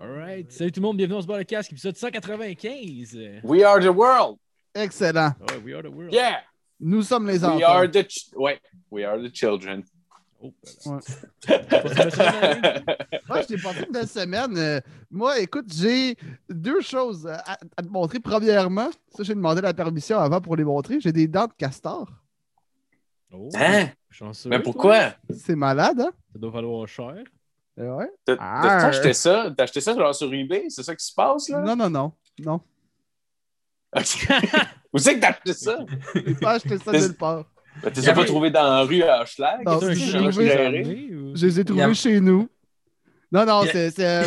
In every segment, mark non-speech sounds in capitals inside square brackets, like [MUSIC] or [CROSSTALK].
Alright. Salut tout le monde, bienvenue dans ce bar de casque, épisode 195. We are the world. Excellent. Ouais, we are the world. Yeah. Nous sommes les We enfants. are the ouais. We are the children. Oh, Ouais. ben, [LAUGHS] Moi, je t'ai passé une belle semaine. Euh, moi, écoute, j'ai deux choses à, à te montrer. Premièrement, ça, j'ai demandé la permission avant pour les montrer. J'ai des dents de castor. oh, Hein? chanceux, Mais toi. pourquoi? C'est malade, hein? Ça doit valoir cher. Ouais. T'as Ah. t'as acheté ça? T'as acheté ça genre sur eBay? C'est ça qui se passe là? Non, non, non. Non. Où [LAUGHS] c'est que t'as acheté ça? J'ai pas acheté ça T'es- nulle part. Ben, T'es pas trouvé dans la rue à Hochelag? J'ai trouvé- Je les ai trouvés chez nous. Non, non, Yeah. c'est c'est, euh,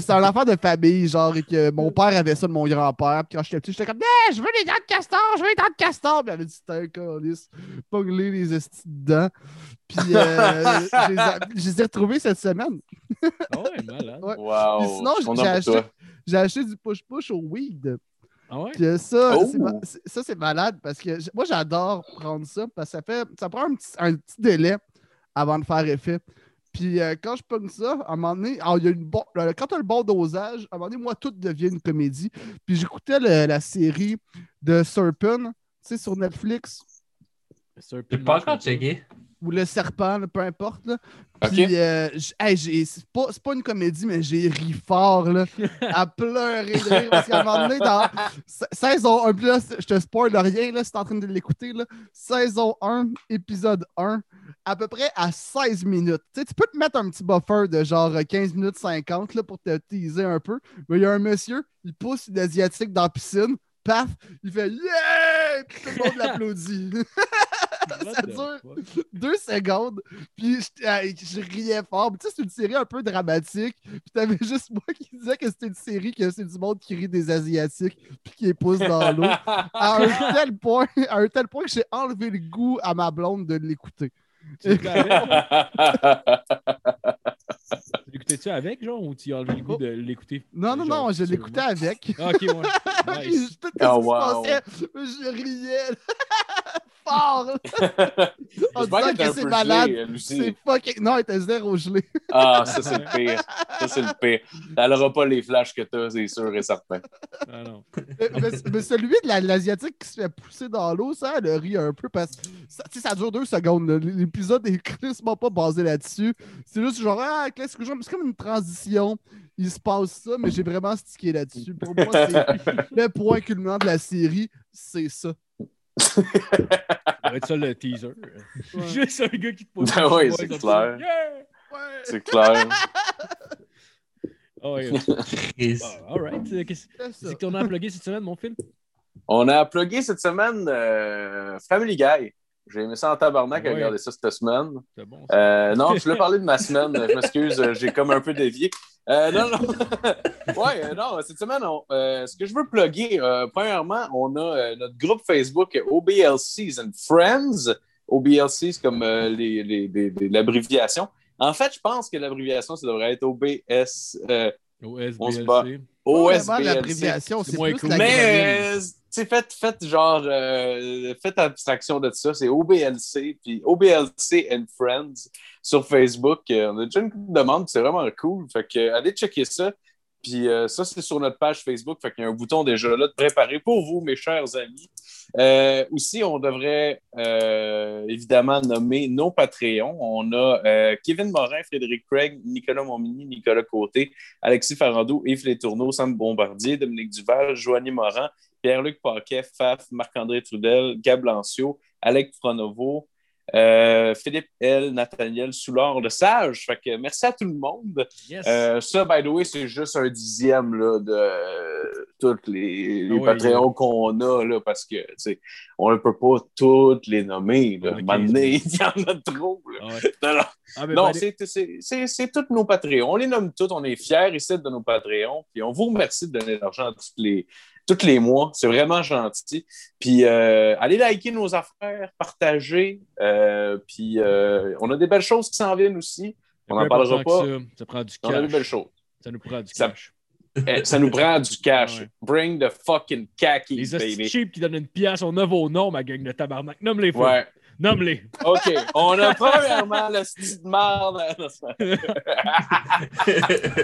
c'est un, affaire de famille, genre, et que mon père avait ça de mon grand-père. Puis quand j'étais petit, j'étais comme, Eh, je veux les dents de castor, je veux les dents de castor. Puis il avait dit, c'était un calice, pogne-les les estis dedans. Puis euh, [LAUGHS] je, les a- je les ai retrouvés cette semaine. Ah ouais, malade. Ouais. Wow. Puis sinon, j'ai acheté, acheté du push-push au weed. Ah ouais? Puis euh, ça, Oh! c'est ça, c'est malade parce que moi, j'adore prendre ça parce que ça, fait, ça prend un petit, un petit délai avant de faire effet. Puis euh, quand je pogne ça, à un moment donné, alors, il y a une bon, quand tu as le bon dosage, à un moment donné, moi, tout devient une comédie. Puis j'écoutais le- la série de Serpent, tu sais, sur Netflix, peu J'ai pas encore checké. Ou Le Serpent, là, peu importe. Là. Puis euh, hey, j'ai- c'est pas, c'est pas une comédie, mais j'ai ri fort, là, [LAUGHS] à pleurer de rire. Parce qu'à un moment donné, dans sa- saison 1, puis là, je te spoil rien, là, si t'es en train de l'écouter, là, saison 1, épisode 1, à peu près à 16 minutes. Tu sais, tu peux te mettre un petit buffer de genre euh, 15 minutes 50 là, pour te teaser un peu. Mais il y a un monsieur, il pousse une asiatique dans la piscine, paf, il fait Yeah! Puis tout le monde l'applaudit. [LAUGHS] [LAUGHS] Ça the dure fuck? deux secondes, puis je, je riais fort. Tu sais, c'est une série un peu dramatique. Puis t'avais [LAUGHS] juste moi qui disais que c'était une série que c'est du monde qui rit des Asiatiques puis qui les pousse dans l'eau. [LAUGHS] À un tel point, à un tel point que j'ai enlevé le goût à ma blonde de l'écouter. Tu l'écoutais-tu avec, genre, ou tu as enlevé le goût de l'écouter? Non, non, genre, non, je l'écoutais avec. Ah, ok, ouais. Nice. Tout ce Oh, qui wow. se passait, je riais fort. [LAUGHS] En disant que c'est malade. C'est fucking. Non, elle était zéro gelé. Ah, ça, c'est le pire. Ça, c'est le pire. Elle n'aura pas les flashs que t'as, c'est sûr et certain. Ah non. mais, mais- mais celui de la- l'Asiatique qui se fait pousser dans l'eau, ça, elle rit un peu parce que ça, dure deux secondes. L'épisode est [LAUGHS] quasiment pas basé là-dessus. C'est juste genre, ah, qu'est-ce que je- C'est comme une transition. Il se passe ça, mais j'ai vraiment stické là-dessus. Pour moi, c'est [LAUGHS] le point culminant de la série, c'est ça. Ça va être ça le teaser. [LAUGHS] Juste un gars qui te pose. Ben des ouais, c'est clair. ça. Yeah! Ouais, C'est clair. Ah. Euh, Qu'est-ce c'est ça. c'est que t'en as plugué cette semaine, mon film? On a plugué cette semaine euh, Family Guy. J'ai aimé ça en tabarnak à Ouais. regarder ça cette semaine. C'est bon. ça. Euh, non, je voulais parler de ma semaine. Je m'excuse, j'ai comme un peu dévié. Euh, non, non. [LAUGHS] ouais, euh, non, cette semaine, euh, ce que je veux plugger, premièrement, on a notre groupe Facebook OBLCs and Friends. OBLC, c'est comme l'abréviation. En fait, je pense que l'abréviation, ça devrait être OBS. Euh, on se bat. C'est moins cool. Mais, euh, tu sais, faites, faites genre, euh, faites abstraction de ça. C'est OBLC, puis OBLC and Friends sur Facebook. Euh, on a déjà une demande, c'est vraiment cool. Fait que, euh, allez checker ça. Puis euh, ça, c'est sur notre page Facebook. Fait qu'il y a un bouton déjà là de préparer pour vous, mes chers amis. Euh, aussi, on devrait euh, évidemment nommer nos Patreons. On a euh, Kevin Morin, Frédéric Craig, Nicolas Montmini, Nicolas Côté, Alexis Farando, Yves Létourneau, Sam Bombardier, Dominique Duval, Joanie Morin, Pierre-Luc Paquet, Faf, Marc-André Trudel, Gab Lancio, Alec Fronovo, euh, Philippe L, Nathaniel Soulard, le sage. Fait que merci à tout le monde. Yes. Euh, ça, by the way, c'est juste un dixième là, de euh, tous les, les Ah Patreons qu'on a, là, parce que on ne peut pas toutes les nommer. Là. Ok. Maintenant, [LAUGHS] il y en a trop. là. Ah ouais. Non. Ah, Non, c'est- tous nos Patreons. On les nomme tous. On est fiers ici de nos Patreons. Puis on vous remercie de donner de l'argent tous les, tous les mois. C'est vraiment gentil. Puis euh, allez liker nos affaires, partager. Euh, puis euh, on a des belles choses qui s'en viennent aussi. on plus en parlera pas. Ça. ça prend du On a des cash. belles choses. Ça nous prend du cash. Eh, ça nous prend du cash. Ouais. Bring the fucking khakis, Les baby. cheap qui donnent une pièce, on a vos noms, ma gang de tabarnak. Nomme les fois. Ouais. Nomme-les. OK. On a premièrement le style de merde.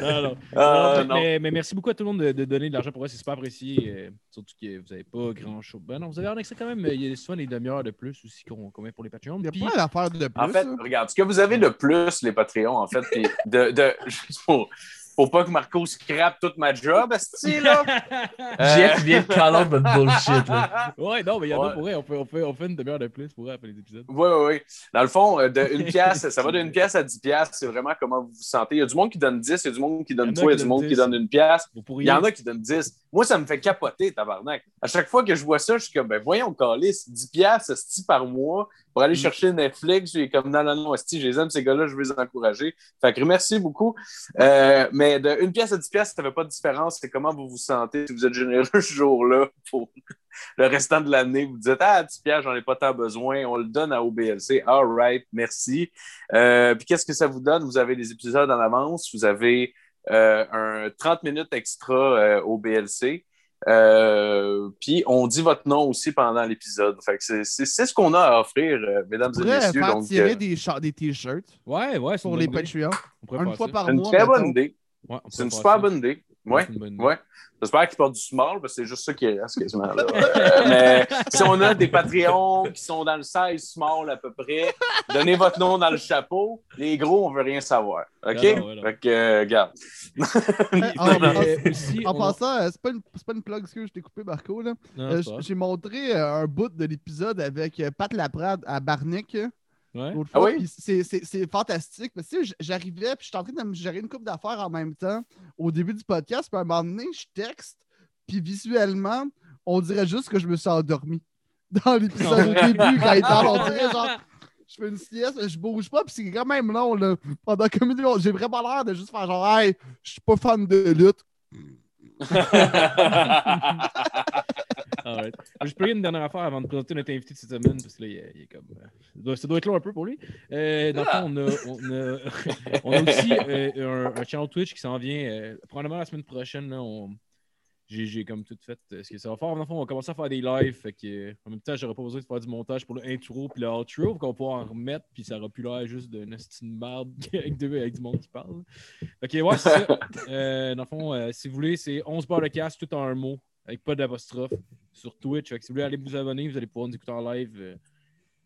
Non, [LAUGHS] non. Ah, Non, non. mais, mais merci beaucoup à tout le monde de, de donner de l'argent pour moi, c'est super apprécié. euh, surtout que vous n'avez pas grand chose. Ben non, vous avez un extrait quand même. Il y a souvent des demi-heures de plus aussi qu'on qu'on met pour les Patreons. Il n'y a pas d'affaire de plus. En fait, hein. regarde, ce que vous avez de plus, les Patreons, en fait, puis de, de, [LAUGHS] juste pour, pour pas que Marco scrape toute ma job, esti, là. Jeff vient de call out votre bullshit. Là. ouais, non, mais il y en a Ouais. pour vrai. On fait, on, fait, on fait une demi-heure de plus pour après les épisodes. Oui, oui, oui. Dans le fond, euh, de une [LAUGHS] pièce, ça va d'une pièce à 10 pièces. C'est vraiment comment vous vous sentez. Il y a du monde qui donne 10, il y a du monde qui donne 3, il y a du monde donnent qui 10. donne une pièce. Vous Il y en a qui donnent 10. Moi, ça me fait capoter, tabarnak. À chaque fois que je vois ça, je suis comme, ben voyons, Calis, 10 pièces esti, par mois pour aller Mm. chercher Netflix. J'ai comme, non, non, non, esti, je les aime, ces gars-là, je veux les encourager. Fait que merci beaucoup. Euh, mais de une pièce à 10 pièces, ça ne fait pas de différence. C'est comment vous vous sentez. Si vous êtes généreux [LAUGHS] ce jour-là pour le restant de l'année, vous dites, ah, 10 pièces, j'en ai pas tant besoin. On le donne à OBLC. All right, merci. Euh, puis qu'est-ce que ça vous donne? Vous avez des épisodes en avance. Vous avez un 30 minutes extra euh, au BLC. Euh, puis on dit votre nom aussi pendant l'épisode. Fait que c'est- c'est c'est ce qu'on a à offrir, euh, mesdames On et pourrait messieurs. faire Donc, tirer euh, des, t-shirts Ouais, ouais, c'est pour les. Patreons. On pourrait Une fois par c'est une mois. très bonne idée. Ouais, on C'est pourrait une super bonne idée. Bonne. Ouais. J'espère qu'ils portent du small, parce que c'est juste ça qui reste quasiment là. Euh, [LAUGHS] mais si on a des Patreons qui sont dans le 16 small à peu près, donnez votre nom dans le chapeau. Les gros, on veut rien savoir. OK? Ah non, ouais, non. Fait que, euh, regarde. [LAUGHS] Ah, Mais, en- euh, aussi, En on- passant, euh, c'est pas, une- c'est pas une plug, excuse, je t'ai coupé, Marco. Là. Non, Euh. J'ai montré euh, un bout de l'épisode avec euh, Pat Laprade à Barnick. Ouais. Ah oui? c'est- C'est c'est fantastique. Parce que j'arrivais, puis j'étais en train de me gérer une coupe d'affaires en même temps au début du podcast. Puis à un moment donné, je texte, puis visuellement, on dirait juste que je me suis endormi. [LAUGHS] Dans l'épisode au début, [LAUGHS] quand il parle, on dirait genre, je fais une sieste, je bouge pas, puis c'est quand même long. Là. Pendant comme une j'ai vraiment l'air de juste faire genre, hey, je suis pas fan de lutte. [LAUGHS] Alright. Je peux une dernière affaire avant de présenter notre invité de cette semaine, parce que là, il est, il est comme. euh, ça, doit, ça doit être long un peu pour lui. Euh, dans le fond, on a, on a, [LAUGHS] on a aussi euh, un, un channel Twitch qui s'en vient euh, probablement la semaine prochaine. Là, on- j'ai, j'ai comme tout fait ce que ça va faire. Dans le fond, on va commencer à faire des lives. Fait que, en même temps, j'aurais pas besoin de faire du montage pour le intro puis le outro. qu'on va pouvoir en remettre, puis ça aura plus l'air juste d'une de merde [LAUGHS] avec, deux- avec du monde qui parle. Fait que, ouais, c'est ça. [LAUGHS] Euh, dans le fond, euh, si vous voulez, c'est 11 barres de casse, tout en un mot, avec pas d'apostrophe, sur Twitch. Fait que si vous voulez aller vous abonner, vous allez pouvoir nous écouter en live euh,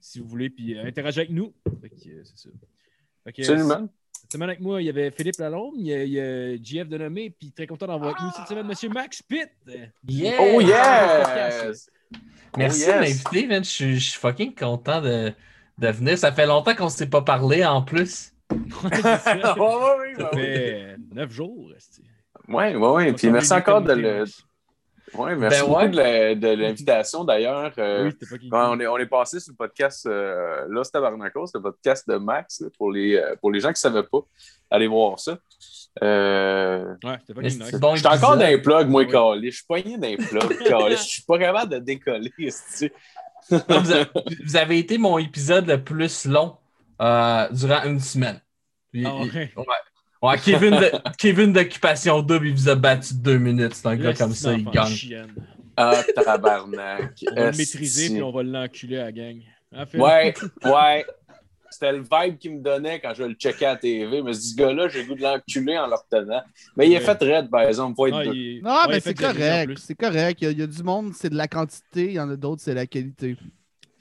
si vous voulez, puis euh, interagir avec nous. Fait que, euh, c'est ça. Fait que, Absolument. cette semaine avec moi, il y avait Philippe Lalonde, il y a, il y a JF Denomé, puis très content d'avoir avec nous cette semaine, Monsieur Max Pitt. Yeah! Oh yes! Merci Oh, de m'inviter, man. Je suis- je suis fucking content de, de venir. Ça fait longtemps qu'on ne s'est pas parlé en plus. Ça. [LAUGHS] Fait neuf jours. ouais, ouais. On Puis merci encore de le. Max. Ouais, merci Ben ouais. de l'invitation d'ailleurs. Euh, Oui, c'était pas qui. quand on, est, on est passé sur le podcast euh, Lost Tabarnacos, le podcast de Max, là, pour, les, euh, pour les gens qui ne savaient pas. Allez voir ça. Euh, Ouais, c'était pas nice. bon je suis encore dans les plugs, moi, Oui. calé. Je suis poigné dans les plugs. Je suis pas capable de décoller. [LAUGHS] Non, vous, avez, vous avez été mon épisode le plus long euh, durant une semaine. Puis- Ah ouais. Ouais, Kevin, de, Kevin d'Occupation Double, il vous a battu de deux minutes. C'est un gars comme ça, il gagne. chienne. Ah, tabarnak. On va le maîtriser, puis on va l'enculer à la gang. Hein? Ouais, [LAUGHS] ouais. C'était le vibe qu'il me donnait quand je le checkais à la TV. Je me suis dit, ce gars-là, j'ai le goût de l'enculer en le retenant. Mais il est fait raide, par exemple. Faut être Ah, deux. il- Non, ouais, mais c'est correct. C'est correct. Il y, a, il y a du monde, c'est de la quantité. Il y en a d'autres, c'est la qualité.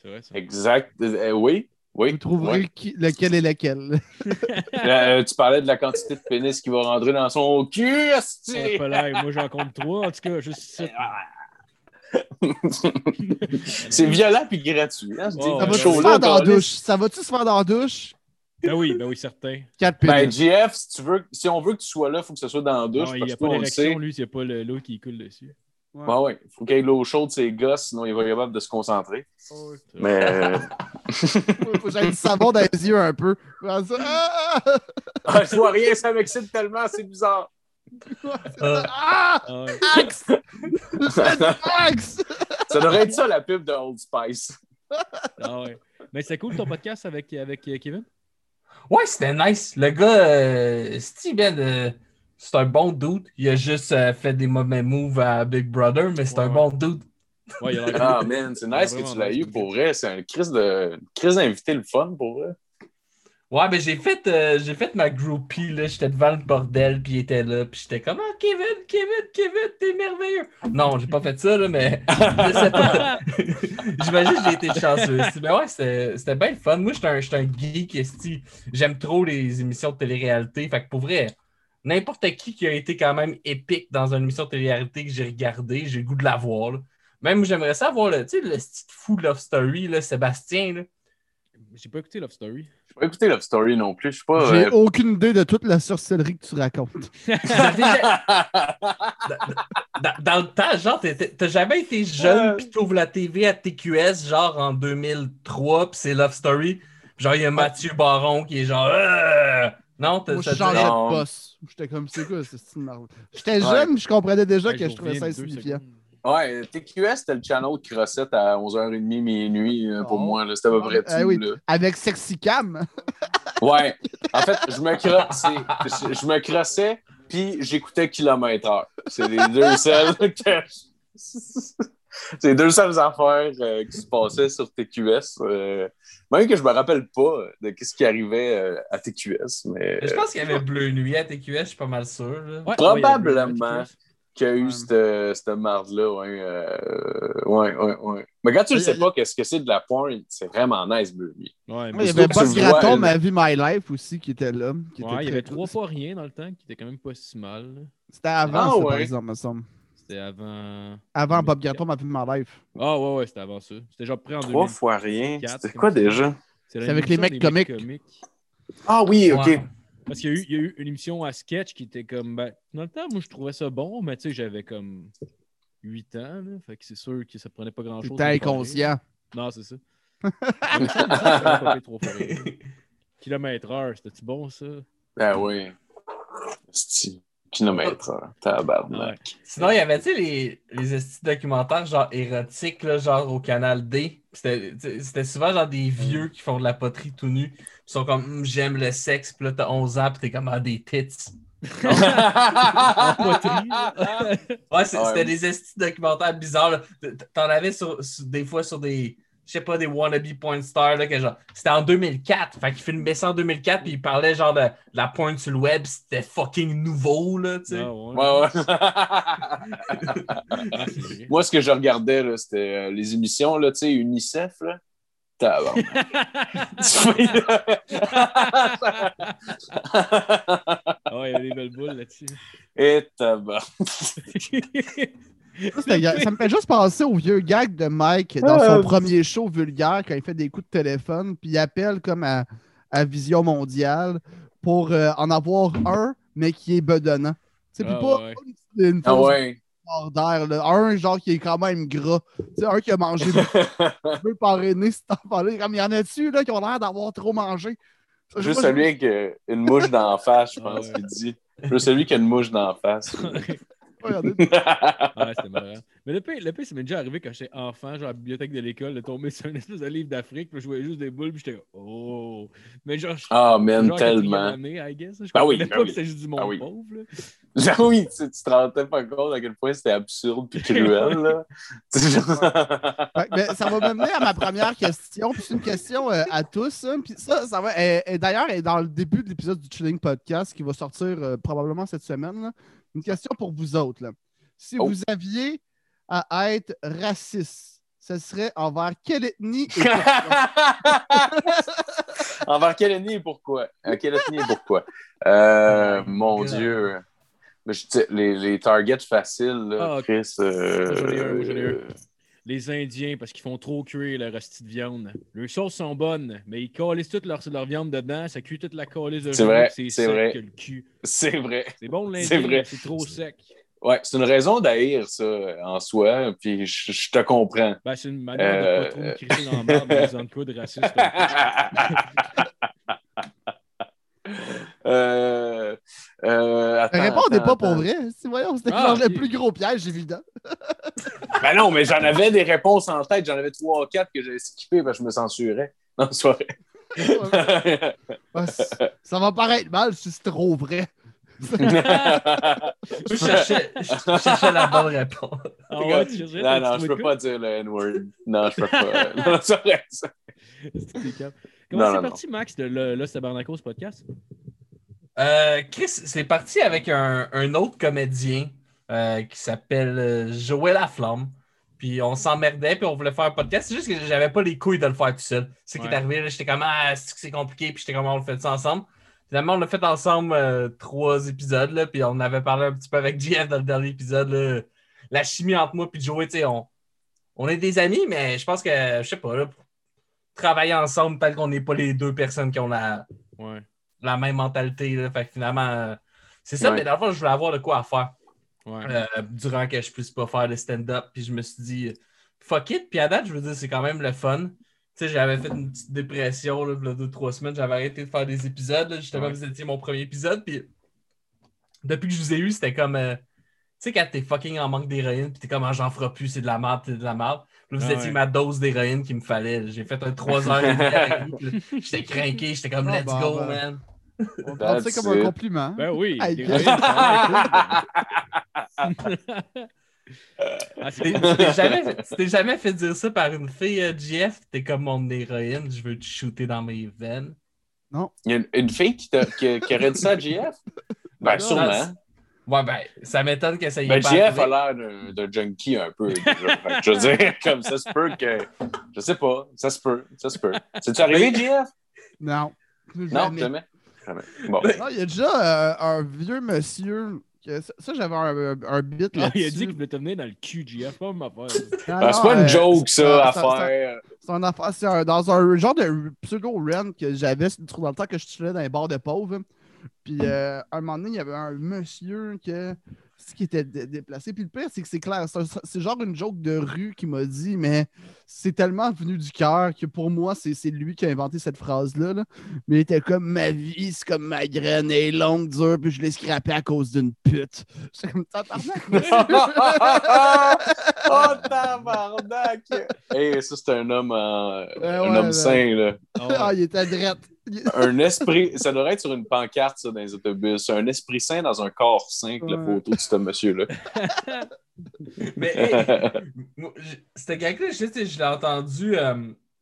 C'est vrai, ça. Exact. Euh, oui, oui. Vous trouverez ouais. qui- lequel est lequel. [LAUGHS] Euh, tu parlais de la quantité de pénis qui va rentrer dans son cul, pas l'air. Moi, j'en compte trois. En tout cas, juste ça. [LAUGHS] C'est violent puis gratuit. Hein, je dis, Oh, Ça ouais, va-tu se là, faire dans la douche? Ça va-tu se faire dans la douche? Ben oui, ben oui, certain. 4 Ben, pénis. JF, si, tu veux, si on veut que tu sois là, il faut que ce soit dans la douche. Non, il parce n'y a pas d'érection, lui, s'il n'y a pas le- l'eau qui coule dessus. Ouais, ouais. Il faut qu'il y ait de l'eau chaude, ses gosses, sinon il va être capable de se concentrer. Oh, vrai. Mais. euh, [LAUGHS] Faut que j'aille [LAUGHS] du savon dans les yeux un peu. Ah! ah, je vois rien, ça m'excite tellement, c'est bizarre. Euh, Ah! Ah. Axe! Axe! [LAUGHS] Ça devrait être ça la pub de Old Spice. Ah ouais. Mais c'est cool ton podcast avec, avec euh, Kevin? Ouais, c'était nice. Le gars, euh, Steven, euh, c'est un bon dude. Il a juste euh, fait des mauvais moves à Big Brother, mais c'est Ouais, un ouais. bon dude. Ouais, il a l'air Ah, man, c'est nice que tu l'as eu pour vrai. C'est un crise de une crise d'invité le fun pour vrai. Ouais, ben j'ai fait, euh, j'ai fait ma groupie, là. J'étais devant le bordel, puis il était là, puis j'étais comme Ah, Kevin, Kevin, Kevin, t'es merveilleux. Non, j'ai pas fait ça, là, mais [LAUGHS] je sais pas. [LAUGHS] J'imagine que j'ai été chanceux. Mais ouais, c'était c'était bien le fun. Moi, j'étais un, un geek, esti. J'aime trop les émissions de télé-réalité. Fait que pour vrai, n'importe qui qui a été quand même épique dans une émission de télé-réalité que j'ai regardé, j'ai le goût de la voir. là. Même j'aimerais ça voir le, tu sais, le petit fou de Love Story, là, Sébastien. Là. J'ai pas écouté Love Story. Je pas écouté Love Story non plus. Je suis pas. J'ai euh, aucune idée de toute la sorcellerie que tu racontes. [LAUGHS] [LAUGHS] Déjà- dans, dans le temps, genre, t'as jamais été jeune, Euh. puis t'ouvres la TV à TQS, genre en 2003, puis c'est Love Story. Genre, il y a Mathieu Baron qui est genre. Euh! Non, t'as Moi, je changeais de poste. J'étais comme, c'est quoi, ce style? J'étais Ouais. jeune, je comprenais déjà Ouais, que je trouvais ça de insignifiant. Ouais, TQS, c'était le channel qui crossette à 11h30 minuit euh, pour Oh. moi. C'était à peu près Ah tout. oui. là. Avec Sexy Cam. [LAUGHS] Ouais. En fait, je me, cro- c'est- je, je me crossais, puis j'écoutais Kilomètre Heure. C'est les deux seuls que. [LAUGHS] C'est les deux seules affaires euh, qui se passaient sur TQS. euh, même que je me rappelle pas de ce qui arrivait euh, à TQS, mais Je pense qu'il y avait Bleu Nuit à TQS, je suis pas mal sûr. Ouais, Probablement. qu'il y a eu Ouais. cette, cette marde-là. Ouais, ouais, ouais, ouais. Mais quand tu ne sais pas qu'est-ce que c'est de la pointe, c'est vraiment nice, Bleu Nuit. Ouais, Il mais y avait vois, Graton, Ma vie, My Life aussi, qui était là. qui était il y avait trois fois rien dans le temps, qui était quand même pas si mal. C'était avant, Ah, ça, par ouais. exemple, me semble. C'était avant. Avant Bob 2004. Graton, Ma vie, My Life. Ah ouais, ouais, c'était avant ça. C'était genre près en Trois 2000. fois rien. C'était quoi déjà? C'est avec les mecs comiques. Ah oui, ok. Parce qu'il y, a eu- il y a eu une émission à sketch qui était comme. Ben, dans le temps, moi, je trouvais ça bon, mais tu sais, j'avais comme 8 ans. Là, fait que c'est sûr que ça prenait pas grand-chose. T'étais inconscient. Non, c'est ça. [LAUGHS] [LAUGHS] Kilomètre heure, c'était-tu bon, ça? Ben oui. Sti. Kilomètre heure. Tabarnak. Sinon, il y avait, tu sais, les, les documentaires, genre érotiques, là, genre au canal D. C'était souvent genre des vieux qui font de la poterie tout nu. Ils sont comme, Hum, j'aime le sexe, puis là, t'as 11 ans, puis t'es comme, ah, des tits. En poterie. là. Ouais, Ouais. c'était des estis documentaires bizarres. T'en avais sur, sur- des fois sur des, je sais pas, des wannabe porn stars, là, que genre, c'était en 2004. Fait qu'il filmait ça en 2004, puis il parlait genre de, de la porn sur le web, c'était fucking nouveau, là, tu sais. Ah, ouais. Ouais, ouais. Ah. Moi, ce que je regardais, là, c'était euh, les émissions, là, tu sais, UNICEF, là. Tabarnak. Ah il y avait des belles boules là-dessus. Et tabarnak. [LAUGHS] Ça, me fait juste penser au vieux gag de Mike dans son premier show vulgaire quand il fait des coups de téléphone, puis il appelle comme à, à Vision Mondiale pour euh, en avoir un, mais qui est bedonnant. Puis Ah, pas ouais. une, une Ah ouais. d'air. Un genre qui est quand même gras. Tu sais, un qui a mangé un peu [LAUGHS] parrainé cet enfant-là. Comme il y en a dessus là, qui ont l'air d'avoir trop mangé? Ça, Juste celui avec une mouche d'en face, je pense [LAUGHS] ouais. qu'il dit. Juste celui qui a une mouche d'en face. [LAUGHS] regardez. Ah, c'était marrant. Mais le pire, le pire, ça m'est déjà arrivé quand j'étais enfant, genre à la bibliothèque de l'école, de tomber sur un espèce de livre d'Afrique, puis je jouais juste des boules, puis j'étais oh. Mais genre, je- Ah, man, genre quatrième tellement. année, I guess. Je Ah oui, pas oui. que c'était juste du monde Ah oui. pauvre. là. [LAUGHS] Genre, oui, tu, tu te rendais pas compte à quel point c'était absurde puis cruel, là. [LAUGHS] Ben, ça va me mener à ma première question. Puis c'est une question euh, à tous. hein. Puis ça, ça va. D'ailleurs, elle est dans le début de l'épisode du Chilling Podcast qui va sortir euh, probablement cette semaine. là. Une question pour vous autres. là. Si Oh. vous aviez à être raciste, ce serait envers quelle ethnie et [LAUGHS] pourquoi? Envers quelle ethnie et pourquoi? Euh, quelle ethnie et pourquoi? Euh, mon God. Dieu. Mais je dis, les, les targets faciles, là, Ah, Chris. euh, Les Indiens, parce qu'ils font trop cuire leur hostie de viande. Leurs sauces sont bonnes, mais ils calissent toute leur, leur viande dedans, ça cuit toute la calisse de vrai, c'est sec vrai. que le cul. C'est vrai. C'est bon l'Indien, c'est trop sec. Ouais, c'est une raison d'haïr ça en soi, puis je, je te comprends. Ben, c'est une manière de Euh, pas trop me crisser dans la merde en disant de quoi de raciste. [LAUGHS] euh, euh, attends, Répondez attends, pas pour vrai. Si, voyons, c'était Ah, genre ok. le plus gros piège, évident. [LAUGHS] Ben non, mais j'en avais des réponses en tête. J'en avais trois ou quatre que j'ai skippé parce que je me censurais. [LAUGHS] Non, [LAUGHS] c'est vrai. Ça va paraître mal si c'est trop vrai. Je cherchais, je cherchais la bonne réponse. Ah ouais, tu cherchais, non, t'as non, je peux pas dire le N-word. Non, je peux pas. non, c'est vrai. C'est. Comment Non, c'est non, parti, Max, de le- Los Tabarnacos podcast? Euh, Chris, c'est parti avec un, un autre comédien euh, qui s'appelle euh, Joël Laflamme. Puis on s'emmerdait, puis on voulait faire un podcast. C'est juste que j'avais pas les couilles de le faire tout seul. C'est ce qui est arrivé. J'étais comme, ah, c'est que c'est compliqué, puis j'étais comme, on le fait ça ensemble. Finalement, on l'a fait ensemble euh, trois épisodes, là, puis on avait parlé un petit peu avec [LAUGHS] JF dans le dernier épisode. là. La chimie entre moi et Joey, tu sais, on, on est des amis, mais je pense que, je sais pas, là, pour travailler ensemble, peut-être qu'on n'est pas les deux personnes qui ont la, Ouais. La même mentalité. Là. Fait que finalement, euh, c'est ça, Ouais. mais dans le fond, je voulais avoir de quoi à faire Ouais. euh, durant que je puisse pas faire de stand-up. Puis je me suis dit, fuck it. Puis à date, je veux dire, c'est quand même le fun. Tu sais, j'avais fait une petite dépression, là, il y a deux, trois semaines. J'avais arrêté de faire des épisodes. là. Justement, Ouais. vous étiez mon premier épisode. Puis depuis que je vous ai eu, c'était comme. euh, tu sais, quand t'es fucking en manque d'héroïne, puis t'es comme, Ah, j'en ferai plus, c'est de la merde, c'est de la merde. Là, vous Ah étiez ouais. ma dose d'héroïne qu'il me fallait. J'ai fait un 3 heures et demie [LAUGHS] J'étais craqué, j'étais comme, Ah, let's bah, go, bah. man. On prend ça comme un compliment. Ben oui. [LAUGHS] Ah, t'es jamais, jamais fait dire ça par une fille, euh, GF? T'es comme mon héroïne, je veux te shooter dans mes veines. Il y a une, une fille qui, t'a- qui, qui aurait dit ça à JF? Ben, Non, sûrement. Ouais, ben, ça m'étonne que ça y Ben, JF a l'air d'un- d'un junkie un peu. je veux dire, [LAUGHS] comme ça se peut que. Je sais pas, ça se peut, ça se peut. C'est-tu arrivé, JF? Non. Non, Jamais. jamais. Jamais. Bon. Non, il y a déjà euh, un vieux monsieur. que ça, ça, j'avais un, un, un bit Ah, là-dessus. il a dit qu'il voulait te mener dans le QGF, pas ma part. Ah, Ah, c'est pas une euh, joke, ça, à faire. C'est un affaire, c'est un- dans un genre de pseudo-rent que j'avais dans le temps que je chillais dans les bars de pauvres. Puis euh, à un moment donné, il y avait un monsieur que, qui était dé- déplacé. Puis le pire, c'est que c'est clair. C'est genre une joke de rue qui m'a dit, mais c'est tellement venu du cœur que pour moi, c'est lui qui a inventé cette phrase-là. là. Mais il était comme ma vie, c'est comme ma graine elle est longue, dure, puis je l'ai scrappé à cause d'une pute. J'étais comme tabarnak. [LAUGHS] oh, tabarnak! Hey, ça, c'est un homme, en- un ouais, homme ouais. sain, là. Ah ouais. Ah, il était drette. [LAUGHS] Un esprit, ça devrait être sur une pancarte, ça, dans les autobus. Un esprit sain dans un corps sain, la Ouais. photo de ce monsieur-là. [LAUGHS] Mais, hey, c'était quelqu'un, je sais, je l'ai entendu, euh,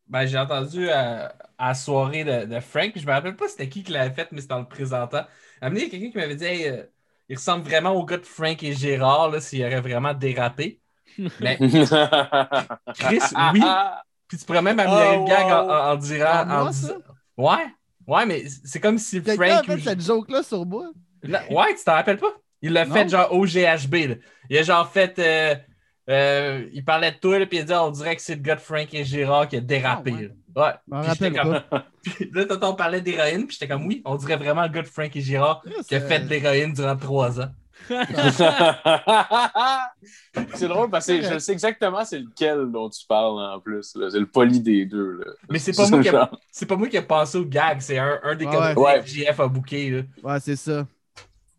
ben, j'ai entendu euh, à la soirée de, de Frank, je me rappelle pas c'était qui qui l'avait fait, mais c'était en le présentant. Donné, il y a quelqu'un qui m'avait dit, Hey, euh, il ressemble vraiment au gars de Frank et Gérard, là, s'il aurait vraiment dérapé. Mais [LAUGHS] Chris, oui. Puis tu pourrais même améliorer Oh, le gag en, wow. en- en dirant. En? Ouais. Ouais, mais c'est comme si Quelqu'un a Frank. fait cette joke-là sur moi. Ouais, tu t'en rappelles pas? Il l'a fait genre au GHB. là. Il a genre fait. euh, euh, il parlait de toi, là, puis il a dit on dirait que c'est le gars de Frank et Gérard qui a dérapé. Ah, ouais. Ouais. Puis comme- [LAUGHS] Puis là, t'entends parler d'héroïne, puis j'étais comme oui, on dirait vraiment le gars de Frank et Gérard qui a fait de l'héroïne durant trois ans. [LAUGHS] c'est drôle parce que je sais exactement c'est lequel dont tu parles en plus. C'est le poli des deux. Là. Mais c'est pas, moi qui a- pas moi qui ai pensé au gag, c'est un, un des comédiens ouais. que JF a booké. là. Ouais, c'est ça.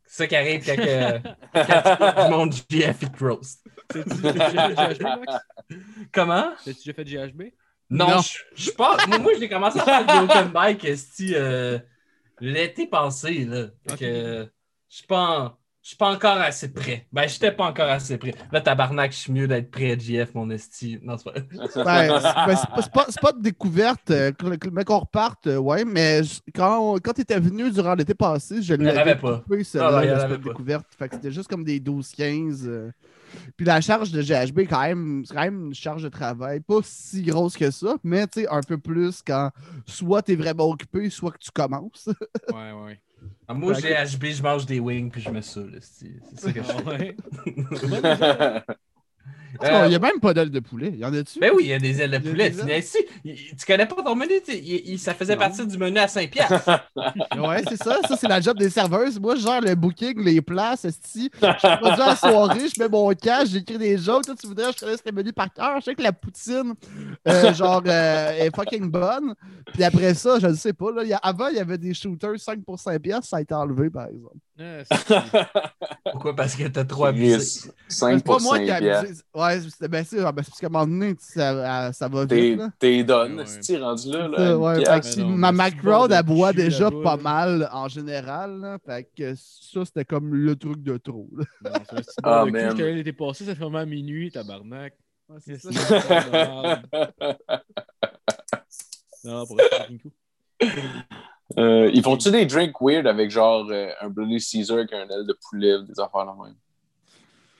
C'est ça qui arrive quand, que- quand tu monde JF et Max? Comment? T'as-tu déjà fait GHB? Non, Non. je je pense. Moi, moi, j'ai commencé à faire des open mic esti, euh, l'été passé. Là. Fait Ok. que, je suis pas, en- je suis pas encore assez prêt. Ben, j'étais pas encore assez prêt. Là, tabarnak, je suis mieux d'être prêt à JF, mon esti. Non, c'est pas. Ben, c'est ben, c'est pas, de découverte, mais qu'on reparte, ouais, mais quand, quand tu étais venu durant l'été passé, je l'avais pas. coupé, Non, celle-là, non, il y en le avait spot pas. découverte. Fait que c'était juste comme des 12-15. euh. Puis la charge de GHB, quand même, c'est quand même une charge de travail, pas si grosse que ça, mais tu sais, un peu plus quand soit tu es vraiment occupé, soit que tu commences. Ouais, ouais. Ah, Moi, j'ai HB, je mange des wings puis je me saoule. C'est ça que je fais. [LAUGHS] Euh, Il n'y a même pas d'ailes de poulet. Il y en a-tu? Ben oui, il y a des ailes de poulet. Tu, si, connais pas ton menu? il- il- ça faisait Non. partie du menu à 5 piastres. [LAUGHS] [LAUGHS] Ouais, c'est ça. Ça, c'est la job des serveuses. Moi, je gère le booking, les places, esti. Je suis à la soirée, je mets mon cash, j'écris des jokes. Toi, tu voudrais, je te laisse les menus par cœur? Je sais que la poutine, euh, genre, euh, est fucking bonne. Puis après ça, je ne sais pas. Là, il y a- avant, il y avait des shooters 5 pour 5 piastres. Ça a été enlevé, par exemple. Ah, [LAUGHS] Pourquoi? Parce que t'as trop abusé. Chris. 5 C'est pas pour moi 5 qui ai abusé. Ouais, c'est ben, c'est- ben, c'est parce qu'à un moment donné, tu sais, ça, ça va T'es vite. t'es donne, si rendu là. là Ça, ouais, fait que si- non, ma, mais ma c'est crowd, bon de elle boit déjà pas mal en général. là. fait que ça, c'était comme le truc de trop. là. Non, petit Ah, cul, man. l'été passé, ça fermait à minuit, tabarnak. Ouais, c'est ça. [LAUGHS] Non, pour être. Euh, ils font-tu des drinks weird avec genre euh, un Bloody Caesar avec un aile de poulet, des affaires là même?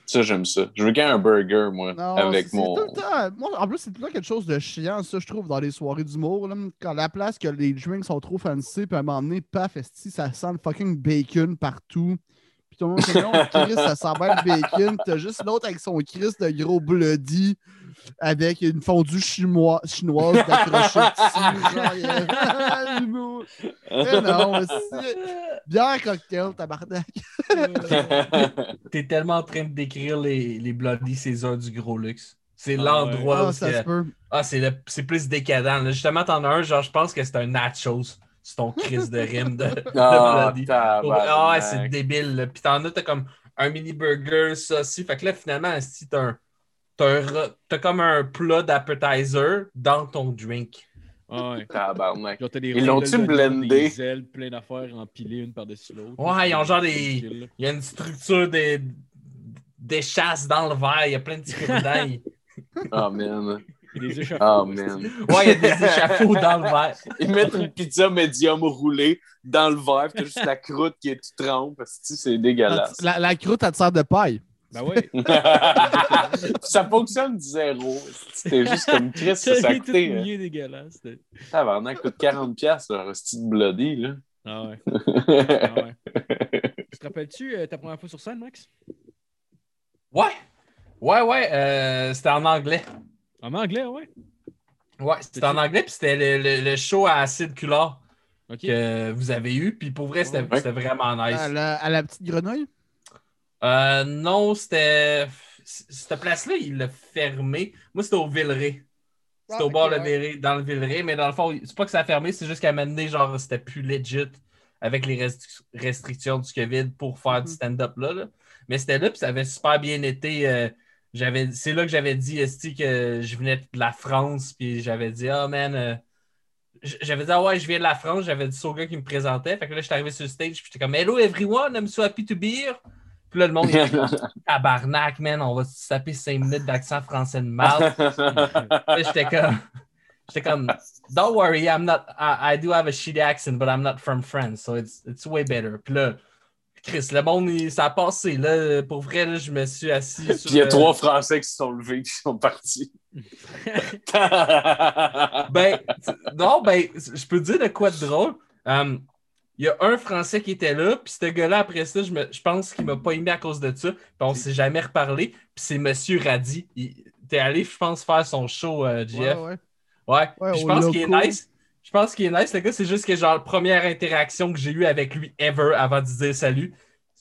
Ça, j'aime ça. Je veux qu'il y ait un burger, moi, Non, avec mon. c'est tout le temps- moi, en plus, c'est tout le temps quelque chose de chiant, ça, je trouve, dans les soirées d'humour. Quand la place que les drinks sont trop fancy, puis à un moment donné, paf, esti, ça sent le fucking bacon partout? Puis tout le monde se dit, non, Chris, ça sent bien le bacon. T'as juste l'autre avec son Chris de gros bloody, avec une fondue chinois, chinoise d'accroché dessus. Genre, il y a- l'humour. Mais non, bière cocktail, tabarnak. T'es tellement en train de décrire les, les Bloody Caesar du gros luxe. C'est Ah l'endroit Ah, où ça c'est- se peut. Ah, c'est le- c'est plus décadent. là. Justement, t'en as un, genre, je pense que c'est un nachos. C'est ton crise de rime de, [LAUGHS] de Ah, Ah ouais, c'est débile. là. Puis t'en as, t'as comme un mini burger, ça aussi. Fait que là, finalement, si t'as un. T'as, comme un plat d'appetizer dans ton drink. Ah ouais. Tabarnak. Genre, des Ils l'ont-tu blendé? Des ailes, plein d'affaires empilées une par-dessus l'autre. Ouais, ils ont genre des-. Il y a une structure des, des chasses dans le verre. Il y a plein de petits coups Oh man. Des échafauds. Oh [LAUGHS] man. Ouais, il y a des échafauds dans le verre. Ils mettent une pizza médium roulée dans le verre, puis t'as juste la croûte qui est toute trempe. parce que C'est dégueulasse. La, la croûte, elle te sert de paille. Ben ouais. [LAUGHS] ça fonctionne zéro. C'était juste comme Chris, ça, Ça ça a coûté. hein. mouillé, dégueulasse. Tabarnak, coûte 40$, là, un style bloody, là. Ah ouais. [LAUGHS] Ah ouais. Tu te rappelles-tu euh, ta première fois sur scène, Max? Ouais. Ouais, ouais. euh, c'était en anglais. En anglais, ouais. Ouais, c'était en anglais, puis c'était le, le- le show à acide cular que vous avez eu. Puis pour vrai, c'était Ouais. vraiment nice. À la, à la petite grenouille? Euh, non, c'était. Cette place-là, il l'a fermé. Moi, c'était au Villeray. C'était Ah, au bord ok, le ouais. Villeray- dans le Villeray, mais dans le fond, c'est pas que ça a fermé, c'est juste qu'à un moment donné, genre, c'était plus legit avec les restri- restrictions du COVID pour faire du Mhm. stand-up là, là. Mais c'était là, puis ça avait super bien été. euh, j'avais, c'est là que j'avais dit, esti, que je venais de la France, puis j'avais dit, ah man, euh, j'avais dit, ah ouais, je viens de la France, j'avais dit ça au gars qui me présentait. Fait que là, j'étais arrivé sur le stage, puis j'étais comme, hello everyone, I'm so happy to be here. Puis là, le monde, [LAUGHS] tabarnak, man, on va se taper 5 minutes d'accent français de mal. [LAUGHS] J'étais comme, j'étais comme, don't worry, I'm not, I, I do have a shitty accent, but I'm not from France, so it's, it's way better. Puis là, Chris, le monde, il- ça a passé, là. Pour vrai, là, je me suis assis sur. Puis il y a euh, trois Français qui se sont levés et qui sont partis. [LAUGHS] Ben, non, ben, je peux te dire de quoi de drôle. Um, Il y a un Français qui était là, puis ce gars-là, après ça, je, me- je pense qu'il m'a pas aimé à cause de ça. Puis on s'est jamais reparlé. Puis c'est Monsieur Radi. T'es allé, je pense, faire son show, euh, Ouais, Jeff. ouais. Ouais. Ouais, Puis je pense qu'il est nice. Je pense qu'il est nice, le gars. C'est juste que, genre, première interaction que j'ai eue avec lui ever avant de dire salut,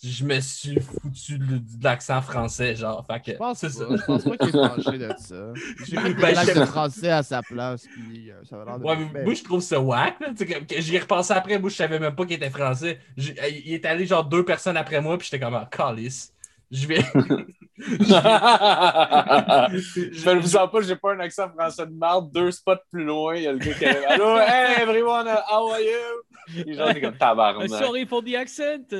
je me suis foutu de, l'accent français, genre. Fait que, Je pense c'est pas. ça. Je pense pas qu'il est fâché de ça. [LAUGHS] J'ai des Ben, je- de français à sa place, puis euh, ça va l'air de... Ouais, mais moi, je trouve ça whack. J'y ai repensé après. Moi, je savais même pas qu'il était français. J'ai- Il est allé genre deux personnes après moi, puis j'étais comme, ah, calice. Je vais. [LAUGHS] Je ne vous sens pas, j'ai pas un accent français de marde. Deux spots plus loin, il y a le gars qui arrive. Allô, hey everyone, how are you? Les gens, c'est comme Uh, tabarnak. sorry for the accent.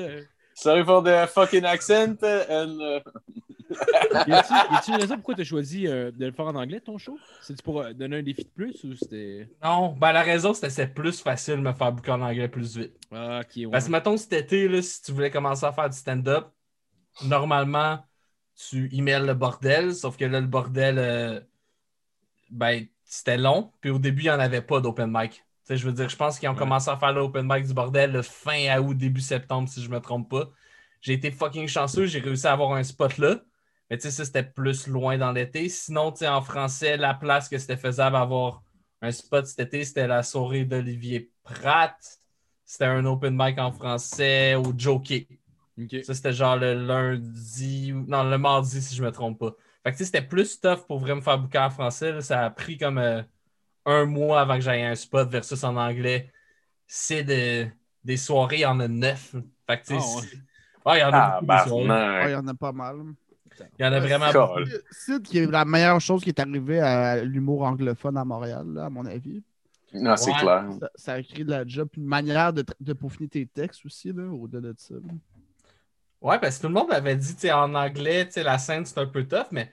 Sorry for the fucking accent. And, uh, Y a-tu une raison pourquoi tu as choisi euh, de le faire en anglais, ton show? C'est-tu pour euh, donner un défi de plus ou c'était. Non, ben la raison, c'était que c'était plus facile de me faire boucler en anglais plus vite. Ah, ok, ouais. Parce que, mettons, cet été, là, si tu voulais commencer à faire du stand-up, normalement, tu emails le bordel, sauf que là, le bordel, euh, ben, c'était long. Puis au début, il n'y en avait pas d'open mic. Tu sais, je veux dire, je pense qu'ils ont Ouais. commencé à faire l'open mic du bordel le fin août, début septembre, si je me trompe pas. J'ai été fucking chanceux, j'ai réussi à avoir un spot là. Mais tu sais, ça, c'était plus loin dans l'été. Sinon, tu sais, en français, la place que c'était faisable d'avoir un spot cet été, c'était la soirée d'Olivier Pratt. C'était un open mic en français au Jockey. Ça, c'était genre le lundi, ou- non, le mardi, si je me trompe pas. Fait que c'était plus tough pour vraiment faire bouquin en français. là. Ça a pris comme euh, un mois avant que j'aille un spot versus en anglais. C'est de- des soirées, il y en a neuf. Fait que tu sais, ouais. c'est- ouais, il y en a beaucoup des soirées. ouais, il y tabarnak. en a pas mal. Il y en a vraiment Cool. beaucoup. Sid, qui est la meilleure chose qui est arrivée à l'humour anglophone à Montréal, là, à mon avis. Non, c'est clair. Ça, ça a créé de la job, une manière de, peaufiner tes textes aussi, là, au-delà de ça. là. Ouais, parce que tout le monde avait dit, tu sais, en anglais, tu sais, la scène, c'est un peu tough, mais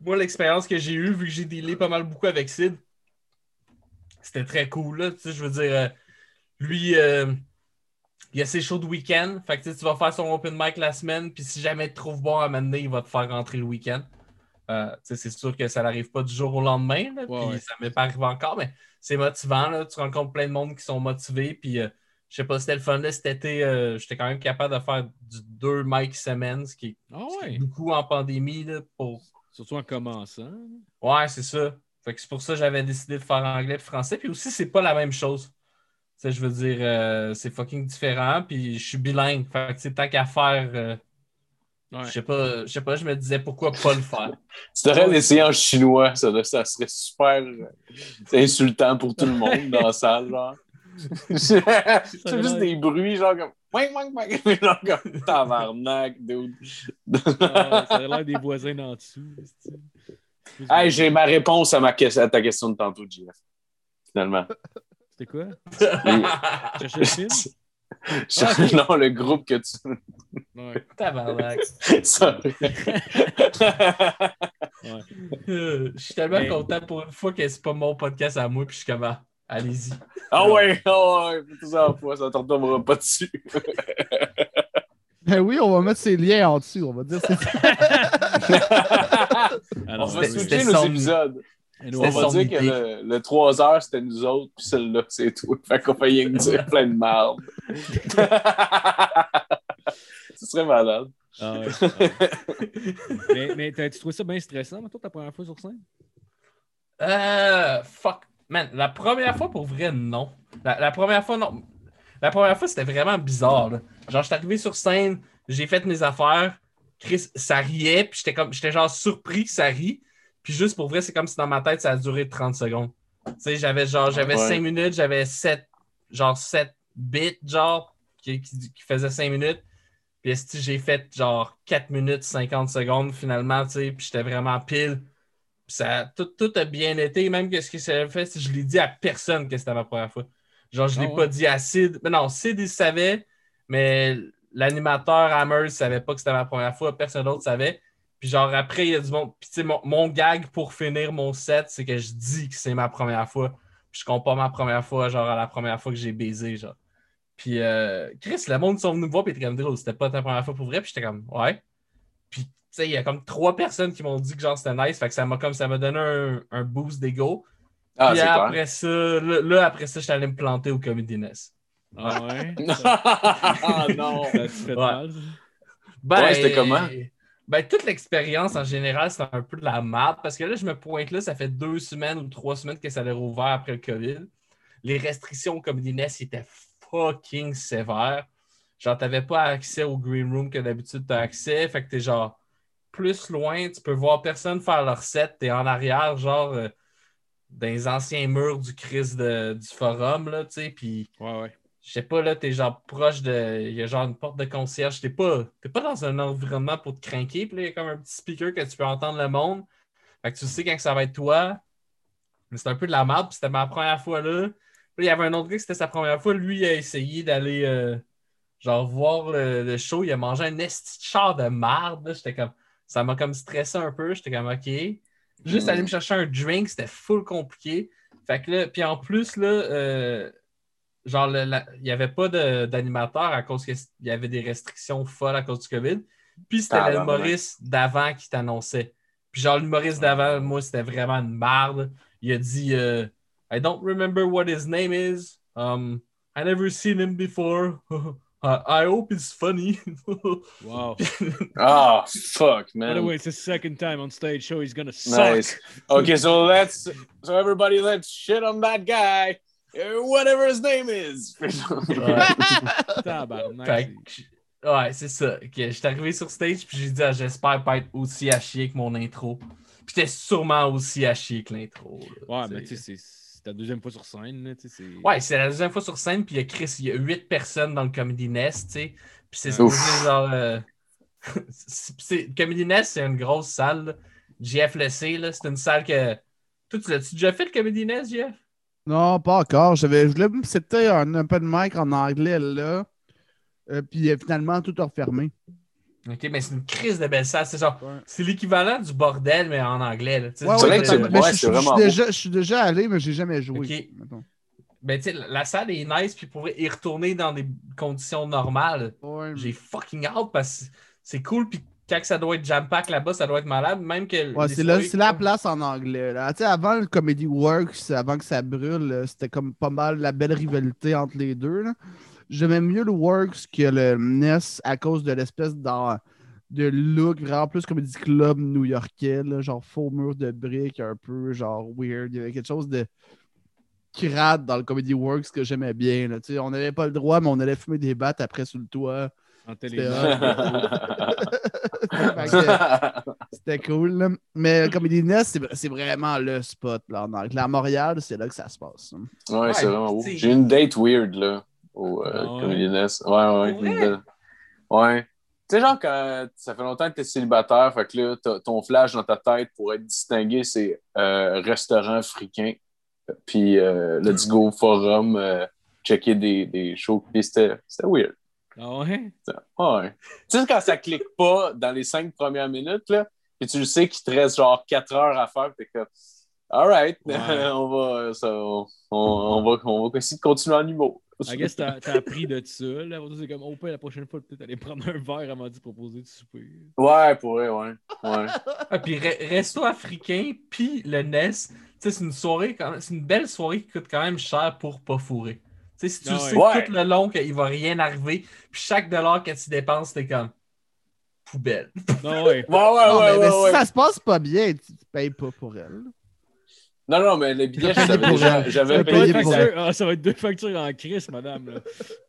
moi, l'expérience que j'ai eue, vu que j'ai dealé pas mal beaucoup avec Sid, c'était très cool, là. Tu sais, je veux dire, euh, lui, euh, il a ses shows de week-end. Fait que tu vas faire son open mic la semaine, puis si jamais tu te trouves bon à mener, il va te faire rentrer le week-end. Euh, c'est sûr que ça n'arrive pas du jour au lendemain, là, Ouais, puis ouais. ça m'est pas arrivé encore, mais c'est motivant, là. Tu rencontres plein de monde qui sont motivés, puis je sais pas, c'était le fun, là, cet été, euh, j'étais quand même capable de faire du deux mics semaine, ce qui est Ah ce qui est ouais. beaucoup en pandémie, là, pour... Surtout en commençant. Ouais, c'est ça. Fait que c'est pour ça que j'avais décidé de faire anglais et français, puis aussi, c'est pas la même chose. Tu sais, je veux dire, euh, c'est fucking différent, puis je suis bilingue. Fait que, tu sais, tant qu'à faire, euh, Ouais. je sais pas, je sais pas, je me disais pourquoi pas le faire. [LAUGHS] Tu devrais l'essayer en chinois, ça, ça serait super insultant pour tout le monde dans la salle, genre. C'est juste des bruits, genre comme. [LAUGHS] Genre comme tabarnak, dude. Ah, ça a l'air des voisins d'en dessous. hey, j'ai ma réponse à, ma que- à ta question de tantôt, JF. Finalement. C'était quoi? [LAUGHS] Cherchais le film? Je- Non, le groupe que tu. Ouais. Tabarnak. [LAUGHS] Sorry. Euh, Je suis tellement Mais- content pour une fois que c'est pas mon podcast à moi, puis je suis comme, ah, allez-y. Ah ouais, ah [LAUGHS] ouais, fais tout ça en fois, ça ne retombera pas dessus. [LAUGHS] Ben oui, on va mettre ces liens en dessous. On va dire Ah [LAUGHS] On va switcher nos son- épisodes. oui. Et nous, On va dire que le, le 3 heures, c'était nous autres, puis celle-là, c'est toi. Fait qu'on va y dire plein de merde. Ce serait malade. Ah ouais. Ouais. mais mais t'as-tu trouvé ça bien stressant, toi, ta première fois sur scène? Euh, fuck. Man, la première fois, pour vrai, non. La, la première fois, non. La première fois, c'était vraiment bizarre. là. Genre, j'étais arrivé sur scène, j'ai fait mes affaires. Chris, ça riait, puis j'étais comme, j'étais genre surpris que ça rit. Puis juste pour vrai, c'est comme si dans ma tête, ça a duré 30 secondes. Tu sais, j'avais genre, j'avais Ouais. 5 minutes, j'avais 7, genre 7 bits, genre, qui, qui, qui faisaient 5 minutes. Puis j'ai fait genre 4 minutes 50 secondes finalement, tu sais, puis j'étais vraiment pile. Ça, tout, tout a bien été, même que ce que ça fait, c'est que je l'ai dit à personne que c'était ma première fois. Genre, je Ah l'ai ouais? pas dit à Sid. Mais non, Sid, il savait, mais l'animateur Hammer savait pas que c'était ma première fois, personne d'autre savait. Puis genre, après, il y a du monde. Puis tu sais, mon, mon gag pour finir mon set, c'est que je dis que c'est ma première fois. Puis je compare ma première fois, genre, à la première fois que j'ai baisé, genre. Puis euh, Chris, le monde sont venus me voir, puis ils étaient comme, Drôle, c'était pas ta première fois pour vrai? Puis j'étais comme, ouais. Puis il y a comme trois personnes qui m'ont dit que genre c'était nice. Fait que ça m'a comme ça m'a donné un, un boost d'ego. Ah, Puis c'est clair. après ça, là, là, après ça, j'étais allé me planter au Comedy Nest. Ah ouais? [LAUGHS] Ah non! [LAUGHS] ça fait Ouais. mal? Ben, Ouais, c'était comment? Ben, toute l'expérience en général, c'était un peu de la merde parce que là, je me pointe là, ça fait deux semaines ou trois semaines que ça a rouvert après le COVID. Les restrictions au Comedy Nest étaient fucking sévères. Genre, t'avais pas accès au green room que d'habitude t'as accès. Fait que t'es genre plus loin, tu peux voir personne faire leur set. T'es en arrière, genre, euh, dans les anciens murs du Chris de- du forum, là, tu sais. Puis Ouais, ouais. je sais pas, là, t'es genre proche de. Il y a genre une porte de concierge. T'es pas, pas dans un environnement pour te craquer. Puis là, il y a comme un petit speaker que tu peux entendre le monde. Fait que tu sais quand ça va être toi. Mais c'est un peu de la merde. Puis c'était ma première fois là. Puis il y avait un autre gars que c'était sa première fois. Lui, il a essayé d'aller euh, genre voir le, le show. Il a mangé un esti de char de merde. là. J'étais comme. Ça m'a comme stressé un peu. J'étais comme OK. Juste Mm. aller me chercher un drink, c'était full compliqué. Fait que là, puis en plus, là, euh, genre, le- il n'y avait pas d'animateur à cause qu'il y avait des restrictions folles à cause du COVID. Puis c'était Ah, l'humoriste d'avant qui t'annonçait. Puis genre, l'humoriste d'avant, moi, c'était vraiment une marde. Il a dit euh, I don't remember what his name is. Um, I never seen him before. [LAUGHS] I, I hope it's funny. [LAUGHS] Wow. Ah, fuck, By the man. way, it's his second time on stage show. He's gonna suck. Nice. Okay, so [LAUGHS] let's so everybody let's shit on that guy, uh, whatever his name is. Ouais. C'est- ouais, c'est ça. Ok, J'étais arrivé sur stage puis j'ai dit ah, j'espère pas être aussi à chier que mon intro. Puis j'étais sûrement aussi à chier que l'intro. Ouais, tu sais. mais tu sais, c'est- c'est ta deuxième fois sur scène. Ouais, c'est la deuxième fois sur scène, puis il y a Chris, il y a huit personnes dans le Comedy Nest, tu sais. Puis c'est genre. euh, [LAUGHS] Comedy Nest, c'est une grosse salle. JF le sait, là, c'est une salle que. Toi, tu l'as-tu déjà fait le Comedy Nest, JF? Non, pas encore. J'avais, je voulais me c'était un open mic en anglais là. Euh, puis euh, finalement, tout a refermé. Ok, mais c'est une crise de belle salle. C'est genre, Ouais. c'est l'équivalent du bordel, mais en anglais. Là. Ouais, C'est ouais, vrai mais- que c'est- mais ouais, je- suis déjà- Je suis déjà allé, mais j'ai jamais joué. Ok. mettons. Ben, tu sais, la salle est nice, puis pour y retourner dans des conditions normales, Ouais, j'ai fucking hâte parce que c'est cool, puis quand ça doit être jam-pack là-bas, ça doit être malade, même que. Ouais, c'est, la, soirées- c'est la place en anglais. Là. Tu sais, avant le Comedy Works, avant que ça brûle, c'était comme pas mal la belle rivalité entre les deux. là. J'aimais mieux le Works que le NES à cause de l'espèce de look vraiment plus Comedy Club new-yorkais, genre faux mur de briques, un peu genre weird. Il y avait quelque chose de crade dans le Comedy Works que j'aimais bien. Là. Tu sais, On n'avait pas le droit, mais on allait fumer des battes après sur le toit. En C'était [LAUGHS] cool. là. Mais Comedy Nest, c'est- c'est vraiment le spot là, en Montréal, c'est là que ça se passe. Ouais, Ouais, c'est vraiment t'sais- J'ai une date weird, là, au euh, Ah ouais? Comedy Nest. Ouais, ouais. Tu sais, genre, quand ça fait longtemps que t'es célibataire, fait que là, ton flash dans ta tête pour être distingué, c'est euh, restaurant africain. Puis euh, Let's Go Forum, euh, checker des, des shows. C'était c'était weird. Ah ouais? Ouais. Tu sais, quand ça clique pas dans les cinq premières minutes, là, puis tu le sais qu'il te reste genre quatre heures à faire, t'es comme, all right, [LAUGHS] Ouais. on, va, ça, on, on va, on va essayer de continuer en humour. I guess t'as t'as appris de ça. Là. C'est comme, oh, la prochaine fois, peut-être aller prendre un verre avant de proposer de souper. Ouais, pour vrai, ouais. ouais. Ah, puis re- resto africain, puis le NES, tu sais, c'est une soirée, quand c'est une belle soirée qui coûte quand même cher pour pas fourrer. Tu sais, si tu Ah sais Ouais. tout le long qu'il va rien arriver, puis chaque dollar que tu dépenses, t'es comme poubelle. Non, ouais. Ouais, ouais, Non, ouais, mais, ouais, mais si ouais. ça se passe pas bien, tu, tu payes pas pour elle. Non, non, mais les billets, j'avais déjà- payé pour. Ah, ça va être deux factures en crise, madame. Là.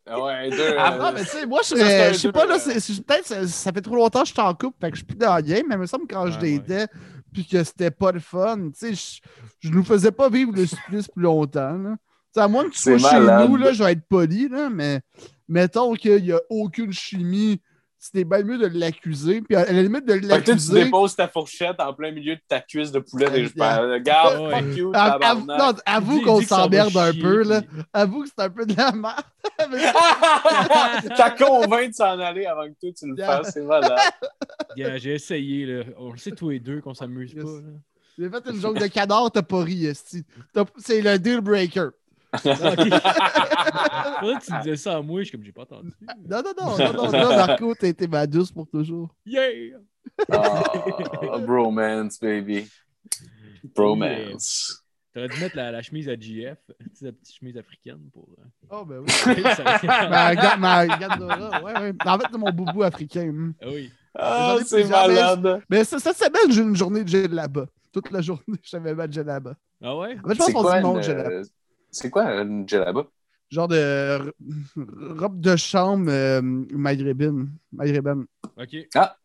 Ah Ouais, deux. Ah, euh, mais tu sais, moi, je serais. Je sais pas, là, euh, c'est- c'est- peut-être ça, ça fait trop longtemps que je suis en couple, fait que je suis plus dans le game, mais il me semble que quand je Ouais, ouais. puis que c'était pas le fun, tu sais, je, je nous faisais pas vivre le supplice plus longtemps, là. Tu sais, à moins que tu C'est sois chez nous, là, je vais être poli, là, mais mettons qu'il y a aucune chimie, c'était bien mieux de l'accuser, puis à la limite de toi, tu l'accuser. déposes ta fourchette en plein milieu de ta cuisse de poulet. Euh, Et je parle, regarde, Ouais. fuck you, av- tabarnak. non, avoue qu'on s'emmerde un chier, peu, là. puis- Avoue que c'est un peu de la merde. [LAUGHS] [LAUGHS] T'as convaincu de s'en aller avant que toi tu le fasses, c'est malade. Yeah, J'ai essayé. Là. On le sait tous les deux qu'on s'amuse Yes. pas. J'ai fait une joke de cadavre, t'as pas ri, C'est le deal breaker. Ah, ok. [LAUGHS] Faudrait que tu disais ça à moi. Je suis comme, j'ai pas entendu. Non, non, non, non, non, non, Marco, t'as été ma douce pour toujours. Yeah! Ah, bromance, baby. Bromance. T'aurais dû mettre la, la chemise à GF, tu sais, la petite chemise africaine pour. euh, Oh, ben oui. [LAUGHS] ma, ga- ma ouais, ouais. En fait, c'est mon boubou africain. Ah oui. Ah, c'est mais- malade. Mais ça- cette semaine, j'ai une journée de gel là-bas. Toute la journée, [LAUGHS] je savais pas de gel là-bas. Ah ouais? En fait, je pense qu'on gel là-bas. C'est quoi une djellaba? Genre de r- robe de chambre euh, maghrébine. Maghrébine. Ok. Va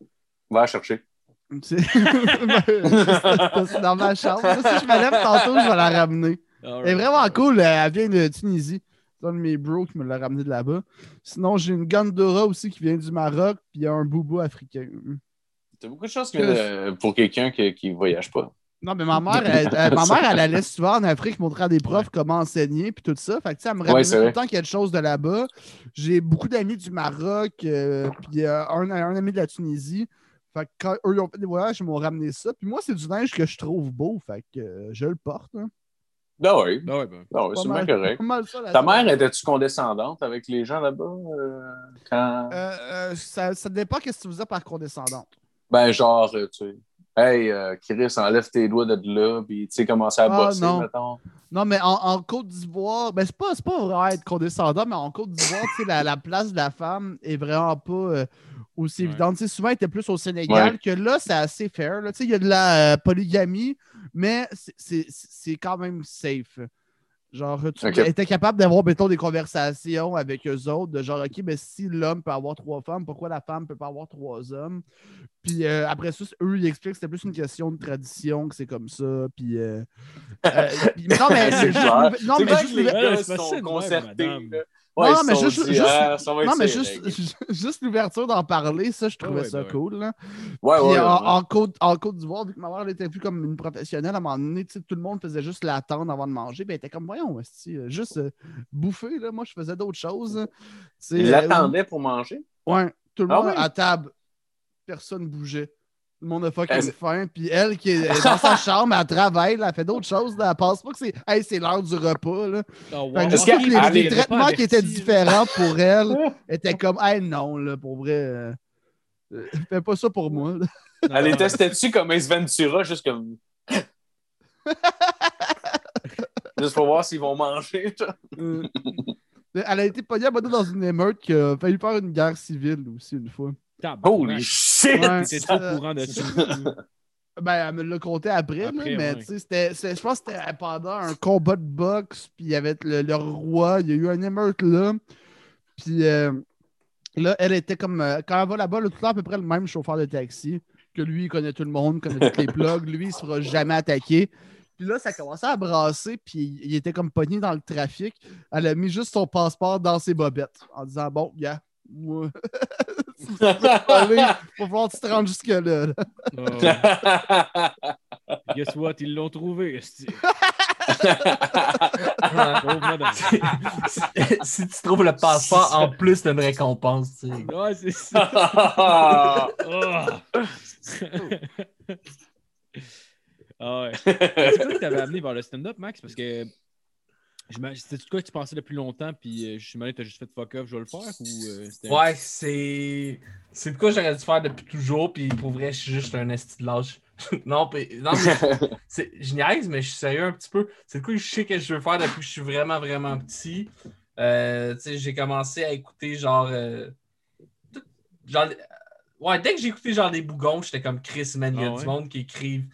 la chercher. [LAUGHS] C'est c'est dans ma chambre. Si je me lève tantôt, je vais la ramener. Alright. Elle est vraiment cool. euh, Elle vient de Tunisie. C'est un de mes bros qui me l'a ramené de là-bas. Sinon, j'ai une Gandora aussi qui vient du Maroc, puis il y a un boubou africain. T'as beaucoup de choses que, euh, pour quelqu'un qui, qui voyage pas. Non, mais ma mère, elle, elle- ma mère, elle allait souvent en Afrique montrer à des profs comment enseigner, puis tout ça. Fait que, tu sais, elle me c'est tout le temps quelque chose de là-bas. J'ai beaucoup d'amis du Maroc, euh, puis euh, un, un ami de la Tunisie. Fait que quand eux ils ont fait des voyages, ils m'ont ramené ça. Puis moi, c'est du linge que je trouve beau. Fait que euh, je le porte. hein. Ben oui, ben. ben oui, Pas c'est bien mal- correct. ça, Ta mère, étais-tu condescendante avec les gens là-bas? euh, quand... Euh, euh, ça, ça dépend qu'est-ce que tu faisais par condescendante. Ben, genre, tu sais, hey, euh, Chris, enlève tes doigts de là, puis tu sais, commencer à Ah, bosser, non. mettons. Non, mais en, en Côte d'Ivoire, ben c'est pas, c'est pas vraiment être condescendant, mais en Côte d'Ivoire, tu sais, la, la place de la femme est vraiment pas euh, aussi Ouais. évidente. Tu sais, souvent, elle était plus au Sénégal, Ouais. que là, c'est assez fair. là. Tu sais, il y a de la euh, polygamie, mais c'est- c'est c'est quand même safe. Genre, tu étais capable d'avoir, mettons, des conversations avec eux autres, de genre, OK, mais si l'homme peut avoir trois femmes, pourquoi la femme peut pas avoir trois hommes? Puis euh, après ça, eux, ils expliquent que c'était plus une question de tradition, que c'est comme ça. Puis. euh, euh, [LAUGHS] puis- non, mais. C'est non, mais juste les gars sont concertés. Ouais, Non, mais juste- dit, juste- ah, Non, mais juste, [LAUGHS] juste l'ouverture d'en parler, ça, je trouvais ouais, ça ouais. cool. Là. Ouais, Puis ouais, en, Côte, en Côte d'Ivoire, vu que ma mère était plus comme une professionnelle, à un moment donné, tout le monde faisait juste l'attendre avant de manger. Ben, elle était comme, voyons, euh, juste euh, bouffer. Là. Moi, je faisais d'autres choses. euh, l'attendaient pour manger? Ouais, tout le Ah monde à table. Personne bougeait. Tout le monde a fucking Ah, c'est- faim. Puis elle, qui est dans sa [LAUGHS] chambre, elle travaille, là, elle fait d'autres choses. Là, elle pense pas que c'est hey, c'est l'heure du repas. Là. Oh, Fait que les, traitements qui étaient différents pour elle [LAUGHS] étaient comme Hey, non, là, pour vrai. euh, euh, fais pas ça pour moi. là. Elle était dessus comme Ace Ventura, juste comme. [LAUGHS] juste pour voir s'ils vont manger. Euh, elle a été pognée à dans une émeute qui a failli faire une guerre civile aussi une fois. Holy shit! Ouais. T'étais trop au courant de ça. Ben, elle me l'a compté après, là, mais ouais. tu sais, je pense que c'était pendant un combat de boxe, puis il y avait le, le roi, il y a eu un émeute là, puis euh, là, elle était comme, euh, quand elle va là-bas, là, tout le temps à peu près le même chauffeur de taxi, que lui, il connaît tout le monde, connaît tous les [LAUGHS] plugs, lui, il se fera jamais attaquer. Puis là, ça commençait à brasser, puis il était comme pogné dans le trafic. Elle a mis juste son passeport dans ses bobettes, en disant, bon, gars, moi, allez, va falloir que tu te rendes jusque-là. là. Oh, guess what? Ils l'ont trouvé. [LAUGHS] madame. si tu trouves le passeport en plus d'une récompense, tu sais. Ouais, c'est ça. [LAUGHS] Oh. ah ouais. C'est quoi qui t'avait amené vers le stand-up, Max? Parce que c'était quoi que tu pensais depuis longtemps, puis euh, je suis demandé, t'as juste fait fuck off, je vais le faire? Ou, euh, Ouais, c'est. C'est de quoi j'aurais dû faire depuis toujours, puis pour vrai, je suis juste un esti de lâche. [LAUGHS] non, puis- non, mais [LAUGHS] c'est- je niaise, mais je suis sérieux un petit peu. C'est de quoi que je sais que je veux faire depuis que je suis vraiment, vraiment petit. Euh, tu sais, j'ai commencé à écouter genre. euh, tout- genre ouais, dès que j'ai écouté genre des bougons, j'étais comme Chris, man, il y a Ah ouais? du monde qui écrivent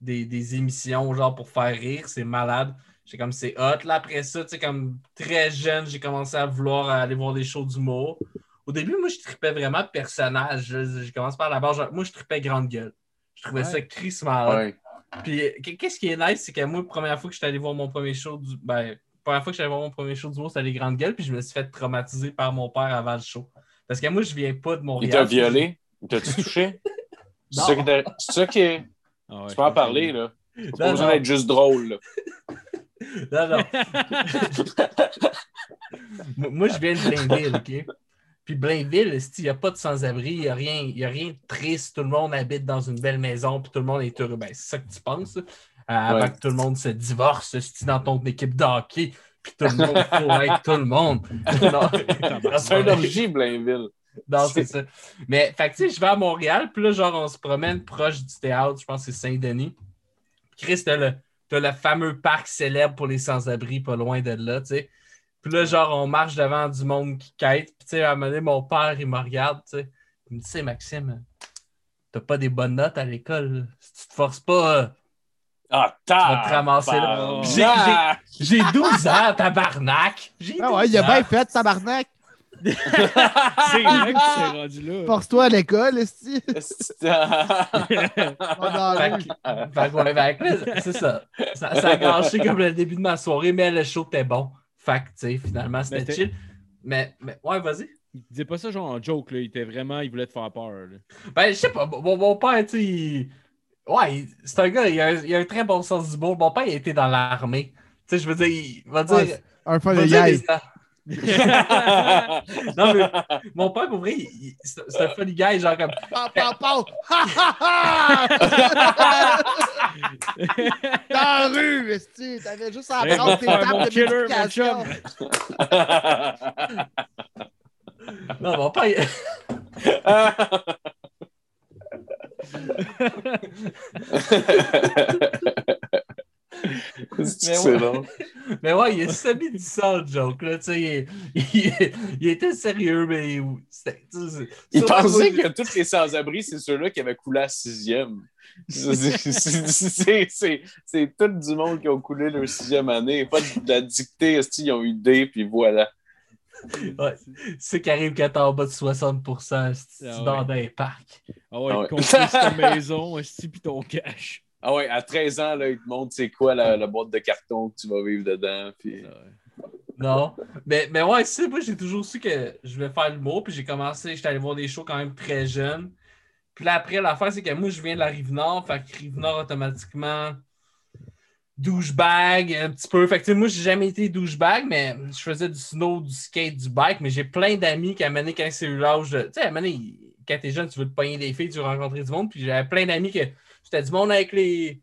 des, des émissions genre pour faire rire, c'est malade. J'étais comme c'est hot. Là, après ça, tu sais, comme très jeune, j'ai commencé à vouloir aller voir des shows d'humour. Au début, moi, je tripais vraiment personnage. Je, je commence par la genre, moi, je tripais grande gueule. Je trouvais Ouais. ça crissement. Ouais. Puis, qu'est-ce qui est nice, c'est que moi, la première fois que j'étais allé voir mon premier show du. Ben, la première fois que j'allais voir mon premier show d'humour, c'était les grandes gueules, puis je me suis fait traumatiser par mon père avant le show. Parce que moi, je viens pas de Montréal. Il t'a violé? Il t'a-tu touché? [LAUGHS] C'est ça qui est. Ah ouais, Tu peux en je parler, là. Non, pas besoin d'être juste drôle, là. [LAUGHS] Non, non. Moi, je viens de Blainville, OK? Puis Blainville, il n'y a pas de sans-abri, il n'y a, rien- y a rien de triste. Tout le monde habite dans une belle maison, puis tout le monde est heureux. Ben, c'est ça que tu penses. Euh, avant Ouais. que tout le monde se divorce, c'est dans ton équipe de hockey, puis tout le monde faut avec tout le monde. [LAUGHS] C'est un orgie, Blainville. non, c'est ça. Mais, fait tu sais, je vais à Montréal, puis là, genre, on se promène proche du théâtre, je pense que c'est Saint-Denis. Chris, t'as le, t'as le fameux parc célèbre pour les sans-abri, pas loin de là, tu sais. Puis là, genre, on marche devant du monde qui quête. Puis, tu sais, à un moment donné, mon père, il me regarde, tu sais. Il me dit, Tu sais, Maxime, t'as pas des bonnes notes à l'école? Si tu te forces pas, euh, Ah, tu vas te ramasser là. Oh. J'ai- j'ai- J'ai 12 ans, tabarnak. Ah ouais, il a 12 ans. bien fait, tabarnak. [LAUGHS] C'est vrai que tu t'es rendu là. Force-toi à l'école, esti. [LAUGHS] Là, c'est ça. ça. Ça a gâché comme le début de ma soirée, mais le show était bon. Fait que, tu sais, finalement, c'était chill. Mais, mais, ouais, vas-y. Il disait pas ça genre en joke, là. Il était vraiment, il voulait te faire peur. là. Ben, je sais pas, mon, mon père, tu sais, il- ouais, il- c'est un gars, il a, un- il a un très bon sens d'humour. Mon père, il a été dans l'armée. Tu sais, je veux dire, il va dire. Ouais, Un de des- [LAUGHS] Non, mais mon père, pour vrai, c'est un funny guy, genre comme. [LAUGHS] [LAUGHS] Dans la rue, esti. T'avais juste à prendre tes tables de killer, médication. Non, mon père, C'est long. Mais ouais, il a semi dit ça en joke, là, tu sais, il, il- il était sérieux, mais il, pensait que tous les sans-abri, c'est ceux-là qui avaient coulé à sixième. C'est- c'est- C'est c'est- c'est tout du monde qui ont coulé leur sixième année. Pas de la dictée, ils ont eu D, puis voilà. Ouais. C'est ce qui arrive quand t'es en bas de 60%, si tu Ah ouais. dans les parcs. Ah ouais, Ah ouais. ta [LAUGHS] maison, esti, pis ton cash? Ah ouais, à 13 ans, là, ils te montrent c'est quoi la, la boîte de carton que tu vas vivre dedans. Puis... Ouais. Non. Mais, mais ouais, c'est moi, j'ai toujours su que je vais faire l'humour. Puis j'ai commencé, j'étais allé voir des shows quand même très jeune. Puis là, après, l'affaire, c'est que moi, je viens de la Rive-Nord. Fait que Rive-Nord, automatiquement, douchebag, un petit peu. Fait que, tu sais, moi, j'ai jamais été douchebag, mais je faisais du snow, du skate, du bike. Mais j'ai plein d'amis qui, à donné, quand c'est eu l'âge de. Tu sais, à quand t'es jeune, tu veux te pogner des filles, tu veux rencontrer du monde. Puis j'avais plein d'amis que c'était du monde avec les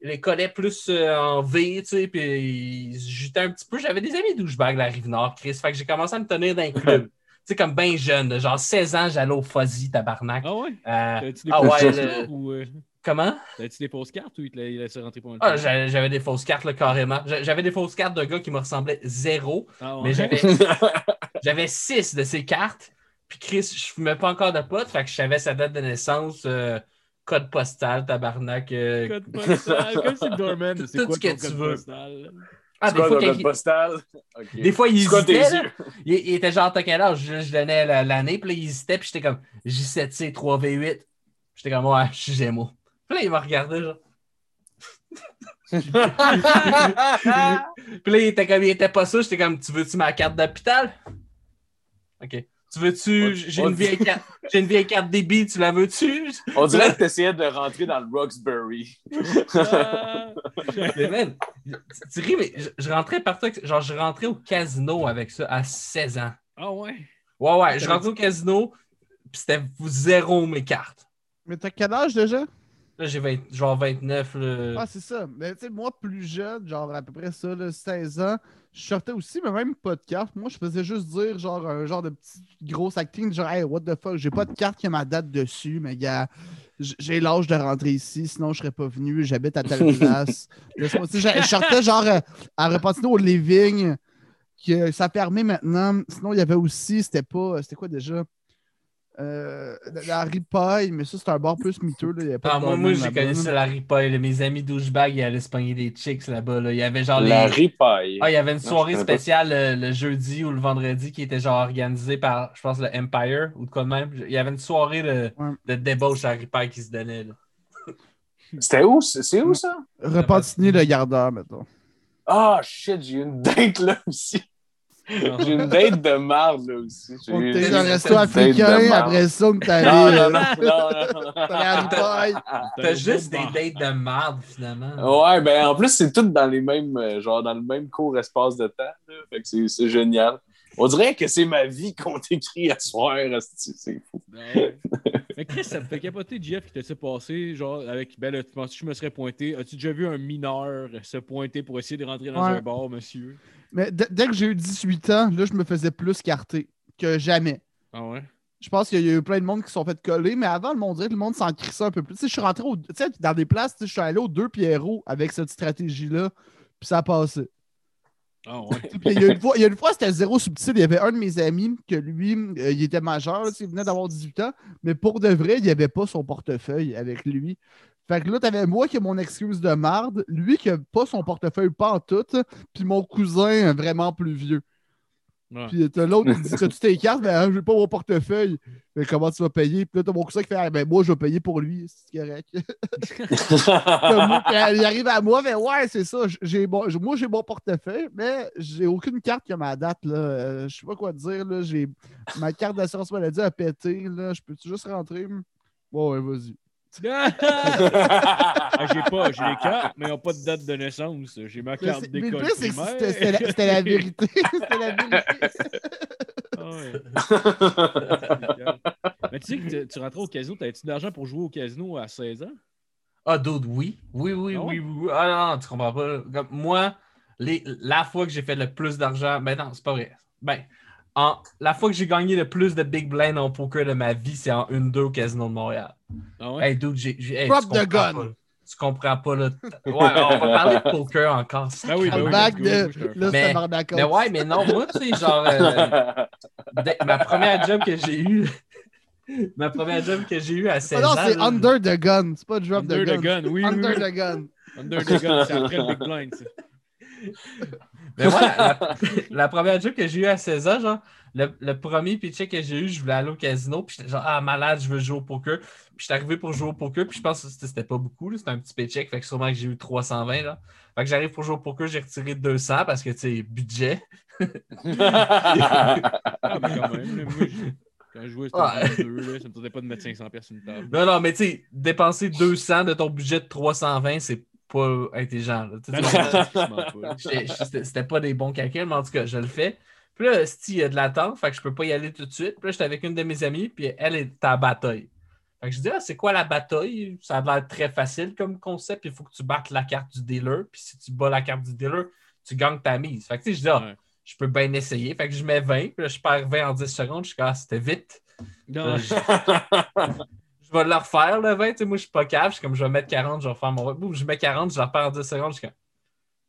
les collets plus euh, en V, tu sais, puis j'étais un petit peu. J'avais des amis douchebag la Rive-Nord, Chris. Fait que j'ai commencé à me tenir d'un club. [LAUGHS] tu sais, comme bien jeune, genre 16 ans, j'allais au Fuzzy, tabarnak. Ah ouais? Euh, T'avais-tu des ah fausses ouais, cartes, le- ou, euh, Comment? T'avais-tu des fausses cartes ou il te laissait rentrer pour un Ah, j'a- j'avais des fausses cartes, là, carrément. J'a- J'avais des fausses cartes de gars qui me ressemblaient zéro, Ah ouais. mais j'avais [LAUGHS] j'avais six de ces cartes. Puis Chris, je fumais pas encore de potes, fait que je savais sa date de naissance, euh, code postal, tabarnak. euh, Code postal, comme c'est Dorman, c'est Tout quoi ce que tu code veux. postal? Ah, des fois, code il- postal? Des fois, il hésitait. là. Il, il était genre, t'as quel âge? Je, je donnais la- l'année, puis là, il hésitait, puis j'étais comme J7C 3V8. J'étais comme, ouais, je suis Gémeaux. Puis là, il m'a regardé, genre. [LAUGHS] Puis là, il était comme, il était pas ça. J'étais comme, tu veux-tu ma carte d'hôpital? OK. Tu veux-tu, j'ai une vieille carte, j'ai une vieille carte débit, tu la veux-tu? On dirait que [LAUGHS] tu essayais de rentrer dans le Roxbury. Ah! Mais man, tu, ris, mais je, je rentrais partout, avec- genre, je rentrais au casino avec ça à 16 ans. Ah ouais? Ouais, ouais, je rentrais au casino, puis c'était zéro mes cartes. Mais t'as quel âge déjà? Là, j'ai 20 genre 29. là. Ah, c'est ça. Mais tu sais, moi, plus jeune, genre à peu près ça, là, 16 ans, je sortais aussi, mais même pas de carte. Moi, je faisais juste dire, genre, un genre de petit gros acting, genre, hey, what the fuck, j'ai pas de carte qui a ma date dessus, mais gars, j'ai l'âge de rentrer ici, sinon je serais pas venu, j'habite à telle [LAUGHS] place. Je sortais, genre, euh, à Repentino au Living, que ça permet maintenant. Sinon, il y avait aussi, c'était pas, c'était quoi déjà? Euh, la ripaille, mais ça, c'est un bar plus miteux. Là. Il y avait pas Ah, de moi, moi j'ai connu ça la ripaille. là. Mes amis douchebags, ils allaient se pogner des chicks là-bas. là. Il y avait genre La les... ripaille. Ah, il y avait une soirée spéciale le, le jeudi ou le vendredi qui était genre organisée par, je pense, le Empire ou de quoi de même. Il y avait une soirée de, Ouais. de débauche à la ripaille qui se donnait. là. C'était où? C'est c'est où ça? Repentigny le gardeur, mettons. Ah, shit, j'ai eu une date là aussi. J'ai une date de marde là aussi. J'ai On eu était une dans date resto de africain, marde. après ça, on allé. Non, non, euh, non, [LAUGHS] non. T'as [LAUGHS] juste des dates de marde, finalement. Ouais, ben en plus, c'est tout dans les mêmes, euh, genre dans le même court espace de temps. là. Fait que c'est- c'est génial. On dirait que c'est ma vie qu'on [LAUGHS] t'écrit à soir, c'est fou. Ben. Mais Chris, ça me fait capoter, Jeff, qui t'est passé, genre, avec, ben là, tu penses que je me serais pointé? As-tu déjà vu un mineur se pointer pour essayer de rentrer dans Ouais. un bar, monsieur? Mais dès que j'ai eu 18 ans, là, je me faisais plus carter que jamais. Ah ouais? Je pense qu'il y a eu plein de monde qui se sont fait coller, mais avant, le monde dirait que le monde s'en crissait un peu plus. Tu sais, je suis rentré au- tu sais, dans des places, tu sais, je suis allé aux deux Pierrot avec cette stratégie-là, puis ça a passé. Ah ouais? [LAUGHS] Il y a une fois, il y a une fois, c'était zéro subtil. Il y avait un de mes amis que lui, euh, il était majeur, là, il venait d'avoir 18 ans, mais pour de vrai, il n'y avait pas son portefeuille avec lui. Fait que là, t'avais moi qui ai mon excuse de marde, lui qui a pas son portefeuille pas en tout, puis mon cousin euh, vraiment plus vieux. Ouais. Puis t'as l'autre qui dit T'as-tu tes cartes? Ben, hein, j'ai pas mon portefeuille. Mais comment tu vas payer? Puis là, t'as mon cousin qui fait Ah, Ben, moi, je vais payer pour lui. C'est correct. [LAUGHS] Moi, puis il arrive à moi, mais ouais, c'est ça. J'ai bon, moi, j'ai mon portefeuille, mais j'ai aucune carte qui a ma date. Là. Euh, je sais pas quoi dire. Là. Ma carte d'assurance maladie a pété. Là. Je peux-tu juste rentrer? Bon, ouais, vas-y. Ah, j'ai pas, j'ai les cartes, mais ils n'ont pas de date de naissance. J'ai ma carte d'école c'était, la, vérité. [LAUGHS] c'était la vérité. Ah ouais. mais tu sais que tu- tu rentrais au casino, t'avais-tu de l'argent pour jouer au casino à 16 ans? Ah, dude, oui. Oui, oui, Ah oui, oui, oui. Ah non, non, tu comprends pas. Comme moi, les, la fois que j'ai fait le plus d'argent, ben non, c'est pas vrai. Ben, en, la fois que j'ai gagné le plus de big blind en poker de ma vie, c'est en 1-2 au Casino de Montréal. Ah ouais? Hey, dude, j'ai. j'ai- hey, Drop tu the gun. pas, tu comprends pas, là. Ouais, on va parler de poker encore. Ah oui, ben Le oui, bac let's go, moi, de. j'étais un Là, Mais- ouais, mais non, moi, tu sais, genre. euh, [LAUGHS] ma première job que j'ai eue. [LAUGHS] ma première job que j'ai eue à 16 Ah non, ans. c'est là, under the gun. C'est pas drop Under the gun. the gun, oui, oui, Under oui. the gun. Under the gun, c'est après le Big Blind, ça. Mais moi, la, [LAUGHS] la- la première job que j'ai eue à 16 ans, genre, le, le premier paycheck que j'ai eu, je voulais aller au casino, puis j'étais genre, ah, malade, je veux jouer au poker. Puis j'étais arrivé pour jouer au poker, puis je pense que c'était pas beaucoup, là, c'était un petit paycheck, fait que sûrement que j'ai eu 320, là. Fait que j'arrive pour jouer au poker, j'ai retiré 200 parce que, tu sais, budget. [LAUGHS] Ah, mais quand même. moi, quand je jouais, Ouais. c'était 22, là, ça me tentait pas de mettre 500 pièces sur une table. Non, non, mais tu sais, dépenser 200 de ton budget de 320, c'est pas intelligent. [LAUGHS] C'était pas des bons calculs, mais en tout cas, je le fais. Puis là, il y a de l'attente, fait que je peux pas y aller tout de suite. Puis là, j'étais avec une de mes amies, puis elle est à bataille. Fait que je dis, ah, c'est quoi la bataille? Ça a l'air très facile comme concept. Il faut que tu battes la carte du dealer. Puis si tu bats la carte du dealer, tu gagnes ta mise. Fait que tu sais, je dis, ah, Ouais. je peux bien essayer. Fait que je mets 20, puis là, je perds 20 en 10 secondes. Je suis ah, c'était vite. Non, je, [LAUGHS] je vais le refaire, le 20. Tu sais, moi, je suis pas cave. Je suis comme, je vais mettre 40, je vais refaire mon. Boum, je mets 40, je repère en 10 secondes. Je suis comme,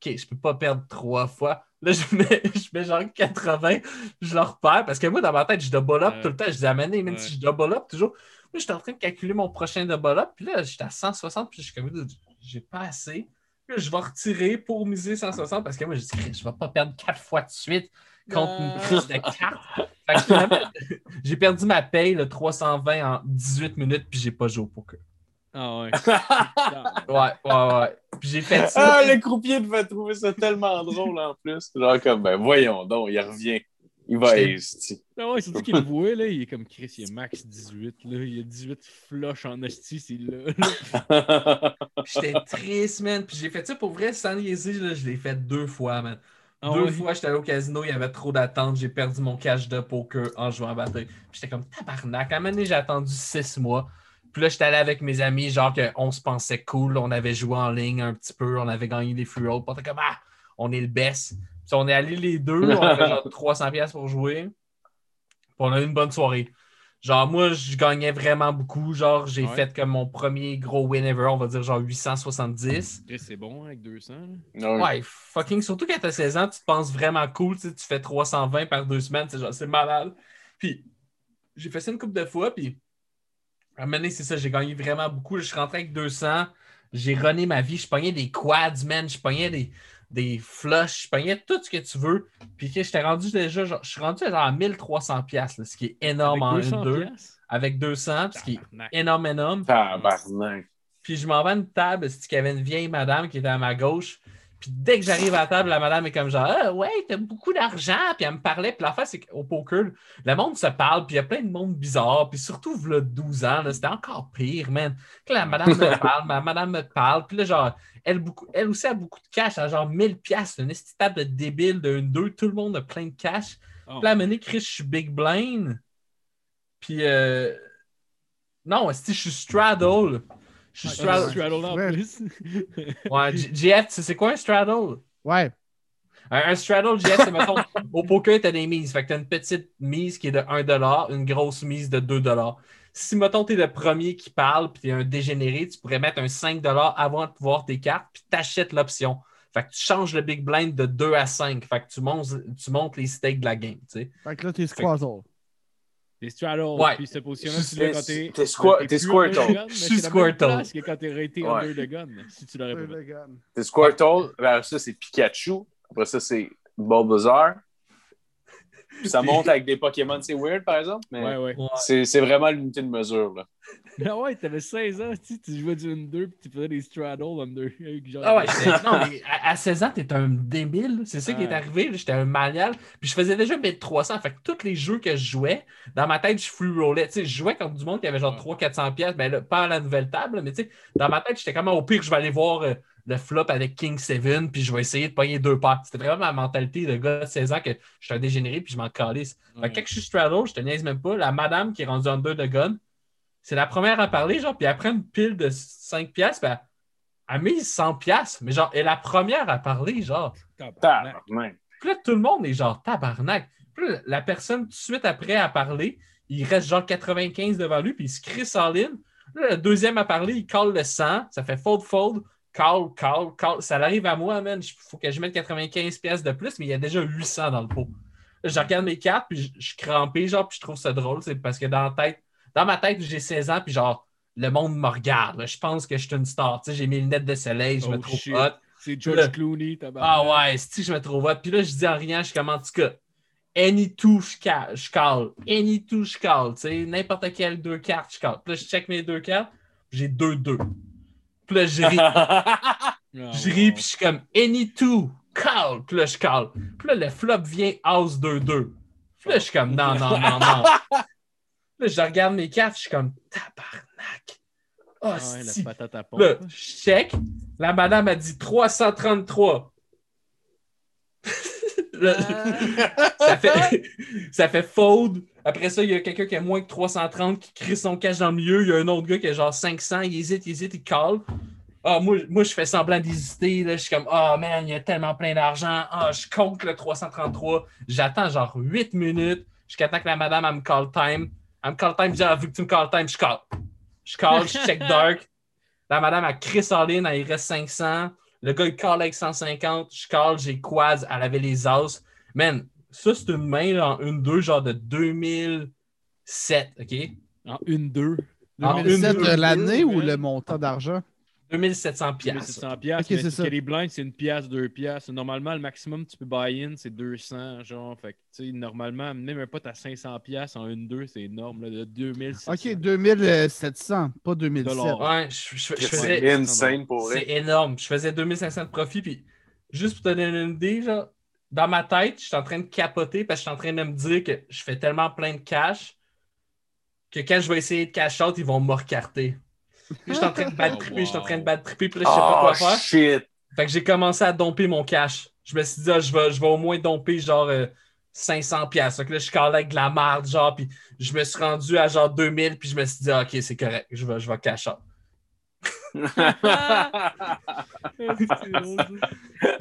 OK, je peux pas perdre trois fois. Là, je [LAUGHS] mets, je mets genre 80, je le repère. Parce que moi, dans ma tête, je double up Ouais. tout le temps. Je dis, mais même Ouais. si je double up toujours. Moi, j'étais en train de calculer mon prochain double up. Puis là, j'étais à 160. Puis je suis comme, j'ai pas assez. Là, je vais retirer pour miser 160 parce que moi, je dis, je vais pas perdre quatre fois de suite contre une prise de carte. [LAUGHS] J'ai perdu ma paye, le 320 en 18 minutes, puis j'ai pas joué au poker. Ah ouais. [LAUGHS] Ouais, ouais, ouais. Puis j'ai fait ça. Ah, le croupier devait trouver ça tellement drôle en plus. Genre comme, ben voyons donc, il revient. Il va esti. Ah ouais, surtout qu'il le voit, là, il est comme Chris, il est max 18, là. Il a 18 flush en hostie, c'est là. J'étais triste, man. Puis j'ai fait ça pour vrai, sans niaiser, là, je l'ai fait deux fois, man. Ah deux ouais? fois, j'étais allé au casino, il y avait trop d'attente, j'ai perdu mon cash de poker en jouant à bataille. Puis j'étais comme tabarnak. À un moment donné, j'ai attendu six mois. Puis là, j'étais allé avec mes amis, genre qu'on se pensait cool, on avait joué en ligne un petit peu, on avait gagné des free rolls. Puis on était comme ah, on est le best. Puis on est allés les deux, on avait [LAUGHS] genre 300$ piastres pour jouer. Puis on a eu une bonne soirée. Genre, moi, je gagnais vraiment beaucoup. Genre, j'ai Ouais. fait comme mon premier gros win ever, on va dire genre 870. Chris, c'est bon hein, avec 200. là. Ouais. Fucking, surtout quand t'as 16 ans, tu te penses vraiment cool, tu sais, tu fais 320 par deux semaines, c'est genre, c'est malade. Puis, j'ai fait ça une couple de fois, puis, à un moment donné, c'est ça, j'ai gagné vraiment beaucoup. Je suis rentré avec 200, j'ai runné ma vie, je pognais des quads, man, je pognais des, des flushs, je pognais tout ce que tu veux. Puis, sais, j'étais rendu déjà, genre, je suis rendu genre à 1300$, piastres, là, ce qui est énorme Avec en 200 1-2, piastres? avec 200, ce qui est énorme, énorme. Tabarnak. Puis je m'en vais à une table, c'est qu'il y avait une vieille madame qui était à ma gauche. Puis dès que j'arrive à la table, la madame est comme genre Ah, ouais, t'as beaucoup d'argent. Puis elle me parlait. Puis l'affaire, c'est qu'au poker, le monde se parle. Puis il y a plein de monde bizarre. Puis surtout, là, 12 ans, c'était encore pire, man. Que la madame me [LAUGHS] parle, ma madame me parle. Puis là, genre, elle, beaucoup, elle aussi a beaucoup de cash, elle a genre 1000 piastres. Une petite table de débile de 1-2. Tout le monde a plein de cash. Oh. Puis là, à Chris, je suis big blind. Puis, euh... non, si je suis straddle. Je suis straddle. straddle en plus. Ouais, GF, tu sais c'est quoi un straddle? Ouais. Un, un straddle, GF, c'est mettons, [LAUGHS] au poker, tu as des mises. Fait que tu as une petite mise qui est de 1 une grosse mise de 2 Si, mettons, tu es le premier qui parle puis tu es un dégénéré, tu pourrais mettre un 5 avant de pouvoir tes cartes puis tu achètes l'option. Fait que tu changes le big blind de 2 à 5. Fait que tu montes, tu montes les stakes de la game, tu sais. Fait que là, t'es Squazzle. T'es straddle, Ouais. puis Je tu l'as suis- quand t'es. t'es squa- t'es t'es Squirtle. Je c'est suis Squirtle. que quand t'es raté Ouais. under the gun, si tu l'aurais pas. C'est Squirtle, après ça, c'est Pikachu. Après ça, c'est Bulbasaur. Puis ça monte avec des Pokémon, c'est weird, par exemple, mais Ouais, ouais. Ouais. c'est c'est vraiment l'unité de mesure. Là. [LAUGHS] Ah ouais, t'avais 16 ans, tu sais, tu jouais du 1-2 puis tu faisais des straddle under. [LAUGHS] genre- Ah ouais, non, mais à, à 16 ans, t'es un débile. C'est ça qui est arrivé. J'étais un manial. Puis je faisais déjà 1300. Fait que tous les jeux que je jouais, dans ma tête, je free rollais. Tu sais, je jouais contre du monde qui avait genre Ouais. 300-400 pièces. Ben là, pas à la nouvelle table, mais tu sais, dans ma tête, j'étais comme au pire, je vais aller voir euh, le flop avec King 7 puis je vais essayer de pogner deux paires. C'était vraiment ma mentalité de gars de 16 ans que je suis un dégénéré puis je m'en calisse. Que quand je suis straddle, je te niaise même pas. La madame qui est rendue under de gun, c'est la première à parler, genre, puis après une pile de 5 piastres, ben, elle mise 100 piastres, mais genre, elle est la première à parler, genre. Tabarnak. Tabarnak. Puis là, tout le monde est genre tabarnak. Puis là, la personne tout de suite après à parler, il reste genre 95 devant lui, puis il se crisse en ligne. Là, le deuxième à parler, il colle le 100, ça fait fold, fold, call, call, call. Ça arrive à moi, man. Il faut que je mette 95 pièces de plus, mais il y a déjà 800 dans le pot. Je regarde mes cartes, puis je, je suis crampé, genre, puis je trouve ça drôle. C'est parce que dans la tête, dans ma tête, j'ai 16 ans, puis genre, le monde me regarde. Je pense que je suis une star. Tu sais, j'ai mes lunettes de soleil, je me Oh, trouve shit. hot. C'est George Clooney, Ah tabarnak. ouais, si je me trouve hot. Puis là, je dis en rien, je suis comme en tout cas. Any two, je ca- je cale. Any two, je sais, n'importe quelle deux cartes, je cale. Puis là, je check mes deux cartes. J'ai deux deux. Puis là, je ris. [LAUGHS] Ah, Je ris, puis je suis comme Any two, call. Puis là, je call. Puis là, le flop vient House 2-2. Puis là, je suis comme Non, non, non, non. [LAUGHS] Puis là, je regarde mes cartes, je suis comme Tabarnak. Oh, Ah ouais, la si. patate à pompe. Là, je check. La madame a dit 333. Là, [LAUGHS] ça fait, ça fait fold. Après ça, il y a quelqu'un qui a moins que 330 qui crie son cash dans le milieu. Il y a un autre gars qui a genre 500. Il hésite, il hésite, il call. Ah, moi, moi, je fais semblant d'hésiter. Je suis comme, oh man, il y a tellement plein d'argent. Ah, je compte le 333. J'attends genre 8 minutes jusqu'à temps que la madame, elle me call time. Elle me call time. Je dis, ah, vu que tu me call time, je call. Je call, je check [LAUGHS] dark. La madame a Chris All-in, elle, il reste 500. Le gars, il call avec 150. Je call, j'ai quads, elle avait les as. Man, ça, c'est une main là, en 1-2, genre de 2007, OK? En 1-2. En 2007, une, euh, deux, l'année deux, ou le montant d'argent? 2700 piastres. 1700 piastres. Ok, mais c'est les blinds, c'est une pièce, deux pièces. Normalement, le maximum que tu peux buy-in, c'est 200. Genre, fait que, tu sais, normalement, même un pote à 500 piastres en 1-2, c'est énorme. Là, de 2700. Ok, 2700, pas 2007. Dollars. Ouais, je, je- je C'est faisais. insane pour C'est énorme. Je faisais 2500 de profit. Puis, juste pour te donner une idée, genre, dans ma tête, je suis en train de capoter parce que je suis en train de me dire que je fais tellement plein de cash que quand je vais essayer de cash out, ils vont me recarter. Puis, je suis en train de bad Oh, tripper, je suis en train de bad tripper, puis là, je sais pas Oh quoi faire. shit! Fait que j'ai commencé à domper mon cash. Je me suis dit, ah, je, vais, je vais au moins domper genre euh, 500 pièces. Fait que là, je calais avec de la marde, genre, puis je me suis rendu à genre 2000, puis je me suis dit, ah, ok, c'est correct, je vais, je vais cash out.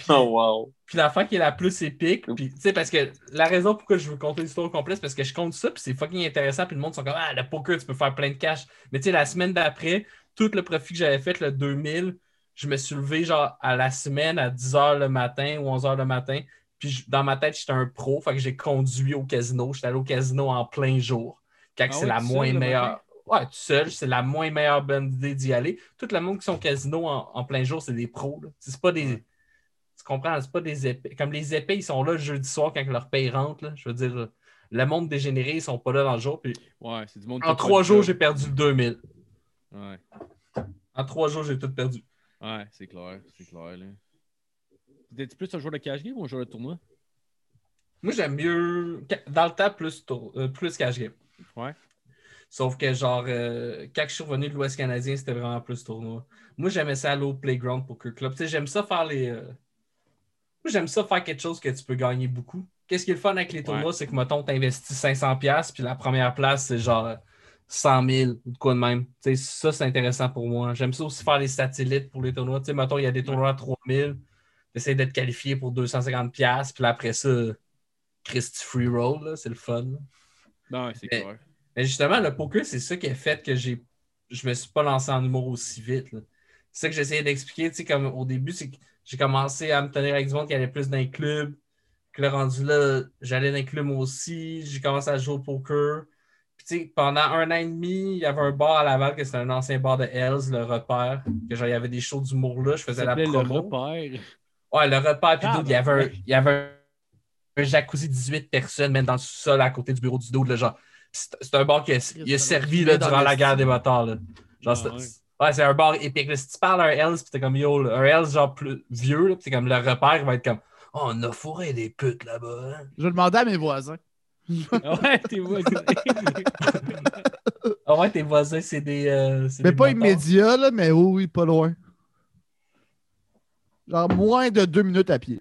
Oh wow! Puis l'affaire qui est la plus épique, puis tu sais, parce que la raison pourquoi je veux compter l'histoire au complet, c'est parce que je compte ça, puis c'est fucking intéressant, puis le monde sont comme, ah, le poker, tu peux faire plein de cash. Mais tu sais, la semaine d'après, tout le profit que j'avais fait, le 2000, je me suis levé genre à la semaine à 10h le matin ou 11h le matin, puis je- dans ma tête, j'étais un pro, fait que j'ai conduit au casino, j'étais allé au casino en plein jour, quand Ah c'est la moins le meilleure. Ouais, tout seul, c'est la moins meilleure bonne idée d'y aller. Tout le monde qui sont au casino en, en plein jour, c'est des pros. C'est pas des. Tu comprends? C'est pas des épées. Comme les épées, ils sont là le jeudi soir quand leur paye rentre. là. Je veux dire, le monde dégénéré, ils sont pas là dans le jour. Puis Ouais, c'est du monde en trois jours, j'ai perdu le 2000. Ouais, En trois jours, j'ai tout perdu. ouais c'est clair. C'est clair, là. T'es-tu plus un joueur de cash game ou un joueur de tournoi? Moi, j'aime mieux. Dans le temps, plus, tour- euh, plus cash game. Ouais. Sauf que, genre, euh, quand je suis revenu de l'Ouest canadien, c'était vraiment plus tournoi. Moi, j'aimais ça aller au Playground Poker Club. Tu sais, j'aime ça faire les. euh, Moi, j'aime ça faire quelque chose que tu peux gagner beaucoup. Qu'est-ce qui est le fun avec les tournois, c'est que, mettons, tu investis 500$, puis la première place, c'est genre 100 000 ou de quoi de même. Tu sais, ça, c'est intéressant pour moi. J'aime ça aussi faire les satellites pour les tournois. Tu sais, mettons, il y a des tournois à 3000, tu essaies d'être qualifié pour 250$, puis après ça, Christy Free Roll, là, c'est le fun. là. Non, ouais, c'est clair. Mais justement, le poker, c'est ça qui a fait que j'ai je me suis pas lancé en humour aussi vite. C'est ça que j'essayais d'expliquer. Tu sais, comme au début, c'est que j'ai commencé à me tenir avec du monde qui allait plus dans les clubs. Que le rendu là, j'allais dans les clubs aussi. J'ai commencé à jouer au poker. Puis, tu sais, pendant un an et demi, il y avait un bar à Laval, que c'était un ancien bar de Hells, le repère. Que genre, il y avait des shows d'humour là. Je faisais la s'appelait le promo. repère. Ouais, le repas, puis Ah, il y avait un, il y avait un, un jacuzzi 18 personnes, même dans le sous-sol à côté du bureau du dos. Là, genre. C'est un bar qui a, il a servi là, durant la guerre des motards. Là. Genre, Ah, c'est- ouais. ouais, c'est un bar épique. là. Si tu parles à un Hells, puis t'es comme yo, là, un Hells genre plus vieux, là, puis t'es comme le repère, il va être comme Oh, on a fourré des putes là-bas. hein. Je demandais à mes voisins. Ah [LAUGHS] ouais, t'es voisins. [LAUGHS] Ah ouais, tes voisins, c'est des. euh, Mais des pas motards. immédiat, là, mais oui, oui, pas loin. Genre moins de deux minutes à pied.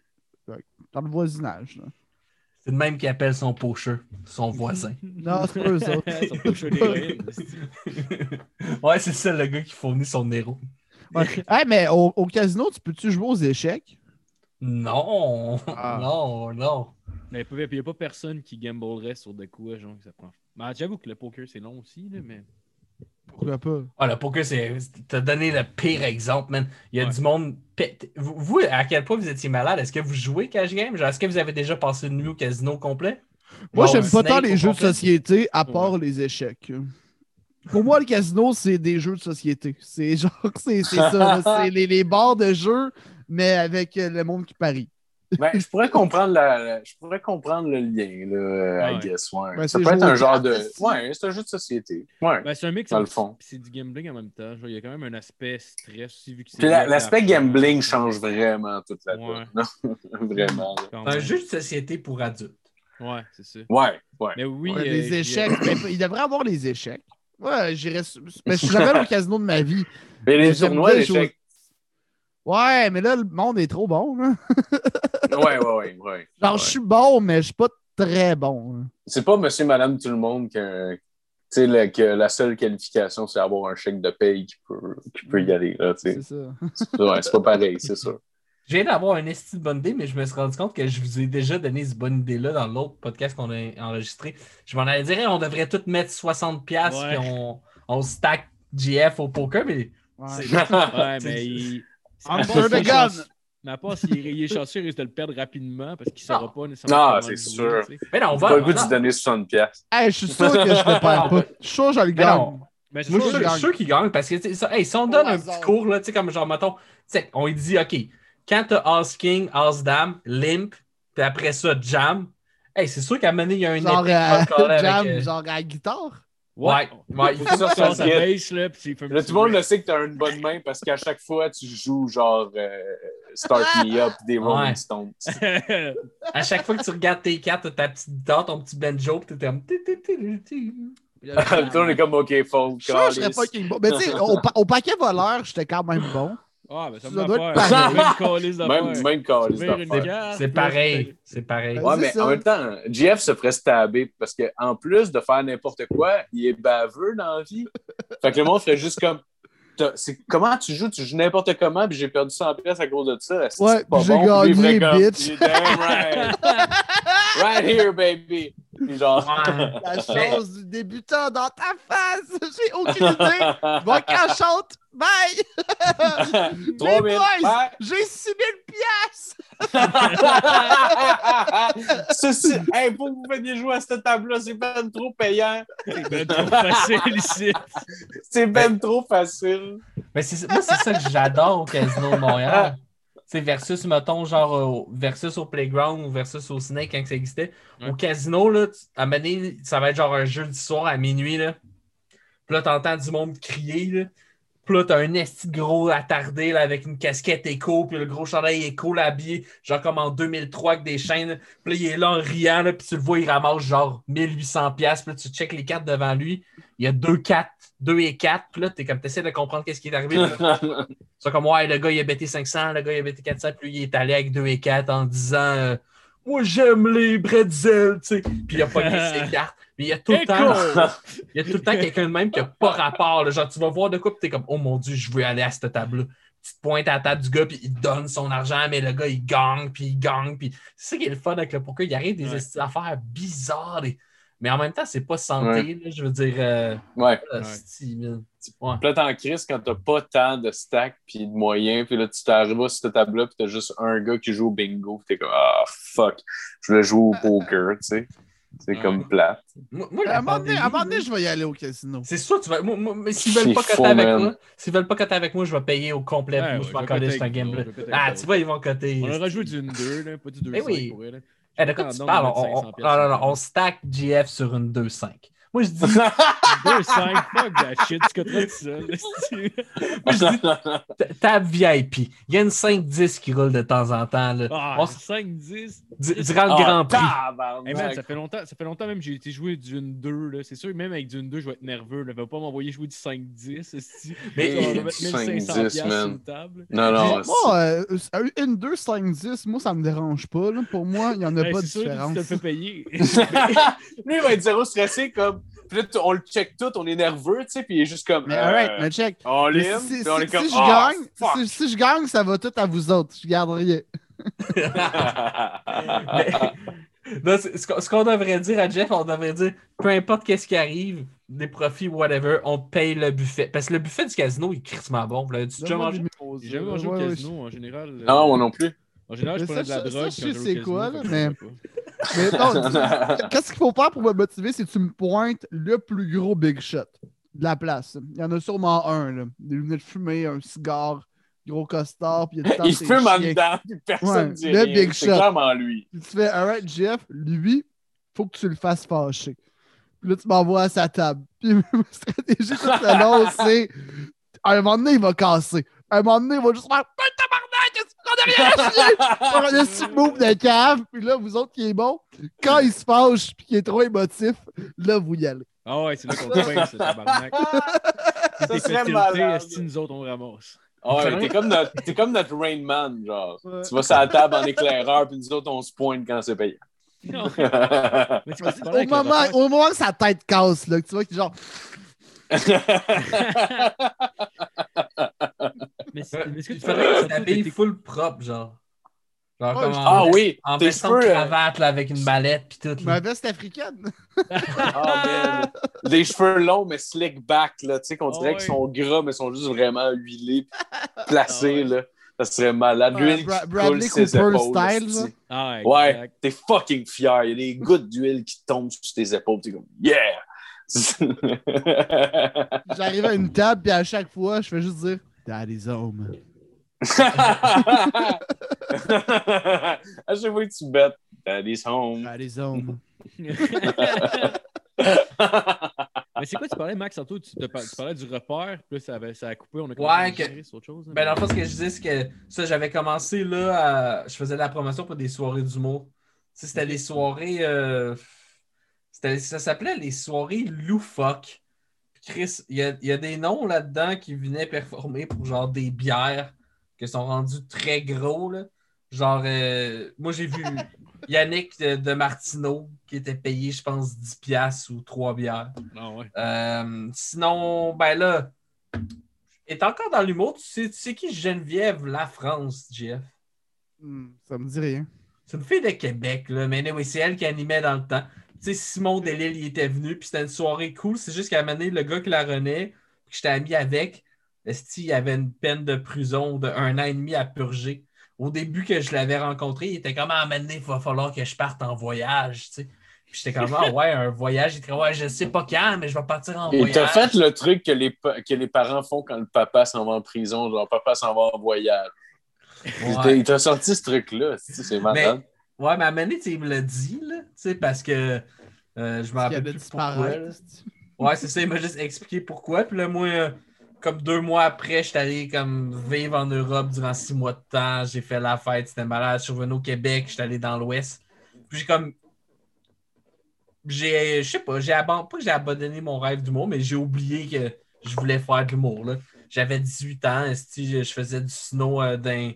Dans le voisinage. là. C'est le même qui appelle son pocheur, son voisin. [LAUGHS] Non, c'est pas eux autres. [LAUGHS] Son pocheur d'héroïne. [LAUGHS] ouais, c'est ça le gars qui fournit son héros. Ouais. Hey, mais au, au casino, tu peux-tu jouer aux échecs? Non, Ah. non, non. Mais il n'y a pas personne qui gamblerait sur de quoi, genre, que ça prend. Ben, J'avoue que le poker, c'est long aussi, là, mais. Pourquoi pas? Ah, le poker, c'est. T'as donné le pire exemple, man. Il y a Ouais. du monde. Vous, vous, à quel point vous étiez malade? Est-ce que vous jouez cash game? Genre, est-ce que vous avez déjà passé une nuit au casino complet? Moi, j'aime pas tant les jeux de société, à part les échecs. Pour moi, le casino, c'est des jeux de société. C'est genre, [LAUGHS] c'est c'est ça. C'est les, les bars de jeux mais avec le monde qui parie. Ben, je pourrais comprendre la, la- je pourrais comprendre le lien, là, I Ouais. guess. Ouais. Ben, ça c'est peut être un genre de. Ouais, c'est un jeu de société. Ouais. Ben, c'est un mix Dans le fond. puis C'est du gambling en même temps. Il y a quand même un aspect stress aussi vu la- l'aspect l'argent. gambling change vraiment toute la Ouais. donne. [LAUGHS] Vraiment. un jeu de société pour adultes. Ouais, c'est ça. Ouais, ouais. Mais oui. Ouais, euh, les j'y- échecs. [LAUGHS] ben, il devrait avoir les échecs. Ouais, j'irais. Mais je suis jamais au casino de ma vie. Mais les tournois d'échecs. Ouais, mais là, le monde est trop bon. là. Ouais, ouais, ouais. ouais. Genre, Ouais. je suis bon, mais je suis pas très bon. là. C'est pas monsieur, madame, tout le monde que, tu sais, le- que la seule qualification, c'est avoir un chèque de paye qui peut, qui peut y aller. Là, tu sais. C'est ça. C'est- ouais, c'est pas pareil, c'est ça. Je viens d'avoir une esti de bonne idée, mais je me suis rendu compte que je vous ai déjà donné cette bonne idée-là dans l'autre podcast qu'on a enregistré. Je m'en allais dire, Hey, on devrait tous mettre 60$ piastres Ouais. puis on, on stack GF au poker, mais Ouais. c'est- [LAUGHS] Ouais, mais [LAUGHS] il. Under the il est gun. Mais à part s'il est, il est chanceux, il risque de le perdre rapidement parce qu'il ne saura Non. pas nécessairement. Non, comment c'est sûr. jouer, tu. Mais non, on va. pas le goût de non, donner 60 piastres. Hey, je suis sûr que je le perds pas. Je suis sûr que je le mais gagne. non. Moi, je suis sûr- qu'il gagne parce que tu sais, ça- hey, si on donne un hasard. petit cours, là, tu sais, comme genre, mettons, tu on lui dit, OK, quand t'as As King, As Dame, Limp, puis après ça, Jam, hey, c'est sûr qu'à un moment donné, il y a un Genre, euh, coller [LAUGHS] avec, jam, euh, genre à la guitare. Ouais, ouais, il faut ça, sorte sa là, puis il Là, tout le monde le sait que t'as une bonne main parce qu'à chaque fois, tu joues genre euh, Start Me Up des Rolling Ouais. Stones. [LAUGHS] à chaque fois que tu regardes tes cartes, t'as ta petite guitare, ton petit banjo, puis t'es comme. [LAUGHS] le monde est comme OK, faut Je serais bon. Mais tu sais, au, pa- au paquet voleur, j'étais quand même bon. Ah, ben ça Ça me doit va être pareil. Même d'affaires. C'est pareil. C'est pareil. Ouais, mais ça. en même temps, GF se ferait stabber parce qu'en plus de faire n'importe quoi, il est baveux dans la vie. Fait que le monde ferait juste comme. Comment tu joues? Tu joues n'importe comment, puis j'ai perdu 100 pièces à cause de ça. Ouais, j'ai bon? Gagné, comme, bitch. [LAUGHS] [LAUGHS] right. here, baby. Genre. Ouais. La chance du débutant dans ta face. [LAUGHS] J'ai aucune idée. [LAUGHS] Va qu'elle chante. Bye. Trois boys. J'ai 6000 piastres. Ceci, hey, pour que vous veniez jouer à cette table-là, c'est ben trop payant. C'est ben trop facile ici. C'est ben trop facile. Mais moi, c'est ça que j'adore au Casino de Montréal. C'est versus, mettons, genre, au- versus au Playground ou versus au Snake quand ça existait. Ouais. Au casino, là, à donné, ça va être genre un jeudi soir à minuit, là. Puis là, t'entends du monde crier, là. Puis là, t'as un esti gros attardé, là, avec une casquette écho, puis le gros chandail écho, là, habillé, genre comme en 2003 avec des chaînes. Puis là, il est là en riant, là, puis tu le vois, il ramasse genre 1800 pièces Puis là, tu checkes les cartes devant lui. Il y a deux 4, 2 et 4. Puis là, t'es comme, t'essaies de comprendre qu'est-ce qui est arrivé. C'est [LAUGHS] comme, ouais, le gars, il a bêté 500, le gars, il a bêté 400, puis lui, il est allé avec 2 et 4 en disant, euh, moi, j'aime les bretzels, tu sais. Puis il a pogné [LAUGHS] ses cartes. Puis il y a tout le temps, il y a tout le temps quelqu'un de même qui n'a pas rapport. là. Genre, tu vas voir de quoi, puis t'es comme, oh mon Dieu, je veux aller à cette table-là. Tu te pointes à la table du gars, puis il donne son argent, mais le gars, il gagne, puis il gagne. Puis c'est ça qui est le fun avec le poker. Il arrive des Ouais. affaires bizarres. Mais en même temps, c'est pas santé, là, je veux dire. euh, ouais. esti, man. Ouais. Puis là, t'es en crise quand t'as pas tant de stacks puis de moyens. Puis là, tu t'arrives à cette table-là, puis t'as juste un gars qui joue au bingo. Puis t'es comme, ah, fuck, je voulais jouer au poker, tu sais. C'est Ouais. comme plate. Moi, moi, À un moment donné, pandémie, à un moment donné, là, je vais y aller au casino. C'est sûr, tu vas. Moi, moi, mais s'ils veulent pas coter avec moi, s'ils veulent pas coter avec moi, je vais payer au complet. Ouais, moi, ouais, je vais coter un game là. Ah, tu vois, ils vont coter. On aura joué d'une 2, là, pas du 2 Mais oui. pour elle. Là. Eh, de quoi tu Pardon, parles? on On, mettre on- 500 non, non, non, on stack GF sur une 2-5. Moi, je dis, [LAUGHS] 2, 5, fuck that shit, tu coteras tout seul. moi, je dis table VIP. Il y a une 5-10 qui roule de temps en temps. Là. Ah, On- 5, 10. du- durant le Grand Prix. Hey man, ça fait longtemps, ça fait longtemps même que j'ai été jouer d'une 2. Là. C'est sûr, même avec d'une 2, je vais être nerveux. Là. Va pas m'envoyer jouer du 5-10. [LAUGHS] esti. Mais- on va mettre 1500 5-10, piastres man. sur une table. Non, non, Moi, moi, euh, une 2, 5, 10, moi, ça me dérange pas. là. Pour moi, il n'y en a Hey, pas de sûr tu différence. te fais payer. [LAUGHS] Lui, il va être zéro stressé, comme. Puis là, on le check tout, on est nerveux, tu sais, puis il est juste comme. Mais euh, alright, mais check. On Mais lime, si, on si- est comme. si je Ah, gagne, si, si je gagne, ça va tout à vous autres. Je garde rien. [LAUGHS] Mais- ce qu'on devrait dire à Jeff, on devrait dire peu importe qu'est-ce qui arrive, des profits, whatever, on paye le buffet. Parce que le buffet du casino, il est crissement bon. Là, tu as déjà mangé? J'ai jamais au casino en général. euh, Non, moi non plus. En général, je Mais prenais de ça, la ça, drogue. je sais quoi, là, mais-. [LAUGHS] Mais non, [LAUGHS] qu'est-ce qu'il faut faire pour me motiver, c'est que tu me pointes le plus gros big shot de la place. Il y en a sûrement un, là. Des lunettes fumées, un cigare, gros costard, puis il y a [LAUGHS] Il fume en dedans, puis personne Ouais, dit le rien. big C'est shot. clairement lui. Puis tu fais, alright, Jeff, lui, faut que tu le fasses fâcher. Puis là, tu m'envoies à sa table. Puis ma stratégie tout le long, c'est à un moment donné, il va casser. À un moment donné, il va juste faire Putain, tabarnak, qu'est-ce qu'on a rien à chier! Faire un petit move de cave. Puis là, vous autres qui est bon, quand il se fâche puis qu'il est trop émotif, là, vous y allez. Ah ouais, c'est là qu'on te pince, ce tabarnak. [LAUGHS] Ça serait malade. esti, nous autres, on ramasse. Ah ouais, t'es comme notre, t'es comme notre Rain Man, genre. Ouais. Tu vas sur la table en éclaireur, puis nous autres, on se pointe quand c'est payant. Non. [LAUGHS] Mais c'est tu Au le moment, au moment que sa tête casse, là, que tu vois que genre, [LAUGHS] Mais c'est- mais est-ce que Il tu faudrait parlais que tu t'habilles full propre, genre. Genre Ouais, comme je- en, ah veste- oui, en tes veston de euh, cravate là, avec une balette puis tout. ma veste africaine. [LAUGHS] Ah, man. Des cheveux longs, mais slick back, là. Tu sais, qu'on dirait Ah ouais. qu'ils sont gras, mais sont juste vraiment huilés, [LAUGHS] placés, Ah ouais. là. Ça serait malade. L'huile Bra- qui Bradley ses Cooper épaules. style. Ah, Ouais, t'es fucking fier. Il y a des gouttes d'huile qui tombent sur tes épaules. T'es comme, yeah! [LAUGHS] J'arrive à une table, puis à chaque fois, je fais juste dire Daddy's home. [LAUGHS] à chaque fois que tu bêtes, Daddy's home. Daddy's home. [LAUGHS] Mais c'est quoi tu parlais, Max, tantôt? Tu, parlais du repère, puis là, ça, avait- ça a coupé, on a Ouais, commencé que- à gérer sur autre chose. hein? Ben, dans le fond, ce que je disais, c'est que ça, j'avais commencé là, à- je faisais de la promotion pour des soirées d'humour. Tu sais, c'était les soirées. euh, c'était- Ça s'appelait les soirées loufoques. Chris, il y a, il y a des noms là-dedans qui venaient performer pour genre des bières qui sont rendus très gros. Là. Genre, euh, moi j'ai vu [LAUGHS] Yannick de, de Martineau qui était payé, je pense, 10$ piastres ou 3 bières. Ah ouais. Euh, sinon, ben là, est encore dans l'humour. Tu sais, tu sais qui Geneviève La France, Jeff? Hmm, ça me dit rien. C'est une fille de Québec, là, mais anyway, c'est elle qui animait dans le temps. Tu sais, Simon Delille, il était venu, puis c'était une soirée cool. C'est juste qu'à un moment donné, le gars qui la renaît, que j'étais ami avec, il avait une peine de prison de un an et demi à purger. Au début que je l'avais rencontré, il était comme à moment donné, il va falloir que je parte en voyage, tu sais. Puis j'étais comme, ah ouais, un voyage. Il était comme, ouais, je sais pas quand, mais je vais partir en Et voyage. t'as fait le truc que les, que les parents font quand le papa s'en va en prison, genre papa s'en va en voyage. Il t'a- Ouais. Il t'a sorti ce truc-là, c'est malade? Ouais, mais à sais, il me l'a dit, là, tu sais, parce que euh, je me Qui rappelle plus pourquoi. Ouais, c'est ça, il m'a juste expliqué pourquoi. Puis là, moi, euh, comme deux mois après, j'étais allé comme vivre en Europe durant six mois de temps. J'ai fait la fête, c'était malade. Je suis revenu au Québec, j'étais allé dans l'Ouest. Puis j'ai comme. J'ai. Je sais pas, j'ai abandonné. Pas que j'ai abandonné mon rêve d'humour, mais j'ai oublié que je voulais faire de l'humour. là. J'avais 18 ans, je faisais du snow euh, dans,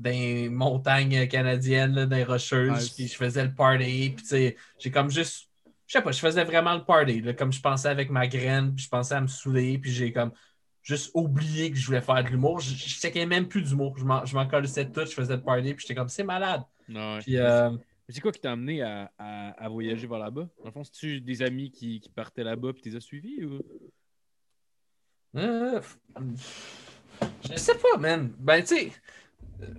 dans les montagnes canadiennes, là, dans les rocheuses, Nice. puis je faisais le party, puis tu sais, j'ai comme juste je sais pas, je faisais vraiment le party. là, comme je pensais avec ma graine, puis je pensais à me saouler, puis j'ai comme juste oublié que je voulais faire de l'humour. Je, je checkais même plus d'humour. Je m'en, colissais tout, je faisais le party, puis j'étais comme, c'est malade. Non. Puis, euh, Mais c'est quoi qui t'a amené à, à- à voyager vers là-bas? Dans le fond, c'est-tu des amis qui, qui partaient là-bas et tu les as suivis? Ou... euh, je sais pas, man. Ben, tu sais,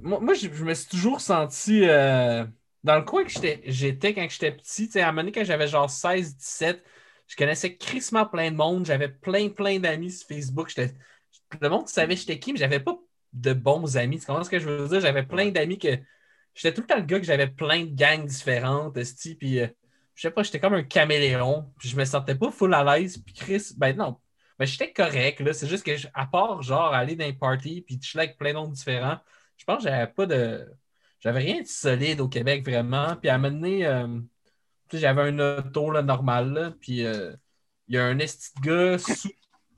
moi, moi, je, je me suis toujours senti euh, dans le coin que j'étais, quand j'étais petit. Tu sais, à un moment donné, quand j'avais genre 16, 17, je connaissais crissement plein de monde. J'avais plein, plein d'amis sur Facebook. Le monde savait j'étais qui, mais j'avais pas de bons amis. Tu comprends ce que je veux dire? J'avais plein d'amis que. J'étais tout le temps le gars que j'avais plein de gangs différentes, puis euh, je sais pas, j'étais comme un caméléon, puis je me sentais pas full à l'aise, puis Chris, ben non, ben j'étais correct, là, c'est juste que, à part, genre, aller dans un party, puis chiller avec plein d'autres différents, je pense que j'avais pas de... J'avais rien de solide au Québec, vraiment, puis à un moment donné, euh, j'avais un auto, là, normal, puis euh, il y a un esti gars sous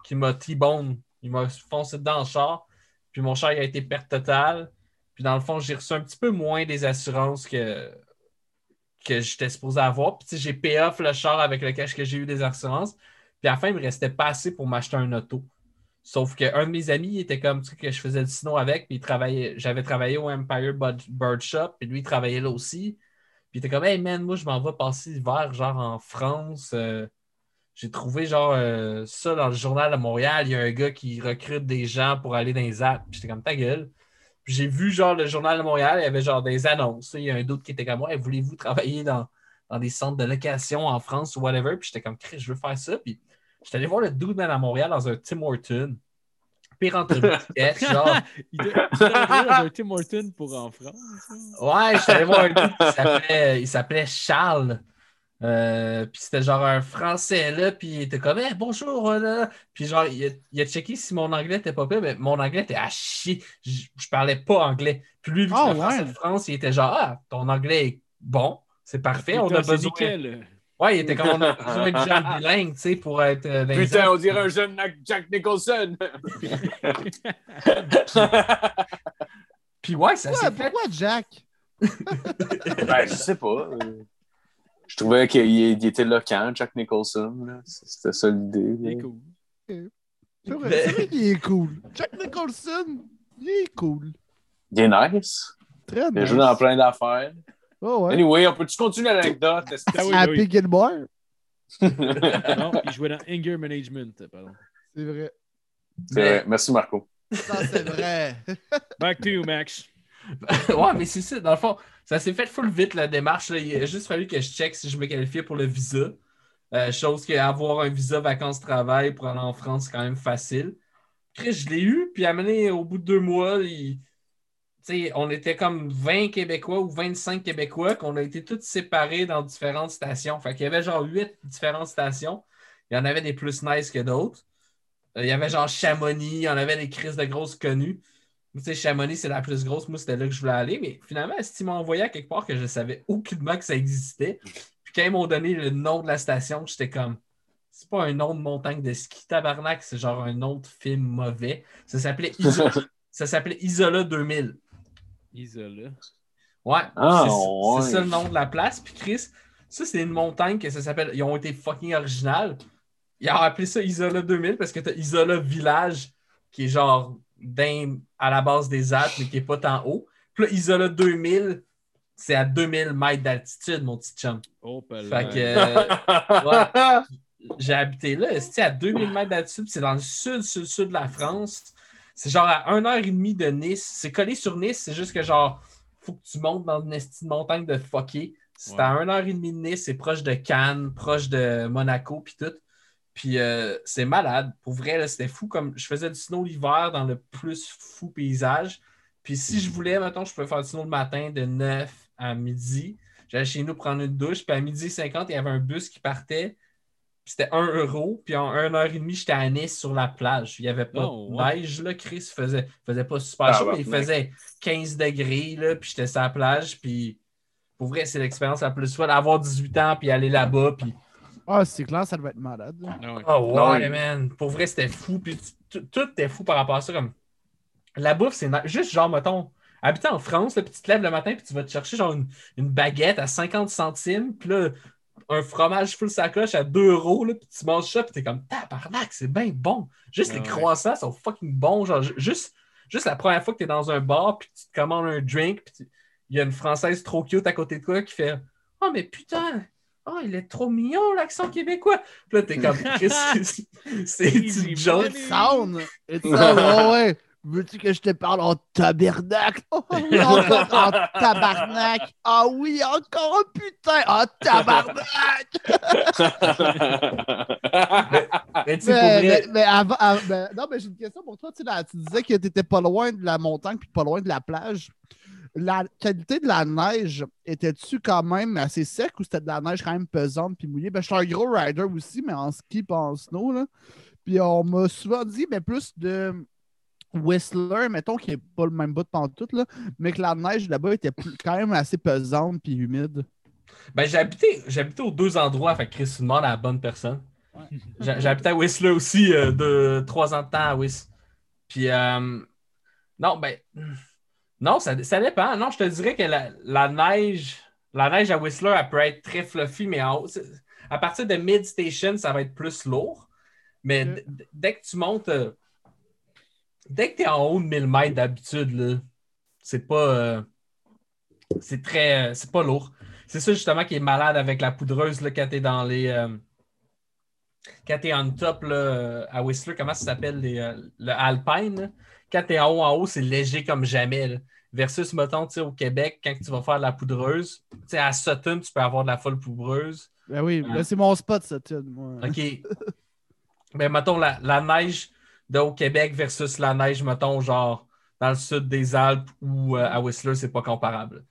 qui m'a T-bone, il m'a foncé dedans en char, puis mon char, il a été perte totale, puis dans le fond, j'ai reçu un petit peu moins des assurances que, que j'étais supposé avoir. Puis j'ai pay off le char avec le cash que j'ai eu des assurances. Puis à la fin, il me restait pas assez pour m'acheter un auto. Sauf qu'un de mes amis était comme tu sais, que je faisais du snow avec, puis j'avais travaillé au Empire Bird Shop, puis lui, il travaillait là aussi. Puis il était comme Hey man, moi je m'en vais passer l'hiver, genre en France. Euh, j'ai trouvé genre euh, ça dans le journal de Montréal. Il y a un gars qui recrute des gens pour aller dans les apps. Puis j'étais comme ta gueule. Puis j'ai vu genre le journal de Montréal, il y avait genre des annonces. Il y a un doute qui était comme moi, voulez-vous travailler dans, dans des centres de location en France ou whatever? Puis j'étais comme je veux faire ça. Puis j'étais allé voir le dude man à Montréal dans un Tim Horton. Puis pire sketch, [LAUGHS] genre. Il dans un Tim Horton pour en France. hein. Ouais, je suis allé voir un gars qui s'appelait- il s'appelait Charles. Euh, puis c'était genre un français là, puis il était comme Hey, bonjour euh, là. Puis genre, il a, il a checké si mon anglais était pas pire, mais mon anglais était à chier. Je, je parlais pas anglais. Puis lui, vu que c'était un français ouais. de France, il était genre Ah, ton anglais est bon, c'est parfait, on a besoin. nickel. Ouais, il était comme on a besoin de gens bilingues, tu sais, pour être. euh, Putain, on dirait un jeune Jack Nicholson. [LAUGHS] Puis ouais, ça Ouais, s'est fait. pourquoi Jack? [LAUGHS] ben, je sais pas. euh, Je trouvais qu'il il était loquant, Jack Nicholson. là. C'était ça l'idée. Il est cool. C'est vrai, c'est vrai qu'il est cool. Jack Nicholson, il est cool. Il est nice. Très Il nice. joué dans plein d'affaires. Oh, ouais. Anyway, on peut-tu continuer l'anecdote? que- Ah oui, Happy oui. Gilmore, [LAUGHS] Non, il jouait dans Anger Management, pardon. c'est vrai. C'est vrai. Merci, Marco. Ça, c'est vrai. [LAUGHS] Back to you, Max. [LAUGHS] ouais, mais c'est ça. Dans le fond, ça s'est fait full vite la démarche. là. Il a juste fallu que je check si je me qualifiais pour le visa. Euh, chose qu'avoir un visa vacances-travail pour aller en France, c'est quand même facile. Chris, je l'ai eu, puis amené au bout de deux mois, il- tu sais, on était comme 20 Québécois ou 25 Québécois qu'on a été tous séparés dans différentes stations. Fait qu'il y avait genre 8 différentes stations. Il y en avait des plus nice que d'autres. Euh, Il y avait genre Chamonix, il y en avait des crises de grosses connues. Tu sais, Chamonix, c'est la plus grosse. Moi, c'était là que je voulais aller. Mais finalement, est-ce m'ont envoyé à quelque part que je savais aucunement que ça existait? Puis quand ils m'ont donné le nom de la station, j'étais comme, c'est pas un nom de montagne de ski tabarnak, c'est genre un autre film mauvais. Ça s'appelait Isola, [LAUGHS] ça s'appelait Isola 2000. Isola. Ouais, Ah, c'est ouais. c'est ça le nom de la place. Puis Chris, ça, c'est une montagne que ça s'appelle. Ils ont été fucking original. Ils ont appelé ça Isola 2000 parce que t'as Isola Village qui est genre d'un- à la base des Alpes, mais qui est pas tant haut. Puis là, Isola 2000, c'est à 2000 mètres d'altitude, mon petit chum. Oh, pas Fait que euh, [LAUGHS] ouais, j'ai habité là, c'est à 2000 mètres d'altitude, c'est dans le sud, sud, sud de la France. C'est genre à 1h30 de Nice. C'est collé sur Nice, c'est juste que genre, faut que tu montes dans une montagne de fucké. C'est Ouais. à 1h30 de Nice, c'est proche de Cannes, proche de Monaco, puis tout. Puis euh, c'est malade. Pour vrai, c'était fou. Comme je faisais du snow l'hiver dans le plus fou paysage. Puis si je voulais, mettons, je pouvais faire du snow le matin de 9 à midi. J'allais chez nous prendre une douche. Puis à midi 50, il y avait un bus qui partait. Puis c'était 1 euro. Puis en 1h30, j'étais à Nice sur la plage. Il n'y avait pas Oh, de ouais. neige. Là. Chris faisait, faisait pas super Ah, chaud, ouais, mais il faisait 15 degrés. Là, puis j'étais sur la plage. Puis pour vrai, c'est l'expérience la plus folle. Avoir 18 ans, puis aller là-bas. Puis Ah, c'est clair, ça doit être malade. Ah. Oh Non, ouais, il- man. Pour vrai, c'était fou. Puis tout tout était fou par rapport à ça. Comme... La bouffe, c'est na- juste genre, mettons, habiter en France, là, puis tu te lèves le matin, puis tu vas te chercher genre une, une baguette à 50 centimes, puis là, un fromage full sacoche à 2 euros, là, puis tu manges ça, puis t'es comme, tabarnak, c'est bien bon. Juste Ah les ouais. croissants sont fucking bons. Genre, ju- juste, juste la première fois que t'es dans un bar, puis tu te commandes un drink, puis il y a une Française trop cute à côté de toi qui fait Oh, mais putain! Oh, il est trop mignon, l'accent québécois! Puis là, t'es comme, [LAUGHS] [LAUGHS] c'est- une joke. money. Sound! Ça, [LAUGHS] ouais, ouais. Veux-tu que je te parle en tabernacle? [LAUGHS] Oh oui, encore en tabarnak! Ah oui, encore un putain! En tabarnak! [LAUGHS] Mais tu sais, pour Mais, mais- avant, avant- non, mais j'ai une question pour toi. Tu, sais, là, tu disais que tu étais pas loin de la montagne puis pas loin de la plage. La qualité de la neige, était-tu quand même assez sec ou c'était de la neige quand même pesante puis mouillée? Ben, je suis un gros rider aussi, mais en ski pas en snow. Là. Puis on m'a souvent dit, mais plus de Whistler, mettons, qui n'est pas le même bout de pantoute, là, mais que la neige là-bas était plus- quand même assez pesante puis humide. ben, j'ai habité, j'ai habité aux deux endroits, fait que Chris, tu demandes à la bonne personne. Habité à Whistler aussi, euh, de trois ans de temps à Whist. Puis, euh, non, ben, non, ça, ça dépend. Non, je te dirais que la, la neige, la neige à Whistler, elle peut être très fluffy, mais en haut, à partir de mid-station, ça va être plus lourd. Mais dès que tu montes, euh, dès que tu es en haut de 1000 mètres d'habitude, c'est pas, euh, c'est très, euh, c'est pas lourd. C'est ça justement qui est malade avec la poudreuse là, quand tu es dans les. euh, quand tu es on top là, à Whistler, comment ça s'appelle euh, le Alpine? là? Quand tu es en haut, en haut, c'est léger comme jamais. là. Versus, mettons, tu sais, au Québec, quand tu vas faire de la poudreuse, à Sutton, tu peux avoir de la folle poudreuse. Ben oui, c'est mon spot, moi. OK. [LAUGHS] Ben, mettons, la, la neige de au Québec versus la neige, mettons, genre dans le sud des Alpes ou euh, à Whistler, c'est pas comparable.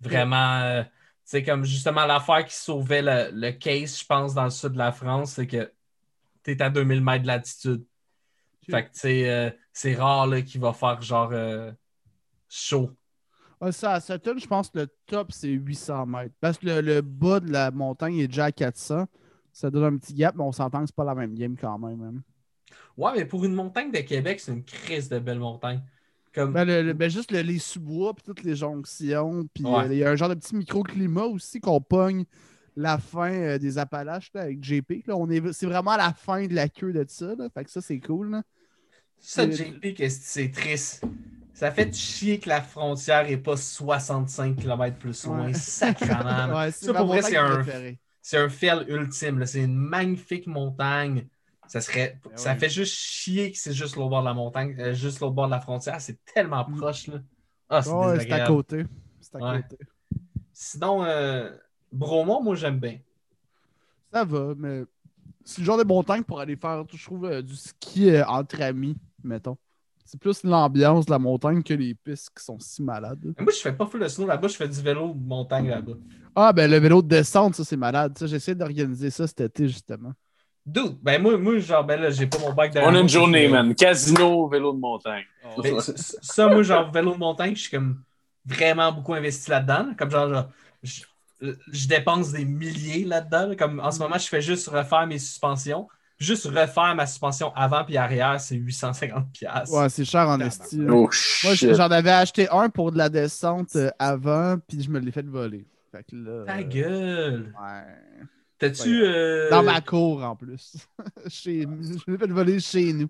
Vraiment, c'est comme justement l'affaire qui sauvait le, le case, je pense, dans le sud de la France, c'est que tu es à 2000 mètres de latitude. Fait que, tu sais, euh, c'est rare qu'il va faire genre euh, chaud. Ouais, ça, à Sutton, je pense que le top, c'est 800 mètres. Parce que le, le, bas de la montagne est déjà à 400. Ça donne un petit gap, mais on s'entend que c'est pas la même game quand même. Hein. Ouais, mais pour une montagne de Québec, c'est une crise de belle montagne. Comme... Ben, le, ben juste les sous-bois, puis toutes les jonctions. Puis euh, il y a un genre de petit microclimat aussi qu'on pogne la fin euh, des Appalaches là, avec JP. Là. On est, c'est vraiment la fin de la queue de ça. Là. Fait que ça, c'est cool. Là. Ça, JP, c'est triste. Ça fait chier que la frontière n'est pas 65 km plus loin. Ouais. Sacrement. [LAUGHS] ouais, ça, pour vrai, c'est un, c'est un ultime. C'est une magnifique montagne. Ça serait. Ben ça fait juste chier que c'est juste l'autre bord de la montagne, euh, juste l'autre bord de la frontière. C'est tellement mm. proche. Là. Ah, c'est oh, à côté. C'est à côté. Sinon, euh, Bromont, moi, j'aime bien. Ça va, mais c'est le genre de montagne pour aller faire, je trouve, euh, du ski euh, entre amis, mettons. C'est plus l'ambiance de la montagne que les pistes qui sont si malades. moi, je fais pas full de snow là-bas, je fais du vélo de montagne là-bas. Ah, ben le vélo de descente, ça, c'est malade. J'essaie d'organiser ça cet été, justement. Dude, ben moi, moi genre, ben là, j'ai pas mon bac de. On a une journée, man. Casino, vélo de montagne. Oh. Ben, ça, moi, genre, vélo de montagne, je suis comme vraiment beaucoup investi là-dedans. Comme genre, genre je, je, dépense des milliers là-dedans. Comme en ce moment, je fais juste refaire mes suspensions. Juste refaire ma suspension avant puis arrière, c'est 850$. Ouais, c'est cher en esti. Oh, moi, j'en avais acheté un pour de la descente euh, avant, puis je me l'ai fait voler. Fait que là, Ta gueule! Ouais. T'as-tu. Euh... Dans ma cour en plus. [LAUGHS] chez... Je me l'ai fait voler chez nous.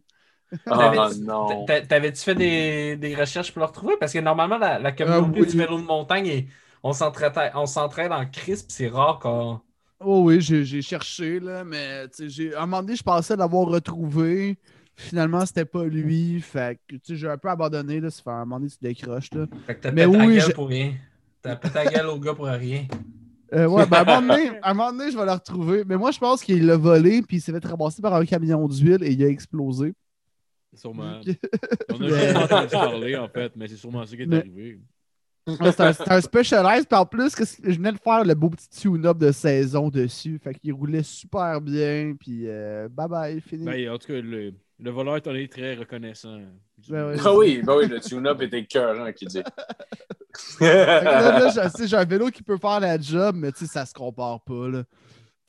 [LAUGHS] Oh non. T'avais-tu fait des, des, recherches pour le retrouver? Parce que normalement, la, la communauté euh, du vélo de montagne, est, on s'entraide en crisp, c'est rare quand. Oh oui, j'ai cherché, là, mais à un moment donné, je pensais l'avoir retrouvé. Finalement, c'était pas lui. Fait que j'ai un peu abandonné. Là, fait un moment donné, tu décroches. Là. Fait que t'as mais oui, ta gueule pour rien. T'as pété ta gueule au gars pour rien. Euh, ouais, ben, à, un moment donné, [LAUGHS] à un moment donné, je vais le retrouver. Mais moi, je pense qu'il l'a volé, puis il s'est fait ramasser par un camion d'huile et il a explosé. Sûrement. [LAUGHS] On a jamais entendu parler, en fait, mais c'est sûrement ça qui est arrivé. C'est un, un Specialized, puis en plus, que je venais de faire le beau petit tune-up de saison dessus. Fait qu'il roulait super bien, puis euh, bye bye, fini. Ben, en tout cas, le, le voleur est allé très reconnaissant. Ben ah oui, ben oui, le tune-up était cœur, qui dit. là, là [LAUGHS] j'ai un vélo qui peut faire la job, mais ça se compare pas. Là.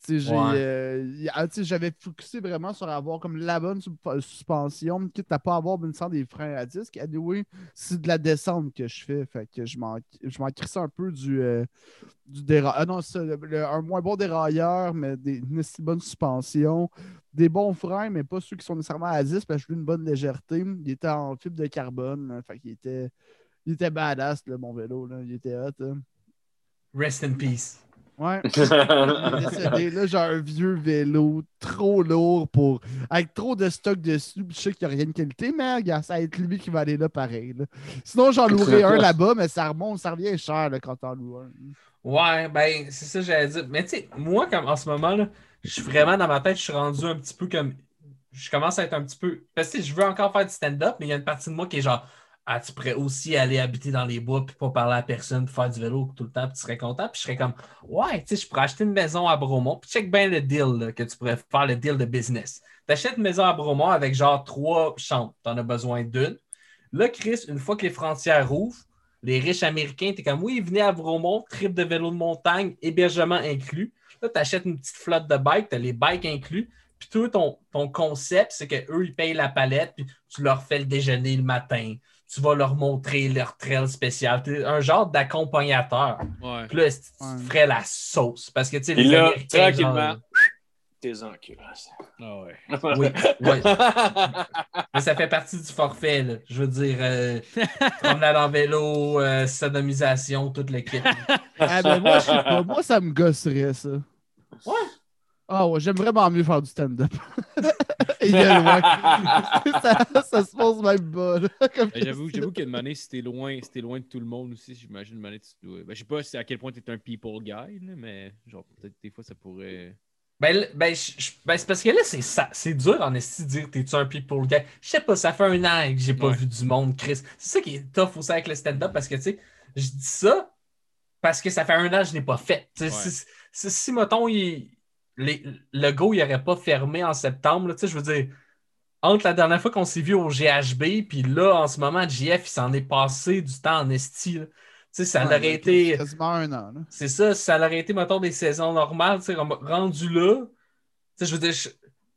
Euh, j'avais focusé vraiment sur avoir comme la bonne suspension, quitte à pas avoir une sorte des freins à disque. Anyway, c'est de la descente que je fais. Fait que je m'en crisse un peu du, euh, du dérailleur. Ah non, un moins bon dérailleur, mais des, une si bonne suspension. Des bons freins, mais pas ceux qui sont nécessairement à 10 parce que j'ai une bonne légèreté. Il était en fibre de carbone. fait qu'il était, il était badass, mon vélo. Là. Il était hot. Rest in peace. Ouais. [LAUGHS] décédé. Là, j'ai un vieux vélo trop lourd pour. avec trop de stock dessus. Je sais qu'il n'y a rien de qualité, mais regarde, ça va être lui qui va aller là pareil. Sinon, j'en louerais un là-bas, mais ça remonte, ça revient cher là, quand t'en loues un. Ouais, ben, c'est ça que j'allais dire. Mais tu sais, moi, comme en ce moment, là, je suis vraiment dans ma tête, je suis rendu un petit peu comme. Je commence à être un petit peu. Parce que je veux encore faire du stand-up, mais il y a une partie de moi qui est genre ah, tu pourrais aussi aller habiter dans les bois puis pas parler à personne, faire du vélo tout le temps, puis tu serais content. Puis je serais comme, ouais, tu sais, je pourrais acheter une maison à Bromont, puis check bien le deal que tu pourrais faire, le deal de business. Tu achètes une maison à Bromont avec genre trois chambres, tu en as besoin d'une. Là, Chris, une fois que les frontières ouvrent, les riches américains, tu es comme, oui, venez à Bromont, trip de vélo de montagne, hébergement inclus. Là, tu achètes une petite flotte de bikes, tu as les bikes inclus. Puis tout ton, ton concept, c'est qu'eux, ils payent la palette, puis tu leur fais le déjeuner le matin tu vas leur montrer leur trail spécial. un genre d'accompagnateur. Ouais. Puis là, tu ferais la sauce? Parce que, tu sais, les là, tranquillement, tes enculés. Ah ouais. Oui, oui. [LAUGHS] Mais ça fait partie du forfait, là. Je veux dire, euh, promenade en vélo, euh, sodomisation, toute l'équipe. [LAUGHS] ah ben moi, je sais pas. Moi, ça me gosserait, ça. Ouais. Ah ouais, j'aime vraiment mieux faire du stand-up. [LAUGHS] [LAUGHS] ça, ça, se pose même bas. J'avoue, j'avoue qu'une année, si t'es loin, si loin de tout le monde aussi, j'imagine une année, tu dois. Ben, je sais pas à quel point t'es un people guy, mais genre peut-être des fois ça pourrait. Ben, ben, je- je- ben, c'est parce que là, c'est ça. C'est dur en esti de dire t'es-tu un people guy. Je sais pas, ça fait un an que j'ai pas Ouais. vu du monde, Chris. C'est ça qui est tough aussi avec le stand-up parce que, tu sais, je dis ça parce que ça fait un an que je n'ai pas fait. Ouais. Si, si, si, mettons, il- les- le go, il aurait pas fermé en septembre, là, tu sais, je veux dire, entre la dernière fois qu'on s'est vu au GHB, puis là, en ce moment, JF, il s'en est passé du temps en esti. Tu sais, ça Ouais, aurait été. Quasiment un an. C'est ça, ça aurait été, mettons, des saisons normales, tu sais, comme rendu là, tu sais, je veux dire, je-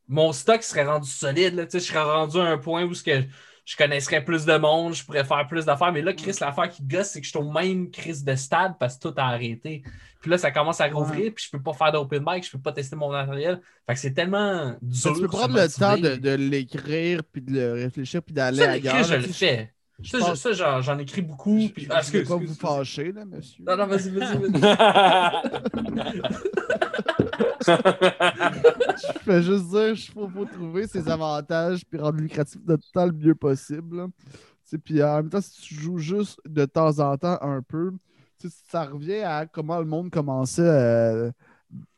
mon stock serait rendu solide, là, tu sais, je serais rendu à un point où ce que je connaisserais plus de monde, je pourrais faire plus d'affaires, mais là, Chris, l'affaire qui gosse, c'est que je suis au même Chris de stade parce que tout a arrêté. Puis là, ça commence à rouvrir, puis je peux pas faire d'open mic, je peux pas tester mon matériel. Fait que c'est tellement dur. tu peux prendre le temps de, de l'écrire, puis de le réfléchir, puis d'aller Ça, ailleurs. l'écrire, je le fais. je Ça, je- pense- ça, j'en j'en écris beaucoup. Puis... Je Ah, ne vais excuse, pas vous fâcher, là, monsieur. Non, non, vas-y, vas-y, vas-y. [LAUGHS] [LAUGHS] Je fais juste dire qu'il faut, faut trouver ses avantages puis rendre lucratif notre temps le mieux possible. sais, Puis en même temps, si tu joues juste de temps en temps un peu, ça revient à comment le monde commençait euh,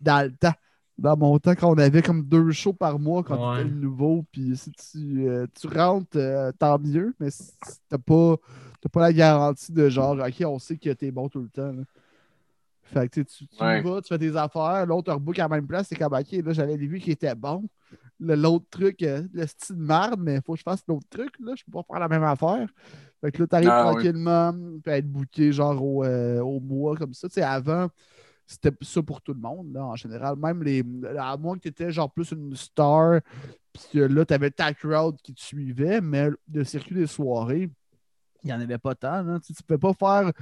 dans le temps. Dans mon temps, quand on avait comme deux shows par mois quand Ouais. tu étais nouveau, puis si tu, euh, tu rentres, euh, tant mieux, mais si t'as pas, pas la garantie de genre, OK, on sait que t'es bon tout le temps. là. Fait que tu, tu, Ouais. vas, tu fais tes affaires, l'autre rebook à la même place, c'est comme OK, là, j'avais vu qui était bon. L'autre truc, euh, le style de merde, mais il faut que je fasse l'autre truc, là, je peux pas faire la même affaire. Fait que là, t'arrives Ah, oui. tranquillement, puis à être booké genre au, euh, au mois comme ça. Tu sais, avant, c'était ça pour tout le monde, là, en général. Même les. À moins que tu étais genre plus une star, puis là, tu avais ta crowd qui te suivait, mais le circuit des soirées, il n'y en avait pas tant. Tu ne peux pas faire.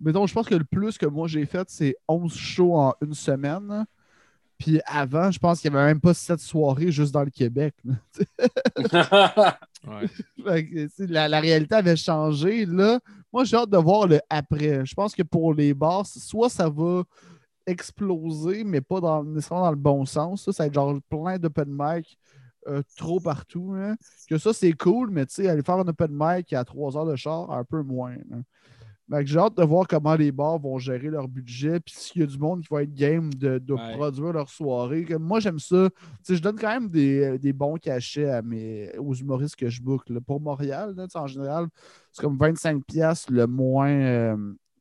Mettons, je pense que le plus que moi j'ai fait, c'est 11 shows en une semaine. Puis avant, je pense qu'il n'y avait même pas 7 soirées juste dans le Québec. [LAUGHS] Ouais. Que, la réalité avait changé. Là, moi, j'ai hâte de voir le après. Je pense que pour les bars, soit ça va exploser, mais pas dans, nécessairement dans le bon sens. Ça, ça va être genre plein d'open mic euh, trop partout. hein. Que ça, c'est cool, mais tu sais, aller faire un open mic à 3 heures de char, un peu moins. Fait que j'ai hâte de voir comment les bars vont gérer leur budget, puis s'il y a du monde qui va être game de, de Ouais. produire leur soirée. Comme moi, j'aime ça. Je donne quand même des, des bons cachets à mes, aux humoristes que je book. là. Pour Montréal, là, en général, c'est comme 25$ piastres le moins, euh,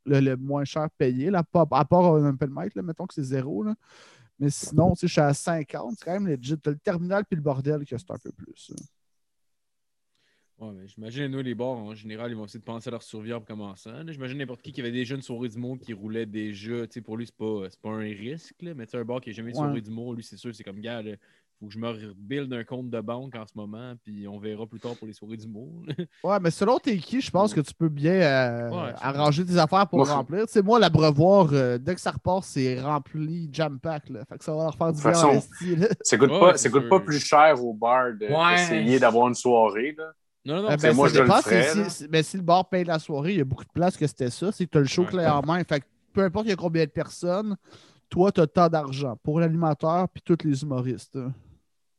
le, le moins cher payé, là, à part un open mic, là, mettons que c'est zéro. Là. Mais sinon, tu sais, je suis à 50, c'est quand même legit. T'as le terminal puis le bordel que c'est un peu plus. là. Ouais, mais j'imagine, nous, les bars, en général, ils vont essayer de penser à leur survie en commençant. J'imagine n'importe qui qui avait déjà une soirée d'humour qui roulait déjà. Tu sais, pour lui, c'est pas, c'est pas un risque. Là. Mais tu sais, un bar qui n'a jamais eu de Ouais. soirée d'humour, lui, c'est sûr, c'est comme, gars, faut que je me rebuild un compte de banque en ce moment, puis on verra plus tard pour les soirées d'humour. là. [LAUGHS] Ouais, mais selon t'es qui, je pense que tu peux bien euh, Ouais, arranger tes affaires pour Moi, remplir. Tu sais, moi, l'abreuvoir, euh, dès que ça repart, c'est rempli jam-pack. là. Fait que ça va leur faire du bien [LAUGHS] ça coûte, Ouais, pas, ça coûte pas plus cher au bar de- Ouais. d'essayer d'avoir une soirée. Là. Non, non, non. C'est- ben, moi, je le ferais, c'est- ben, si le bar paye la soirée, il y a beaucoup de places que c'était ça. C'est que tu as le show Ouais. clé en main. Fait que peu importe il y a combien de personnes, toi, tu as tant d'argent pour l'animateur puis tous les humoristes. hein?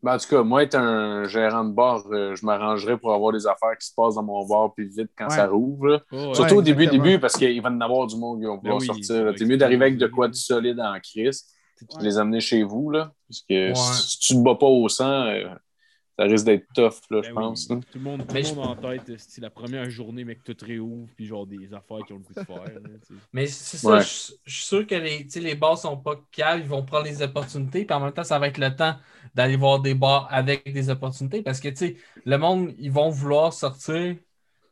Ben, en tout cas, moi, être un gérant de bar, euh, je m'arrangerais pour avoir des affaires qui se passent dans mon bar plus vite quand Ouais. ça rouvre. Oh, ouais. Surtout au début, début, parce qu'il va y en avoir du monde qui pouvoir oui, ça sortir. va T'es mieux d'arriver avec de quoi de solide en crise, puis de Ouais. les amener chez vous. Là, parce que Ouais. si tu te bats pas au sang, euh, ça risque d'être tough, là, je Ben pense. là. Tout le monde, tout le monde en tête, c'est la première journée, mais que tout réouvre, puis genre des affaires qui ont le goût de faire. là. Mais c'est ça, Ouais. je, je suis sûr que les, tu sais, les bars sont pas caves, ils vont prendre les opportunités, puis en même temps, ça va être le temps d'aller voir des bars avec des opportunités parce que tu sais, le monde, ils vont vouloir sortir,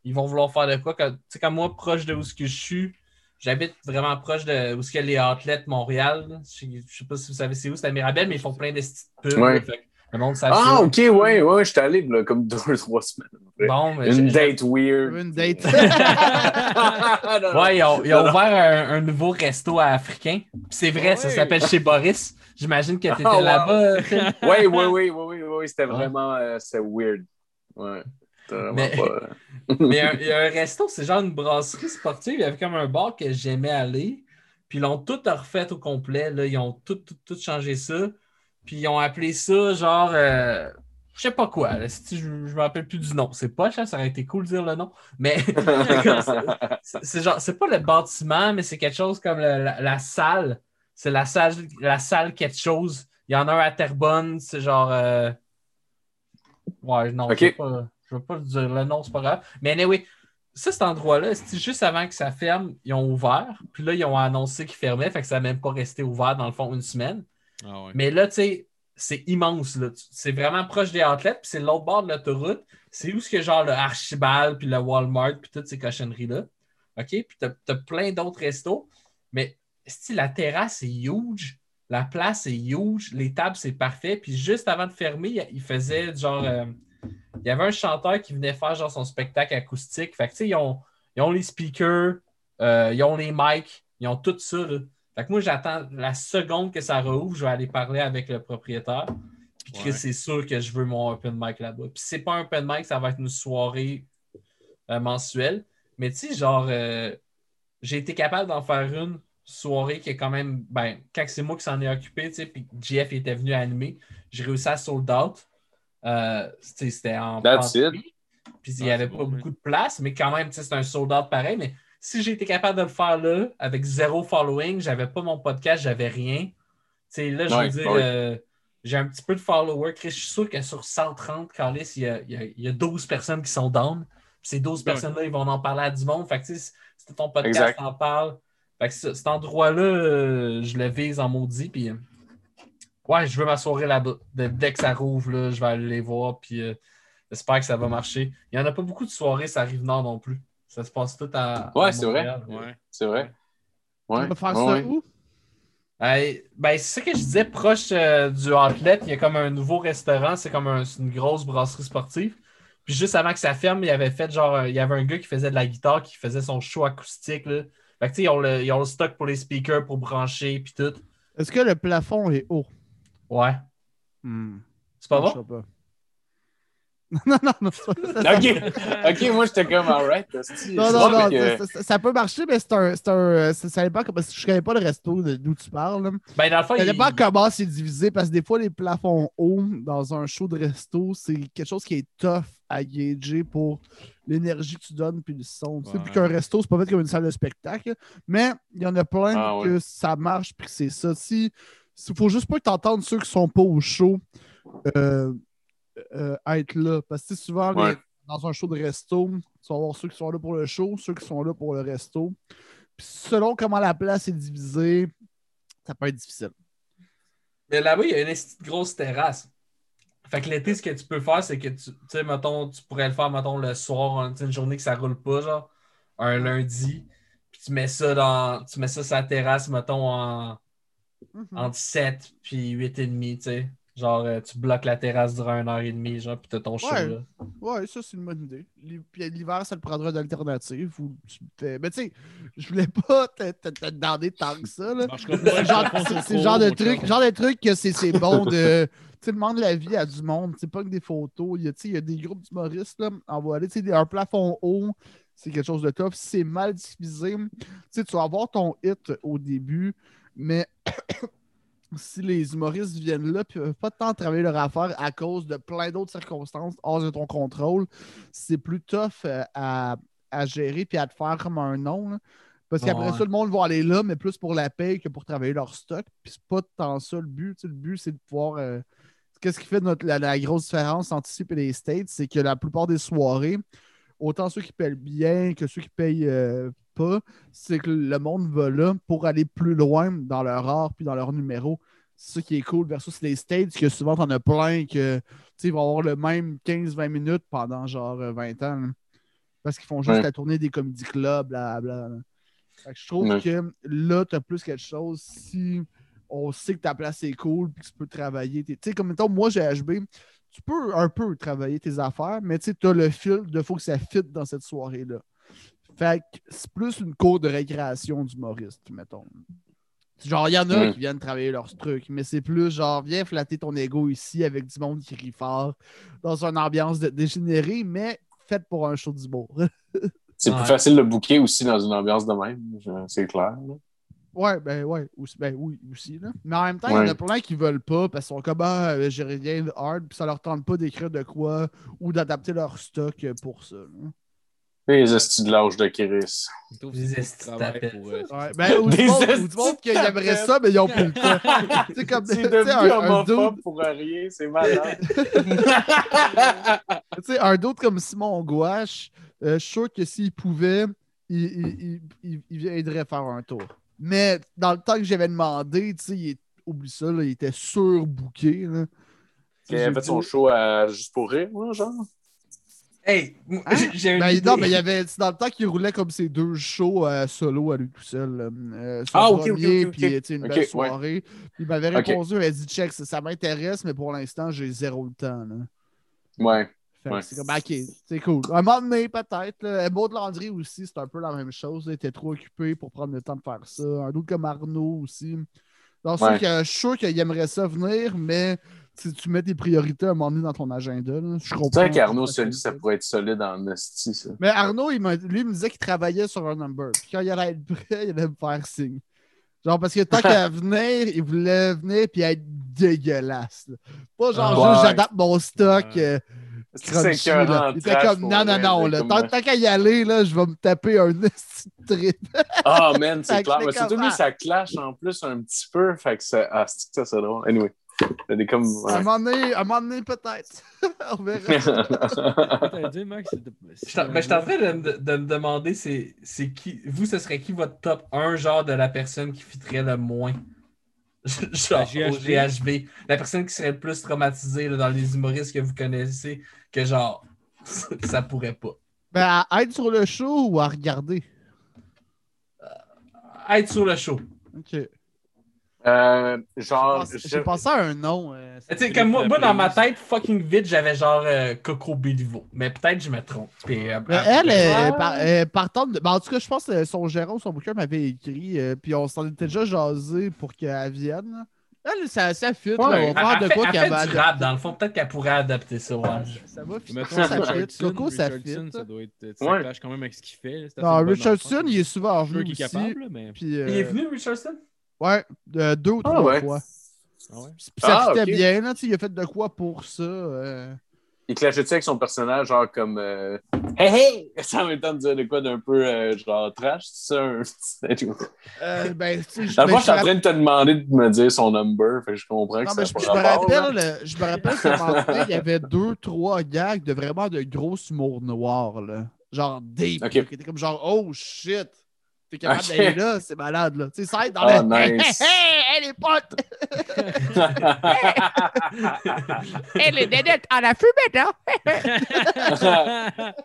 ils vont vouloir faire de quoi. Quand, tu sais, comme moi, proche de où ce que je suis, j'habite vraiment proche de où ce qu'il y a les athlètes Montréal. Je, je sais pas si vous savez c'est où, c'est à Mirabel, mais ils font plein de petites pubs. Ouais. là, fait que le monde s'assure. Ah, ok, ouais, ouais, je suis allé là, comme [LAUGHS] deux, trois semaines. après. Bon, mais Une date weird. Une date. [LAUGHS] Non. Ouais, ils ont, ils ouvert un, un nouveau resto à africain. Puis C'est vrai, ça s'appelle chez Boris. J'imagine que tu étais Ah, wow. là-bas. Oui, oui, oui, oui, oui, c'était Ouais. vraiment euh, weird. Ouais. C'était vraiment Mais- pas. Mais un- il y a un resto, c'est genre une brasserie sportive. Il y avait comme un bar que j'aimais aller. Puis ils l'ont tout refait au complet. Là. Ils ont tout, tout, tout changé ça. Puis ils ont appelé ça genre. euh, je sais pas quoi. là. Si je ne me rappelle plus du nom. C'est pas cher, ça aurait été cool de dire le nom. Mais [LAUGHS] c'est genre, c'est pas le bâtiment, mais c'est quelque chose comme le- la, la salle. C'est la salle, la salle quelque chose. Il y en a un à Terrebonne, c'est genre. euh, Ouais, non, je ne vais, pas- dire le nom, c'est pas grave. Mais anyway, ça, cet endroit-là, juste avant que ça ferme, ils ont ouvert. Puis là, ils ont annoncé qu'ils fermaient, fait que ça n'a même pas resté ouvert dans le fond une semaine. Ah. Mais là, tu sais, c'est immense. C'est vraiment proche des athlètes, puis c'est l'autre bord de l'autoroute. C'est où ce que genre le Archibald, puis le Walmart, puis toutes ces cochonneries-là. OK? Puis t'as as plein d'autres restos. Mais si la terrasse est huge, la place est huge, les tables, c'est parfait. Puis juste avant de fermer, il- il faisait genre. euh, il y avait un chanteur qui venait faire genre son spectacle acoustique. Fait que tu sais, ils ont, ils ont les speakers, euh, ils ont les mics, ils ont tout ça. là. Fait que moi, j'attends la seconde que ça rouvre, je vais aller parler avec le propriétaire. Puis Ouais. c'est sûr que je veux mon open mic là-bas. Puis c'est pas un open mic, ça va être une soirée euh, mensuelle. Mais tu sais, genre, euh, j'ai été capable d'en faire une soirée qui est quand même, ben, quand c'est moi qui s'en ai occupé, tu sais, puis JF était venu animer, j'ai réussi à sold out. Euh, c'était en That's. Puis il n'y avait pas beaucoup de place, mais quand même, tu sais, c'est un sold out pareil. Mais si j'ai été capable de le faire là, avec zéro following, j'avais pas mon podcast, j'avais rien. Tu sais, là, je Ouais, veux dire, ouais. euh, j'ai un petit peu de followers. Je suis sûr que sur 130, Carlis, il y a, il y a- il y a 12 personnes qui sont down. Ces 12 Ouais. personnes-là, ils vont en parler à du monde. Fait que, si ton podcast Exact. en parle. Fait que ce- cet endroit-là, euh, je le vise en maudit. Puis, euh, ouais, je veux ma soirée là-bas. Dès que ça rouvre, là, je vais aller les voir. Puis, j'espère que ça va marcher. Il n'y en a pas beaucoup de soirées, ça arrive nord non plus. Ça se passe tout à. Ouais, c'est vrai. Ouais. C'est vrai. Ouais. On va faire ouais, ça ouais. où? Hey, ben, c'est ça que je disais, proche euh, du outlet, il y a comme un nouveau restaurant, c'est comme un- une grosse brasserie sportive. Puis juste avant que ça ferme, il avait fait genre, euh, il y avait un gars qui faisait de la guitare, qui faisait son show acoustique. Là. Fait que tu sais, ils ont, le, ils ont le stock pour les speakers, pour brancher, puis tout. Est-ce que le plafond est haut? Ouais. Hmm. C'est pas Je bon? [LAUGHS] non, non, non. pas- ça- Ok, [LAUGHS] ok, moi j'étais comme alright. Non, non, non, ça, ça- ça peut marcher, mais c'est un. c'est un ça, ça dépend, parce que je ne connais pas le resto d'où tu parles. là. Ben, dans le fond, Ça il- dépend comment c'est divisé, parce que des fois, les plafonds hauts dans un show de resto, c'est quelque chose qui est tough à gager pour l'énergie que tu donnes puis le son. Tu sais, Ouais. Puis qu'un resto, c'est pas fait comme une salle de spectacle. Mais il y en a plein Ah, ouais. que ça marche puis que c'est ça. Si, il faut juste pas que tu entendes ceux qui sont pas au show euh, euh, être là. Parce que tu sais, souvent, les- Ouais. dans un show de resto, tu vas avoir ceux qui sont là pour le show, ceux qui sont là pour le resto. Puis selon comment la place est divisée, ça peut être difficile. Mais là-bas, il y a une grosse terrasse. Fait que l'été, ce que tu peux faire, c'est que tu, tu sais, mettons, tu pourrais le faire, mettons, le soir, hein, une journée que ça roule pas, genre, un lundi, puis tu mets ça dans, tu mets ça sur la terrasse, mettons, en, entre 7 puis 8 et demi, tu sais. Genre, euh, tu bloques la terrasse durant une heure et demie, genre, puis t'as ton show, Ouais. là. Ouais, ça, c'est une bonne idée. Puis l'hiver, ça te prendra d'alternative. Ou tu fais- Mais tu sais, je voulais pas te, te, te demander tant que ça. Là. C'est le genre, je pense c'est- le genre de truc, genre de truc que c'est c'est bon de. Tu sais, demande la vie à du monde. C'est pas que des photos. Il y a, tu sais, il y a des groupes d'humoristes là, envoyés. Tu sais, un plafond haut, c'est quelque chose de top. Si c'est mal diffusé, tu sais, tu vas avoir ton hit au début, mais si les humoristes viennent là et peuvent pas tant travailler leur affaire à cause de plein d'autres circonstances hors de ton contrôle, c'est plus tough euh, à, à gérer puis à te faire comme un nom. là. Parce qu'après Ouais. ça, le monde va aller là, mais plus pour la paye que pour travailler leur stock. Puis c'est pas tant ça le but. Le but, c'est de pouvoir. euh, Qu'est-ce qui fait notre, la, la grosse différence entre ici et les States, c'est que la plupart des soirées, autant ceux qui payent bien que ceux qui payent euh, pas, c'est que le monde va là pour aller plus loin dans leur art puis dans leur numéro. C'est ça qui est cool versus les States, que souvent t'en as plein que ils vont avoir le même 15-20 minutes pendant genre euh, 20 ans. là. Parce qu'ils font juste Ouais. la tournée des comédie clubs, blablabla. que je trouve Ouais. que là, tu as plus quelque chose si on sait que ta place est cool puis que tu peux travailler. Tu sais, comme mettons, moi, j'ai HB, tu peux un peu travailler tes affaires, mais tu as le fil de faut que ça fit dans cette soirée-là. Fait que c'est plus une cour de récréation d'humoriste, mettons. Genre, il y en a Mm. qui viennent travailler leurs trucs, mais c'est plus genre, viens flatter ton ego ici avec du monde qui rit fort, dans une ambiance de dégénérée, mais faite pour un show d'humour. [LAUGHS] C'est Ouais. plus facile de booker aussi dans une ambiance de même, c'est clair. là. Ouais, ben ouais, aussi, ben oui, aussi. Là. Mais en même temps, il y en a plein qui veulent pas parce qu'ils sont comme ah, euh, j'ai rien de hard, puis ça leur tente pas d'écrire de quoi ou d'adapter leur stock pour ça. là. Les estis de l'âge de Chris. Des estis euh, Ouais, ben, ou du Des monde, ou estis du monde qui aimerait ça, mais ils ont plus le temps. [LAUGHS] Tu sais, comme, C'est devenu un, un dude, pour rien, c'est malade. [LAUGHS] tu sais, un dude comme Simon Gouache, euh, je suis sûr que s'il pouvait, il, il, il, il- il viendrait faire un tour. Mais dans le temps que j'avais demandé, tu sais, il est- oublie ça, là, il était surbooké. Il a fait son show à Juste pour rire, genre. Hey, Hein? j'ai- Ben, non, mais il y avait, dans le temps qu'il roulait comme ses deux shows euh, solo à lui tout seul. Euh, son Ah, ok, premier, ok, ok. puis sais, une belle soirée. Il m'avait répondu, il m'a dit check, ça, ça m'intéresse, mais pour l'instant, j'ai zéro le temps. Là. Ouais. C'est comme, ok, c'est cool. Un moment donné, peut-être. Maud Landry aussi, c'est un peu la même chose. Il était trop occupé pour prendre le temps de faire ça. Un autre comme Arnaud aussi. Donc, Ouais. que, je suis sûr qu'il aimerait ça venir, mais si tu mets tes priorités à un moment donné dans ton agenda, là, je comprends. C'est vrai qu'Arnaud fait. Soli, ça pourrait être solide en esti, ça. Mais Arnaud, il lui, il me disait qu'il travaillait sur un number. Puis quand il allait être prêt, il allait me faire signe. Genre, parce que tant [LAUGHS] qu'à venir, il voulait venir puis être dégueulasse. là. Pas genre, Ouais. juste j'adapte mon stock. Ouais. euh, C'est crunchy, là. Il était comme, non, non, non, là, comme- tant, tant qu'à y aller, là, je vais me taper un [LAUGHS] trip. Ah, man, Fait c'est clair. c'est Mais surtout, lui, ça. ça clash en plus un petit peu. Fait que ça, ah, c'est ça, c'est drôle. Anyway. Des comme. À un ouais. moment donné, à un moment donné, peut-être. [LAUGHS] On verra. [LAUGHS] Dit, Max, Je suis en train de, me demander, c'est c'est qui, vous, ce serait qui votre top 1 genre de la personne qui fitterait le moins? [LAUGHS] Genre, au GHB. La personne qui serait le plus traumatisée là, dans les humoristes que vous connaissez, que genre, ça pourrait pas. Ben, à être sur le show ou à regarder? Être sur le show. Ok. Euh, J'ai genre, pensé- je- J'ai pensé à un nom. euh, sais, comme moi, dans ma tête, fucking vite, j'avais genre euh, Coco Béliveau. Mais peut-être je me trompe. Puis, Mais elle, Ah. est par, euh, partante de- ben, en tout cas, je pense que son gérant ou son booker m'avait écrit, euh, puis on s'en était déjà jasé pour qu'elle vienne. Elle, ça, ça fit, là, on va faire elle, de quoi elle qu'elle va du rap, dans le fond. Peut-être qu'elle pourrait adapter ça. Ouais. Ça va, fit. Ça fit. Coco, ça fit. ça doit être. Ça Ouais. clash quand même avec ce qu'il fait. Non, Richardson, il est souvent Je suis sûr venu qu'il est capable, mais. Puis, Il est venu, Richardson? Ouais, euh, deux ou Ah, trois ouais. fois. Ah ouais? Ça Ah, fitait bien, là, tu sais, il a fait de quoi pour ça. euh. il clashait avec son personnage, genre comme. euh, Hey hey! [LAUGHS] Ça en même temps de dire de quoi d'un peu euh, genre trash, c'est ça? un- Euh, ben, tu sais, je- Dans ben, fond, je suis en train de te demander de me dire son number, fait que je comprends que Non, ça je, je pas me là. rappelle, le- je me rappelle [LAUGHS] il y avait deux, trois gags de vraiment de gros humour noir, là. Genre deep. Ok. là, qui était comme genre, oh shit. T'es capable Ok. d'aller là, c'est malade, là. Tu sais, ça aide dans Ah, le. Hey, nice. hey, hey, hey, les potes! [LAUGHS] Hey, les dédettes, on a fumé, là!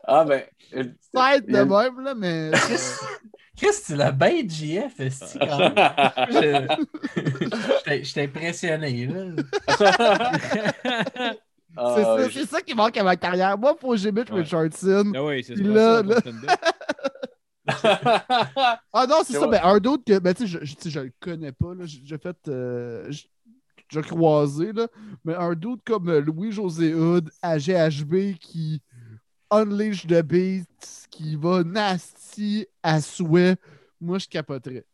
ah, ben. euh, Ça aide Il de même, là, mais. euh, Chris, tu l'as bien JF, esti, quand même. Je- J'étais impressionné, là. ah, [LAUGHS] c'est ça, je- c'est ça qui manque à ma carrière. Moi, faut que j'imite Ouais. Richardson. Ah ouais, c'est là, ça, là- stand-up. [LAUGHS] [LAUGHS] Ah non, c'est Je ça. vois. Ben, un d'autre que, ben, tu sais, je, je, je le connais pas. J'ai fait, euh, j- j'ai croisé, là. Mais un d'autre comme euh, Louis-José Hood à GHB qui unleash the beat, qui va nasty à souhait. Moi, je capoterais.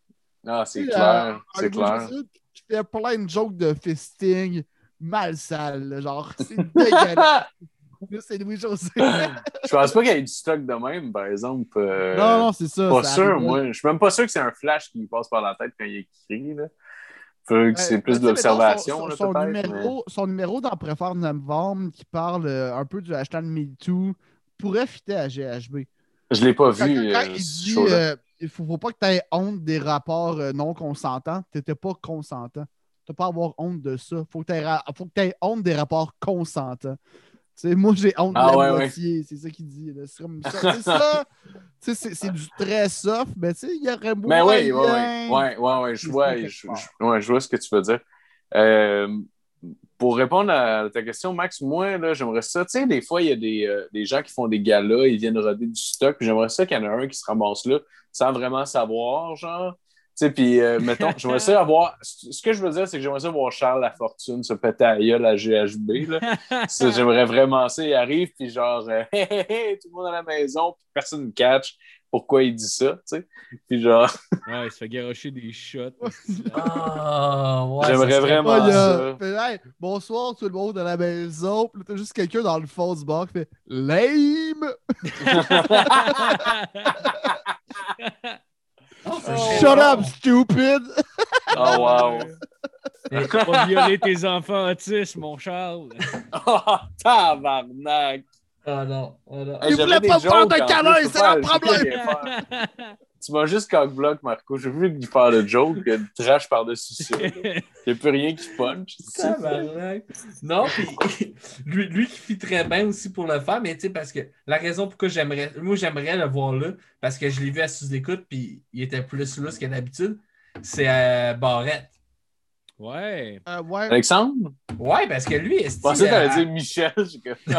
Ah, c'est clair, euh, c'est clair. Hood qui fait plein de jokes de fisting mal sale, genre, c'est dégueulasse. [LAUGHS] Là, c'est Louis-José. [LAUGHS] Je pense pas qu'il y ait du stock de même, par exemple. euh, non, non, c'est ça. Pas ça sûr, arrive, moi. Je suis même pas sûr que c'est un flash qui lui passe par la tête quand il écrit. Là. Faut que c'est plus mais mettons, l'observation, son- numéro, son numéro dans Préfère novembre qui parle euh, un peu du hashtag MeToo pourrait fitter à GHB. mais Je l'ai pas Quand, vu. quand euh, il dit euh, il faut, faut pas que tu aies honte des rapports non consentants, tu n'étais pas consentant. Tu pas à avoir honte de ça. Faut que tu aies honte des rapports consentants. Moi, j'ai honte Ah, de la ouais, ouais. moitié. C'est ça qu'il dit. C'est ça. [LAUGHS] C'est du très soft, mais tu sais, il y aurait Mais moyen. oui, oui, oui. Ouais, ouais, ouais, je vois, je, je- ouais, je vois ce que tu veux dire. Euh, pour répondre à ta question, Max, moi, là, j'aimerais ça. Tu sais, des fois, il y a des, euh, des gens qui font des galas, ils viennent roder du stock, puis j'aimerais ça qu'il y en ait un qui se ramasse là sans vraiment savoir, genre. Tu sais, puis, euh, mettons, [LAUGHS] j'aimerais ça avoir. Ce que je veux dire, c'est que j'aimerais ça voir Charles Lafortune se péter à la gueule à GHB, là. [LAUGHS] Ça, J'aimerais vraiment ça. Il arrive, puis genre, euh, Hey, hey, hey, tout le monde à la maison, puis personne ne catch. pourquoi il dit ça, tu sais. Puis genre, [LAUGHS] Ouais, il se fait garocher des shots. Ah, ouais, J'aimerais vraiment- ça. fait, Hey, bonsoir tout le monde de la maison. Puis là, t'as juste quelqu'un dans le fond du bar qui fait Lame! Oh, ça, Oh. c'est Shut bon. up, stupid! oh wow. Pas violer tes enfants autistes, mon Charles. Oh, tabarnak! Ah non, ah non. Hey, Il voulait des pas faire jokes, de câlin, c'est ajouter problème. Tu m'as juste cock-block, Marco. J'ai vu lui faire le joke, il y a du trash par-dessus ça. Il n'y a plus rien qui punch. Tabarnak. Non, puis [LAUGHS] lui, lui qui fit très bien aussi pour le faire, mais tu sais, parce que la raison pourquoi j'aimerais, moi j'aimerais le voir là, parce que je l'ai vu à sous-écoute, puis il était plus lousse que d'habitude, c'est euh, Barrette. Ouais. Euh, ouais. Alexandre? Ouais, parce que lui, est Je pensais que t'allais dire Michel. [LAUGHS]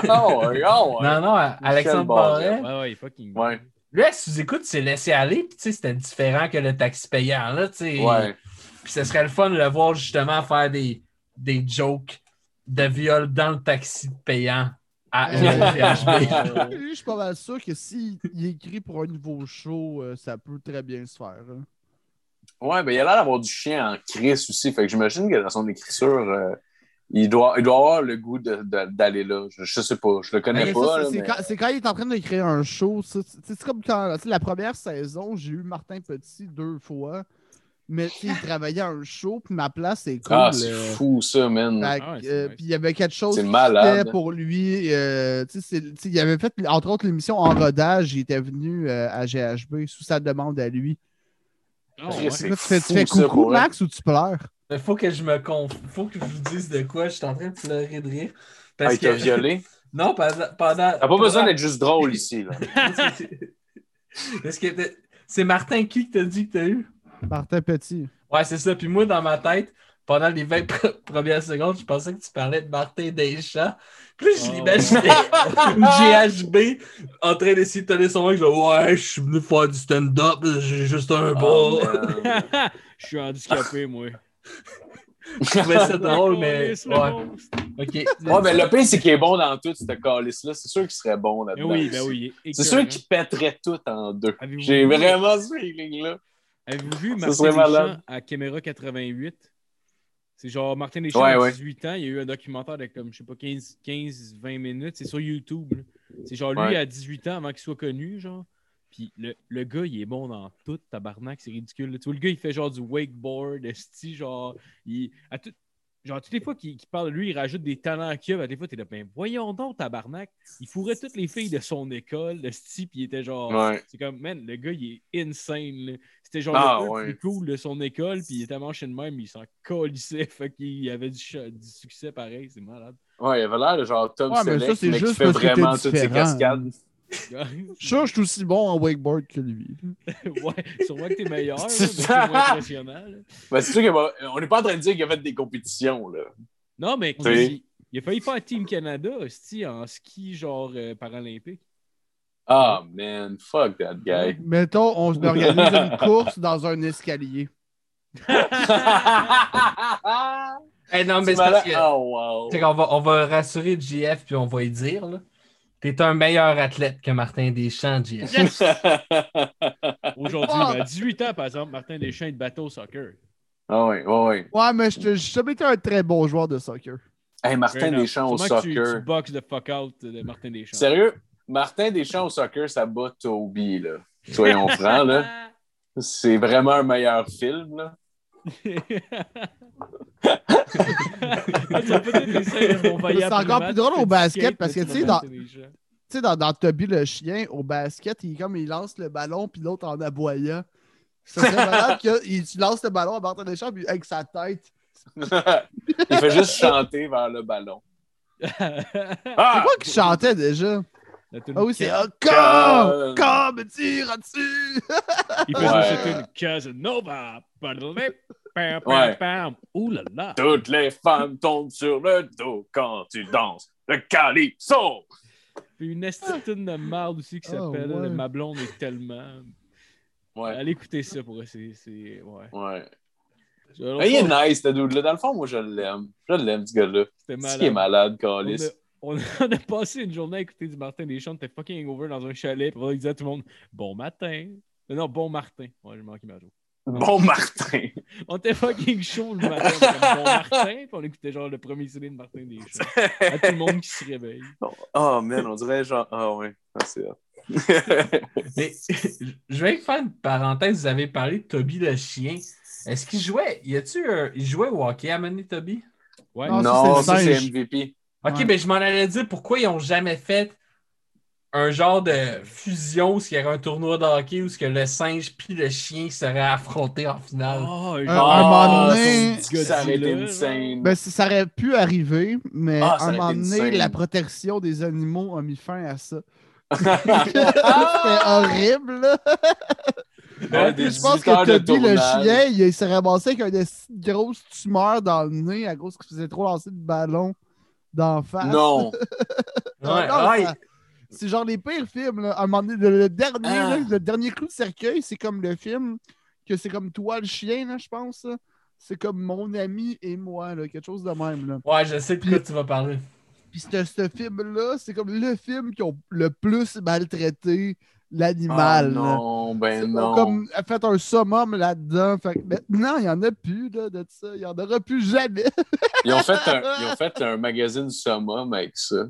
Oh, oh, ouais. Non, non, Alexandre Barrette. Barrette. Ouais, ouais, il est fucking. Ouais. Lui, à sous-écoute, c'est laissé aller, puis tu sais, c'était différent que le taxi payant, là, tu sais. Ouais. Puis ce serait le fun de le voir justement faire des, des jokes de viol dans le taxi payant à [LAUGHS] Euh, [LAUGHS] je suis pas mal sûr que s'il il écrit pour un nouveau show, euh, ça peut très bien se faire. hein. Ouais, ben il a l'air d'avoir du chien en crise aussi. Fait que j'imagine que dans son écriture, euh, il, doit, il doit avoir le goût d'aller là. Je, je sais pas. Je le connais Mais pas. c'est- mais- quand, il est en train de créer un show. C'est comme quand tu sais, la première saison, j'ai eu Martin Petit deux fois. Mais il travaillait un show, puis ma place, c'est cool. Ah, c'est euh, fou ça, man. Ah euh, il y avait quelque chose qui fitait pour lui. euh, il avait fait, entre autres, l'émission En rodage. Il était venu euh, à GHB sous sa demande à lui. Ah, ouais. tu fais, coucou. Max, ou tu pleures? Il faut que je me conf... faut que je vous dise de quoi je suis en train de pleurer de rire. Ah, Parce il t'a que... violé? [LAUGHS] Non, pendant. pendant... T'as pas besoin d'être juste drôle ici. Là. [LAUGHS] Parce que c'est Martin qui que t'as dit que t'as eu? Martin Petit. Ouais, c'est ça. Puis moi, dans ma tête, pendant les 20 pr- premières secondes, je pensais que tu parlais de Martin Deschamps. Puis là, je Oh. l'imaginais une GHB en train d'essayer de tenir son mec. Ouais, je suis venu faire du stand-up, j'ai juste un Oh. [LAUGHS] Je suis handicapé, moi. Je trouvais ça drôle, mais. Ouais, monstre. ok. Ouais, mais le pire, c'est qu'il est bon dans tout, ce calice-là. C'est sûr qu'il serait bon là-dedans. oui, ben oui. C'est sûr qu'il pèterait tout en deux. J'ai vu- vraiment ce feeling-là. Avez-vous vu Martin Deschamps à Caméra 88? C'est genre Martin Deschamps Ouais, a ouais. 18 ans, il y a eu un documentaire de comme, je sais pas, 15-20 minutes, c'est sur YouTube. C'est genre lui Ouais. à 18 ans avant qu'il soit connu, genre. Puis le, le gars, il est bon dans tout, tabarnak, c'est ridicule. là. Tu vois, le gars, il fait genre du wakeboard, esti, genre, il, à tout- genre, toutes les fois qu'il qu'il parle de lui, il rajoute des talents qu'il a, à des fois, t'es là, ben voyons donc, tabarnak, il fourrait toutes les filles de son école, esti, puis il était genre, Ouais. c'est comme, man, le gars, il est insane. C'était genre Ah, le ouais. plus cool de son école, puis il était manché de même, il s'en colissait, fait qu'il avait du, du succès pareil, c'est malade. Ouais, il avait l'air de genre Tom Ouais, mais ça, mais qui juste fait vraiment toutes ses cascades. Je suis sûr que je suis aussi bon en wakeboard que lui. [LAUGHS] ouais, sûrement que t'es meilleur, là, mais C'est moins impressionnant. là. Ben, c'est sûr qu'on n'est pas en train de dire qu'il a fait des compétitions, là. Non, mais Oui. il, il a failli faire Team Canada, hostie, en ski genre euh, paralympique. Ah, man, fuck that guy. Mettons, on [LAUGHS] organise une course dans un escalier. [LAUGHS] Eh non, mais C'est parce que. Oh, wow. Qu'on va, on va rassurer JF puis on va lui dire, là. T'es un meilleur athlète que Martin Deschamps, JF. Yes! [LAUGHS] Aujourd'hui, à 18 ans, par exemple, Martin Deschamps est de bateau soccer. Ah oui, oui, oui. Ouais, mais je jamais été un très bon joueur de soccer. Hey, Martin. Deschamps au Sûrement que tu- soccer. Tu, boxes le fuck out de Martin Deschamps. Sérieux, Martin Deschamps au soccer, ça bat Toby, là. Soyons francs, là. [LAUGHS] C'est vraiment un meilleur film, là. [LAUGHS] Y C'est encore plus drôle au basket, parce que, tu sais, dans-. Tu sais, dans, dans Toby le chien, au basket, il, comme, il lance le ballon, puis l'autre en aboyant. Ça serait malade [LAUGHS] qu'il tu lances le ballon à Martin Deschamps, puis avec sa tête. [LAUGHS] Il fait juste chanter vers le ballon. [LAUGHS] C'est Ah! quoi qui chantait déjà? Ah oui, c'est encore! Comme me tire dessus! Il faisait Ouais. tune Casanova. Pam, pam, Ouais. pam. Ouh là là. Toutes les femmes tombent sur le dos quand tu danses. Le calypso! Puis une estime de merde aussi qui Ah, s'appelle ouais. Ma blonde est tellement. Ouais, Allez écouter ça pour essayer. C'est. Ouais. ouais. Je- Mais il est nice, ce dude-là. Dans le fond, moi, je l'aime. Je l'aime, ce gars-là. C'est qui est malade. On Calis. a, [LAUGHS] on, a passé une journée à écouter du Martin Deschamps, on était fucking over dans un chalet, puis on disait à tout le monde Bon matin. Non, bon Martin. Ouais, j'ai manqué ma joke. Bon Martin. [LAUGHS] On était fucking chaud le matin, bon Martin, puis on écoutait genre le premier CD de Martin Deschamps. À tout le monde qui se réveille. oh man, on dirait genre. Ah ouais, ah, c'est. [LAUGHS] Mais je vais faire une parenthèse. Vous avez parlé de Toby le chien. Est-ce qu'il jouait Y a-tu un- Il jouait au hockey à mener Toby? Ouais. Non, ça, non, c'est ça. MVP. Ok, Ouais. ben je m'en allais dire pourquoi ils n'ont jamais fait un genre de fusion où il y aurait un tournoi de hockey où ce que le singe puis le chien seraient affrontés en finale. Oh, un Ah, moment donné- ça, ça aurait été insane. Ben, ça aurait pu arriver, mais Ah, un moment donné, la protection des animaux a mis fin à ça. [LAUGHS] C'était horrible, là. [LAUGHS] Ouais, des je pense que Toby, le chien, il, il s'est ramassé avec une si grosse tumeur dans le nez à cause qu'il faisait trop lancer de ballon d'en face. Non. Ah, [LAUGHS] Ouais, non, ouais. C'est genre les pires films. Là. À un moment donné, le, le dernier, Ah. là, le dernier clou de cercueil, c'est comme le film que c'est comme toi le chien, là, je pense. là. C'est comme mon ami et moi, là, quelque chose de même. Là. Ouais, je sais de quoi tu vas parler. Puis ce, film-là, c'est comme le film qui a le plus maltraité l'animal. Ah, non, ben Ils ont non. comme fait un summum là-dedans. Fait maintenant, il n'y en a plus là, de ça. Il n'y en aura plus jamais. Ils ont fait un, ils ont [LAUGHS] fait un magazine summum avec ça.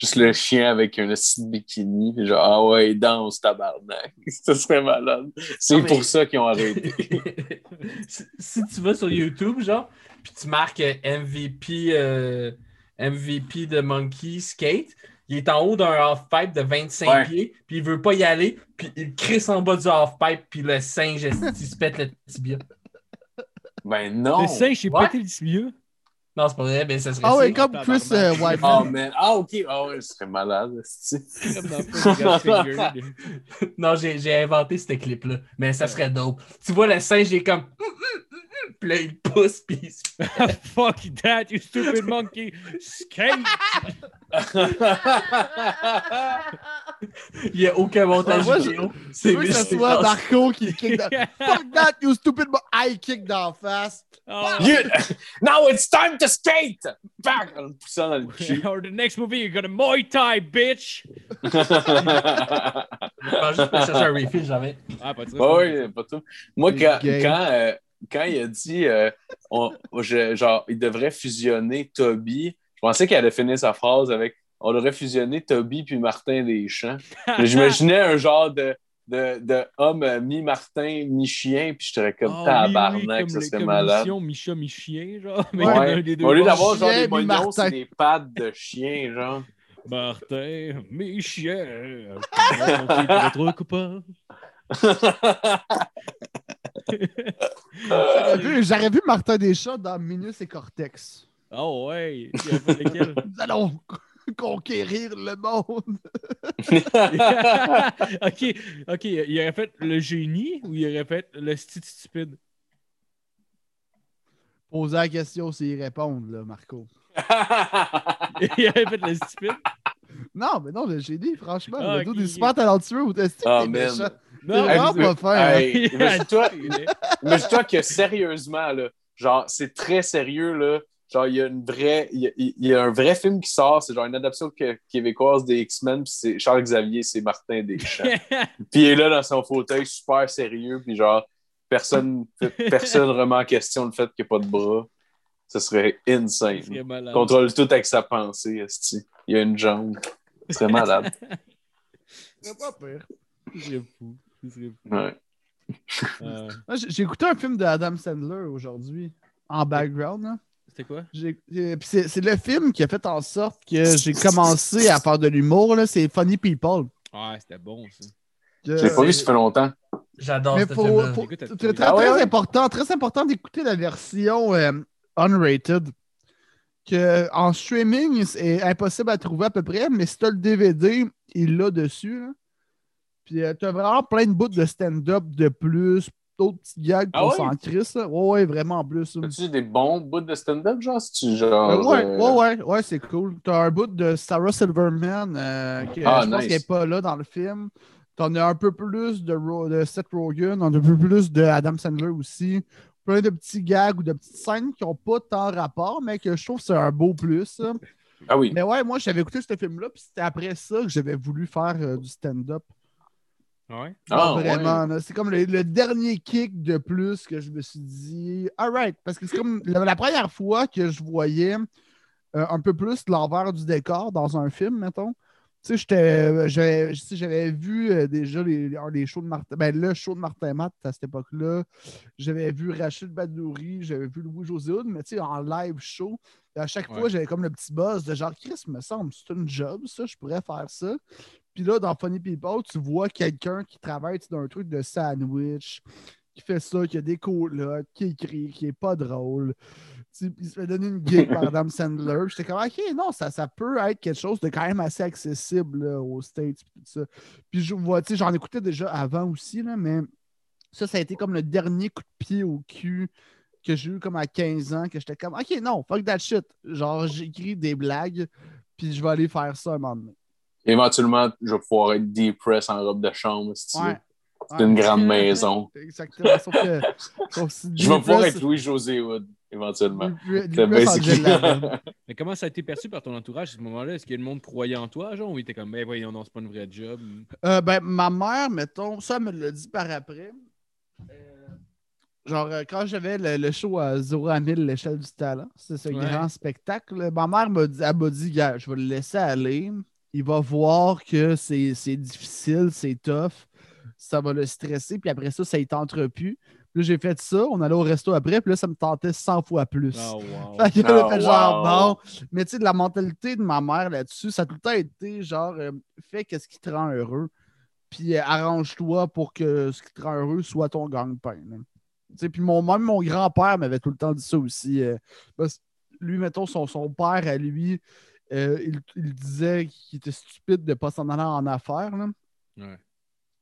Juste le chien avec un petit bikini. puis Genre, ah ouais, danse, tabarnak. [LAUGHS] Ça serait malade. C'est mais- pour ça qu'ils ont arrêté. [LAUGHS] si, si tu vas sur YouTube, genre, puis tu marques euh, MVP, euh, MVP de Monkey Skate, il est en haut d'un half-pipe de 25 Ouais. pieds, puis il veut pas y aller, puis il crisse en bas du half-pipe, puis le singe, il se pète le tibia? Ben non. Le singe, Ouais. pété le tibia. Non, c'est pas vrai, mais ça serait Ah ouais, comme Chris euh. Whiteman. Oh man. Ah ok. Ah ouais, ce serait malade. [LAUGHS] Non, j'ai j'ai inventé ce clip-là, mais ça serait dope. Tu vois, le singe, il est comme... Puis là, il pousse, puis il se [LAUGHS] Fuck that, you stupid monkey. Skate. Il n'y a aucun montage Moi, je- vidéo. Je C'est que ce soit Marco qui kick dans... [LAUGHS] Fuck that, you stupid mo- I kick d'en face. Oh. You- Now it's time to skate! Bang! En le poussant dans le [LAUGHS] cul. Or the next movie, you're gonna Muay Thai, bitch. Je pense juste chercher un refill, jamais. Ah, pas de pas tout. Moi, quand. Quand, il a dit euh, on- je- genre, il devrait fusionner Toby, je pensais qu'il allait finir sa phrase avec on devrait fusionner Toby puis Martin Deschamps. J'imaginais un genre de, de, de homme euh, mi-Martin, mi-chien, puis je serais comme oui, tabarnak, oui, comme ça serait malade. l'émission Micha Mi-Chien, genre. Mais Ouais. des deux. Au lieu d'avoir genre des moignons, c'est des pattes de chien, genre. Martin, Mi-Chien. euh, Pour être coupable. J'aurais vu, j'aurais vu Martin Deschamps dans Minus et Cortex. Oh, ouais. Y lequel? [LAUGHS] Nous allons conquérir le monde. [LAUGHS] ok, ok. Il aurait fait le génie ou il aurait fait le style stupide? Poser la question s'ils répondent, là, Marco. [LAUGHS] il aurait fait le stupide? Non, mais non, le génie, franchement, Ah, le dude ok. est super talentueux. Ou que Ah, Non, C'est vraiment mais- pas faire. hein. Hey, imagine-toi, [LAUGHS] imagine-toi que sérieusement, là, genre, c'est très sérieux, là. Genre, il y a une vraie, il y a, il y a un vrai film qui sort, c'est genre une adaptation que- québécoise des X-Men, puis c'est Charles Xavier, c'est Martin Deschamps. [LAUGHS] puis il est là dans son fauteuil, super sérieux, puis genre, personne, personne remet en question le fait qu'il n'y a pas de bras. Ce serait insane. serait malade. Contrôle tout avec sa pensée, esti. Il y a une jambe. Ce serait malade. [LAUGHS] C'est pas pire. Serait fou. Ouais. [LAUGHS] Euh, [LAUGHS] J'ai écouté un film de Adam Sandler aujourd'hui, en background. là. C'était quoi? J'ai- euh, puis C'est c'est le film qui a fait en sorte que j'ai [LAUGHS] commencé à faire de l'humour. là, C'est Funny People. Ah, c'était bon, ça. Je l'ai pas vu, ça fait longtemps. J'adore ce c'est très, Ah ouais, très ouais. important, très important d'écouter la version euh, unrated. Que en streaming, c'est impossible à trouver à peu près, mais si tu as le DVD, il l'a dessus. là. Puis tu as vraiment plein de bouts de stand-up de plus, d'autres petits gags Ah qu'on ouais? crisse. Ouais, ouais, vraiment en plus. As-tu des bons bouts de stand-up, genre? Si tu Euh, genre. ouais, euh, ouais, ouais, ouais, c'est cool. T'as un bout de Sarah Silverman, euh, que Ah, je pense qu'elle n'est pas là dans le film. T'en as un peu plus de, Ro- de Seth Rogen, un peu plus de Adam Sandler aussi. Plein de petits gags ou de petites scènes qui n'ont pas tant rapport, mais que je trouve que c'est un beau plus. Ah oui. Mais ouais, moi, j'avais écouté ce film-là, puis c'était après ça que j'avais voulu faire euh, du stand-up. Ouais. Ah, Pas vraiment. C'est comme le, le dernier kick de plus que je me suis dit, alright, parce que c'est comme la, la première fois que je voyais euh, un peu plus l'envers du décor dans un film, mettons. Tu sais, j'étais- j'avais vu euh, déjà les, des shows de Martin, ben, le show de Martin Matt à cette époque-là. J'avais vu Rachid Badouri, j'avais vu Louis-José mais tu sais, en live show. Et à chaque Ouais. fois, j'avais comme le petit buzz de genre, Chris, me semble, c'est une job, ça, je pourrais faire ça. Puis là, dans Funny People, tu vois quelqu'un qui travaille dans un truc de sandwich, qui fait ça, qui a des colocs, qui écrit, qui est pas drôle. Il se fait donner une gig par [LAUGHS] Adam Sandler. J'étais comme, OK, non, ça, ça peut être quelque chose de quand même assez accessible là, aux States. Puis tout ça. Puis je vois, tu sais, j'en écoutais déjà avant aussi, là, mais ça, ça a été comme le dernier coup de pied au cul que j'ai eu comme à 15 ans, que j'étais comme, OK, non, fuck that shit. Genre, j'écris des blagues, puis je vais aller faire ça un moment donné. Éventuellement, je vais pouvoir être depress en robe de chambre, si tu veux. Ouais. C'est une grande maison. Exactement. Sauf que. [LAUGHS] sauf si Je vais pouvoir être Louis-José Wood, éventuellement. [LAUGHS] Mais comment ça a été perçu par ton entourage à ce moment-là? Est-ce que le monde croyait en toi, genre, ou il était comme, ben voyons, non, c'est pas une vraie job? Euh, ben, ma mère, mettons, ça elle me l'a dit par après. Euh, genre, euh, quand j'avais le, le show à Zoro à 1000, l'échelle du talent, c'est ce Ouais. grand spectacle, ma mère m'a dit, elle m'a dit, je vais le laisser aller. Il va voir que c'est c'est difficile, c'est tough. Ça va le stresser, puis après ça, ça ne tentera plus. Puis j'ai fait ça, on allait au resto après, puis là, ça me tentait 100 fois plus. Oh, wow. [LAUGHS] Fait qu'elle a Oh, fait genre wow. non. Mais tu sais, de la mentalité de ma mère là-dessus, ça a tout le temps été genre euh, fais qu'est-ce qui te rend heureux. Puis euh, arrange-toi pour que ce qui te rend heureux soit ton sais, Puis mon, même mon grand-père m'avait tout le temps dit ça aussi. euh, parce que lui, mettons, son, son père à lui, euh, il, il disait qu'il était stupide de ne pas s'en aller en affaires. là Ouais.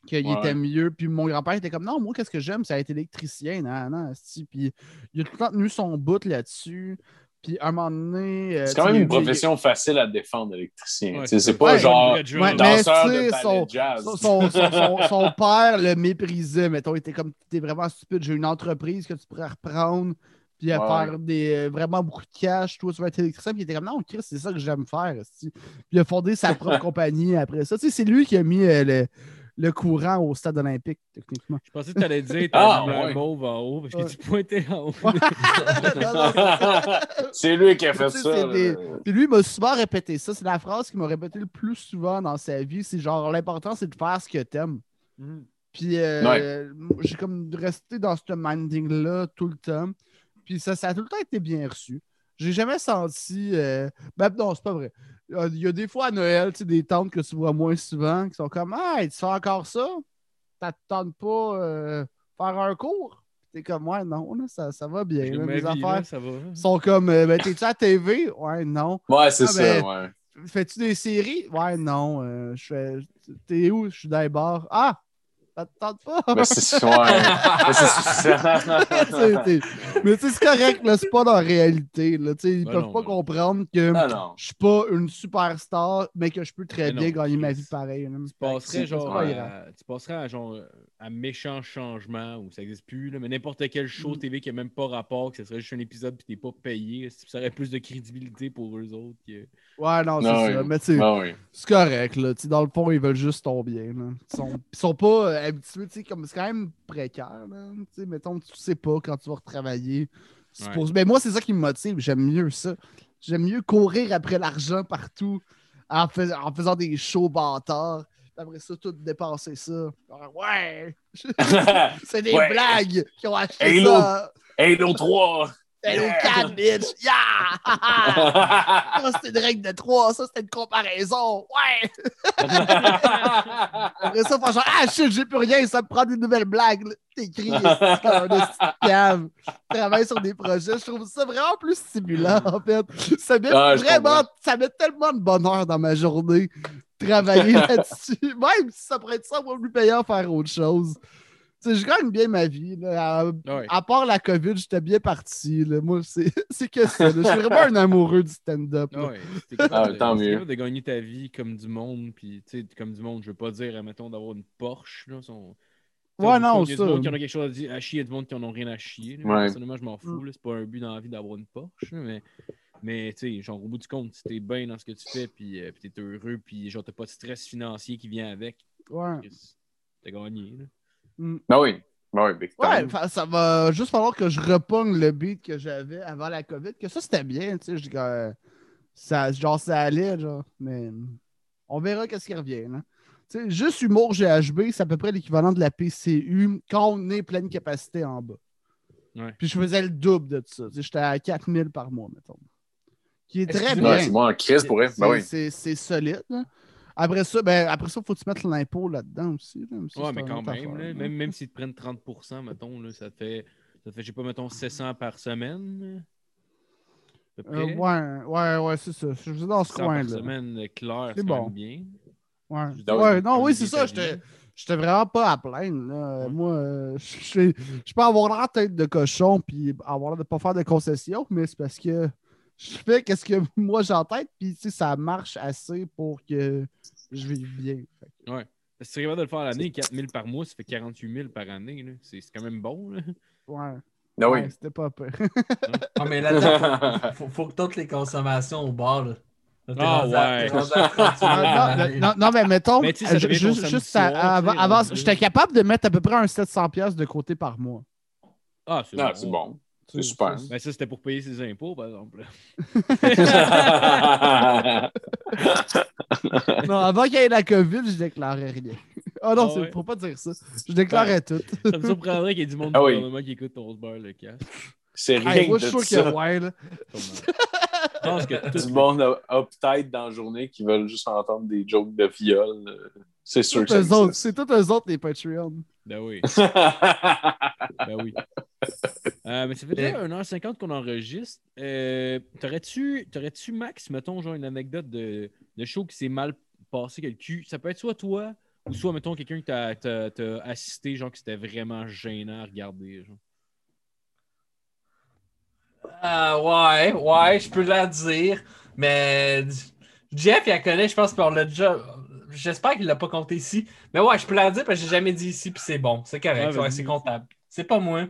qu'il Ouais. était mieux. Puis mon grand-père était comme non, moi, qu'est-ce que j'aime, c'est être électricien. Non, non. Puis il a tout le temps tenu son bout là-dessus. Puis à un moment donné. euh, C'est quand même une il profession facile à défendre, électricien. Ouais, c'est pas Ouais, genre. Ouais, mais danseur tu sais, de son- jazz. Son, son- son- son- son [LAUGHS] père le méprisait, mettons, il était comme t'es vraiment stupide, j'ai une entreprise que tu pourrais reprendre, puis à Ouais. faire des, euh, vraiment beaucoup de cash, tu vas être électricien, puis il était comme non, Chris, c'est ça que j'aime faire. Puis il a fondé sa propre [LAUGHS] compagnie après ça. Tu sais, c'est lui qui a mis euh, le, le courant au stade olympique, techniquement. Je pensais que tu allais dire [LAUGHS] Ah, t'as ouais. mauve en haut, parce que Ouais. tu pointais en haut. [LAUGHS] C'est- lui qui a fait Tu sais, ça. c'est des-. Puis lui, il m'a souvent répété ça. C'est la phrase qu'il m'a répété le plus souvent dans sa vie. C'est genre, l'important, c'est de faire ce que t'aimes. Puis euh, Ouais. j'ai comme resté dans ce minding-là tout le temps. Puis ça, ça a tout le temps été bien reçu. J'ai jamais senti. euh, Ben non, c'est pas vrai. Euh, Il y a des fois à Noël, tu sais, des tantes que tu vois moins souvent qui sont comme Hey, tu fais encore ça? Ça te tente pas euh, faire un cours? T'es comme Ouais, non, là, ça, ça va bien. Là, mes vie, affaires là, ça va. sont comme euh, ben, T'es-tu à TV? Ouais, non. Ouais, c'est Ah, ça, ben, ouais. Fais-tu des séries? Ouais, non. euh, je fais. T'es où? Je suis dans les bars. Ah! Ça te tente pas? Ben, c'est ouais. [LAUGHS] Ben, c'est- C'est- t'es- Mais tu sais, c'est correct, c'est pas dans la réalité. Là, ils Ben peuvent non, pas ben. comprendre que je suis pas une superstar, mais que je peux très Ben bien non, gagner ma vie pareil. Tu passerais, genre, à, tu passerais à, genre, à méchant changement, où ça n'existe plus, là, mais n'importe quel show Mm. TV qui n'a même pas rapport, que ce serait juste un épisode puis t'es pas payé, ça aurait plus de crédibilité pour eux autres. que- Ouais, non, c'est Non, ça. oui. Mais tu sais, Ah oui. c'est correct. Là. Dans le fond, ils veulent juste ton bien. Là. Ils, sont... ils sont pas euh, habitués. tu sais, Comme... C'est quand même précaire. Là. Tu sais, Mettons, tu sais pas quand tu vas retravailler. C'est Ouais. pour- Mais moi, c'est ça qui me motive. J'aime mieux ça. J'aime mieux courir après l'argent partout en, fais- en faisant des shows bâtards. Après ça, tout dépenser ça. Ah, Ouais! [LAUGHS] [LAUGHS] C'est des Ouais. blagues qui ont acheté Halo. ça. Halo 3! Halo Yeah. 4, bitch! Yeah! [LAUGHS] ça, c'était une règle de 3. Ça, c'était une comparaison. Ouais! [LAUGHS] Après ça, genre, ah shit, j'ai plus rien, ça me prend des nouvelles blagues. T'écris, c'est comme un. [LAUGHS] Travaille sur des projets. Je trouve ça vraiment plus stimulant, en fait. Ça met Ah, vraiment, ça met tellement de bonheur dans ma journée. Travailler là-dessus. Même si ça pourrait être ça, moi, plus payant faire autre chose. Je gagne bien ma vie. là. À, Ouais. à part la COVID, j'étais bien parti. là. Moi, c'est [LAUGHS] c'est que ça. Je suis vraiment un amoureux du stand-up. Ah [LAUGHS] Ah, de- tant mieux. de gagner ta vie comme du monde, puis tu sais, comme du monde, je veux pas dire, mettons, d'avoir une Porsche, là, son... Ouais, on- non, il y a ça. du monde qui en a quelque chose à, dire, à chier, il y a du monde qui en ont rien à chier. Ouais. Personnellement, je m'en fous, là, c'est pas un but dans la vie d'avoir une Porsche, mais Mais tu sais, genre, au bout du compte, si t'es bien dans ce que tu fais, puis euh, t'es heureux, puis genre, t'as pas de stress financier qui vient avec, Ouais. T'as gagné. Là. Ben oui. Ben Ouais, fa- ça va juste falloir que je repogne le beat que j'avais avant la COVID, que ça c'était bien, tu sais, je dis que, euh, ça, genre ça allait, genre, mais on verra qu'est-ce qui revient. Tu sais, juste humour GHB, c'est à peu près l'équivalent de la PCU quand on est pleine capacité en bas. Ouais. Puis je faisais le double de ça, tu sais, j'étais à 4000 par mois, mettons. Qui est très bien. C'est bon en crise pour elle. C'est- Ben oui. c'est- C'est solide. Après ça, ben, après ça, faut que tu mettes l'impôt là-dedans aussi. là. Ça, Ouais, mais quand même, affaire, là, même, même s'ils te prennent 30%, mettons, là, ça te fait, ça te fait, je sais pas, mettons, 700 par semaine. Euh, ouais, ouais, ouais, c'est ça. Je suis dans ce 100 par coin-là. semaine, euh, clair, C'est bon. bien. Ouais, ouais non, oui, c'est ça. ta J'étais vraiment pas à plaindre. là. Ouais. Moi, euh, [LAUGHS] je je- je peux avoir l'air tête de cochon puis avoir l'air de pas faire de concessions, mais c'est parce que je fais qu'est-ce que [LAUGHS] moi j'ai en tête, puis tu sais, ça marche assez pour que je vive bien. Fait que si tu es capable de le faire à l'année, 4000 par mois, ça fait 48 000 par année. là. C'est quand même bon. Là. Ouais, Ben oui. ouais, c'était pas peur. Ah, mais là, [LAUGHS] faut, faut, faut que toutes les consommations au bar. Là. Ah, ouais. t'es rendu à 38 non, 000 non, non, non, mais mettons, Mais juste, à- avant, là. j'étais capable de mettre à peu près un 700$ piastres de côté par mois. Ah, c'est bon. c'est bon. C'est super. Ben, ça, c'était pour payer ses impôts, par exemple. [LAUGHS] Non, avant qu'il y ait la COVID, je déclarais rien. Ah non, Ah c'est ouais? faut pas dire ça. Je déclarais tout. ça me surprendrait qu'il y ait du monde Ah du oui. gouvernement qui écoute ton beurre le cash. C'est rien Hey, moi, de je suis sûr que ouais, là. [LAUGHS] Je pense que tout Du monde up-tight dans la journée qui veulent juste entendre des jokes de viol. euh, C'est sûr. C'est tous eux autres, les Patreons. Ben oui, [LAUGHS] ben oui. Euh, mais ça fait déjà 1h50 qu'on enregistre. Euh, T'aurais-tu, t'aurais-tu, Max, mettons, genre une anecdote de, de show qui s'est mal passé que le cul? Ça peut être soit toi ou soit, mettons, quelqu'un que t'as, t'as, t'as assisté, genre, que c'était vraiment gênant à regarder. Genre. Ah, ouais, ouais, je peux la dire. Mais Jeff, il la connaît, je pense qu'on l'a déjà. J'espère qu'il l'a pas compté ici. Mais ouais, je peux la dire parce que j'ai jamais dit ici, puis c'est bon. C'est correct, ouais, c'est comptable. C'est pas moi.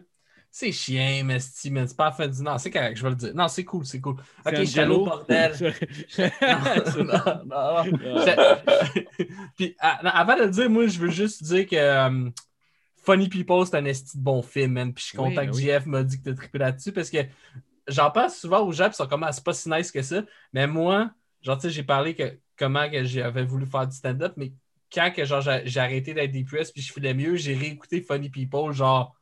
C'est chien, mais c'est mais c'est pas fin du. Non, c'est correct, je vais le dire. Non, c'est cool, c'est cool. Ok, je suis allé au bordel. [LAUGHS] [LAUGHS] non, non, non, [LAUGHS] non. Je- Puis, avant de le dire, moi, je veux juste dire que euh, Funny People, c'est un esti de bon film, man. Puis je suis content ben que. JF m'a dit que t'as trippé là-dessus parce que j'en parle souvent aux gens, puis ils sont comme, ah, c'est pas si nice que ça. Mais moi, genre, tu sais, j'ai parlé que comment que j'avais voulu faire du stand-up, mais quand que, genre, j'ai arrêté d'être depressed puis je filais mieux, j'ai réécouté Funny People, genre,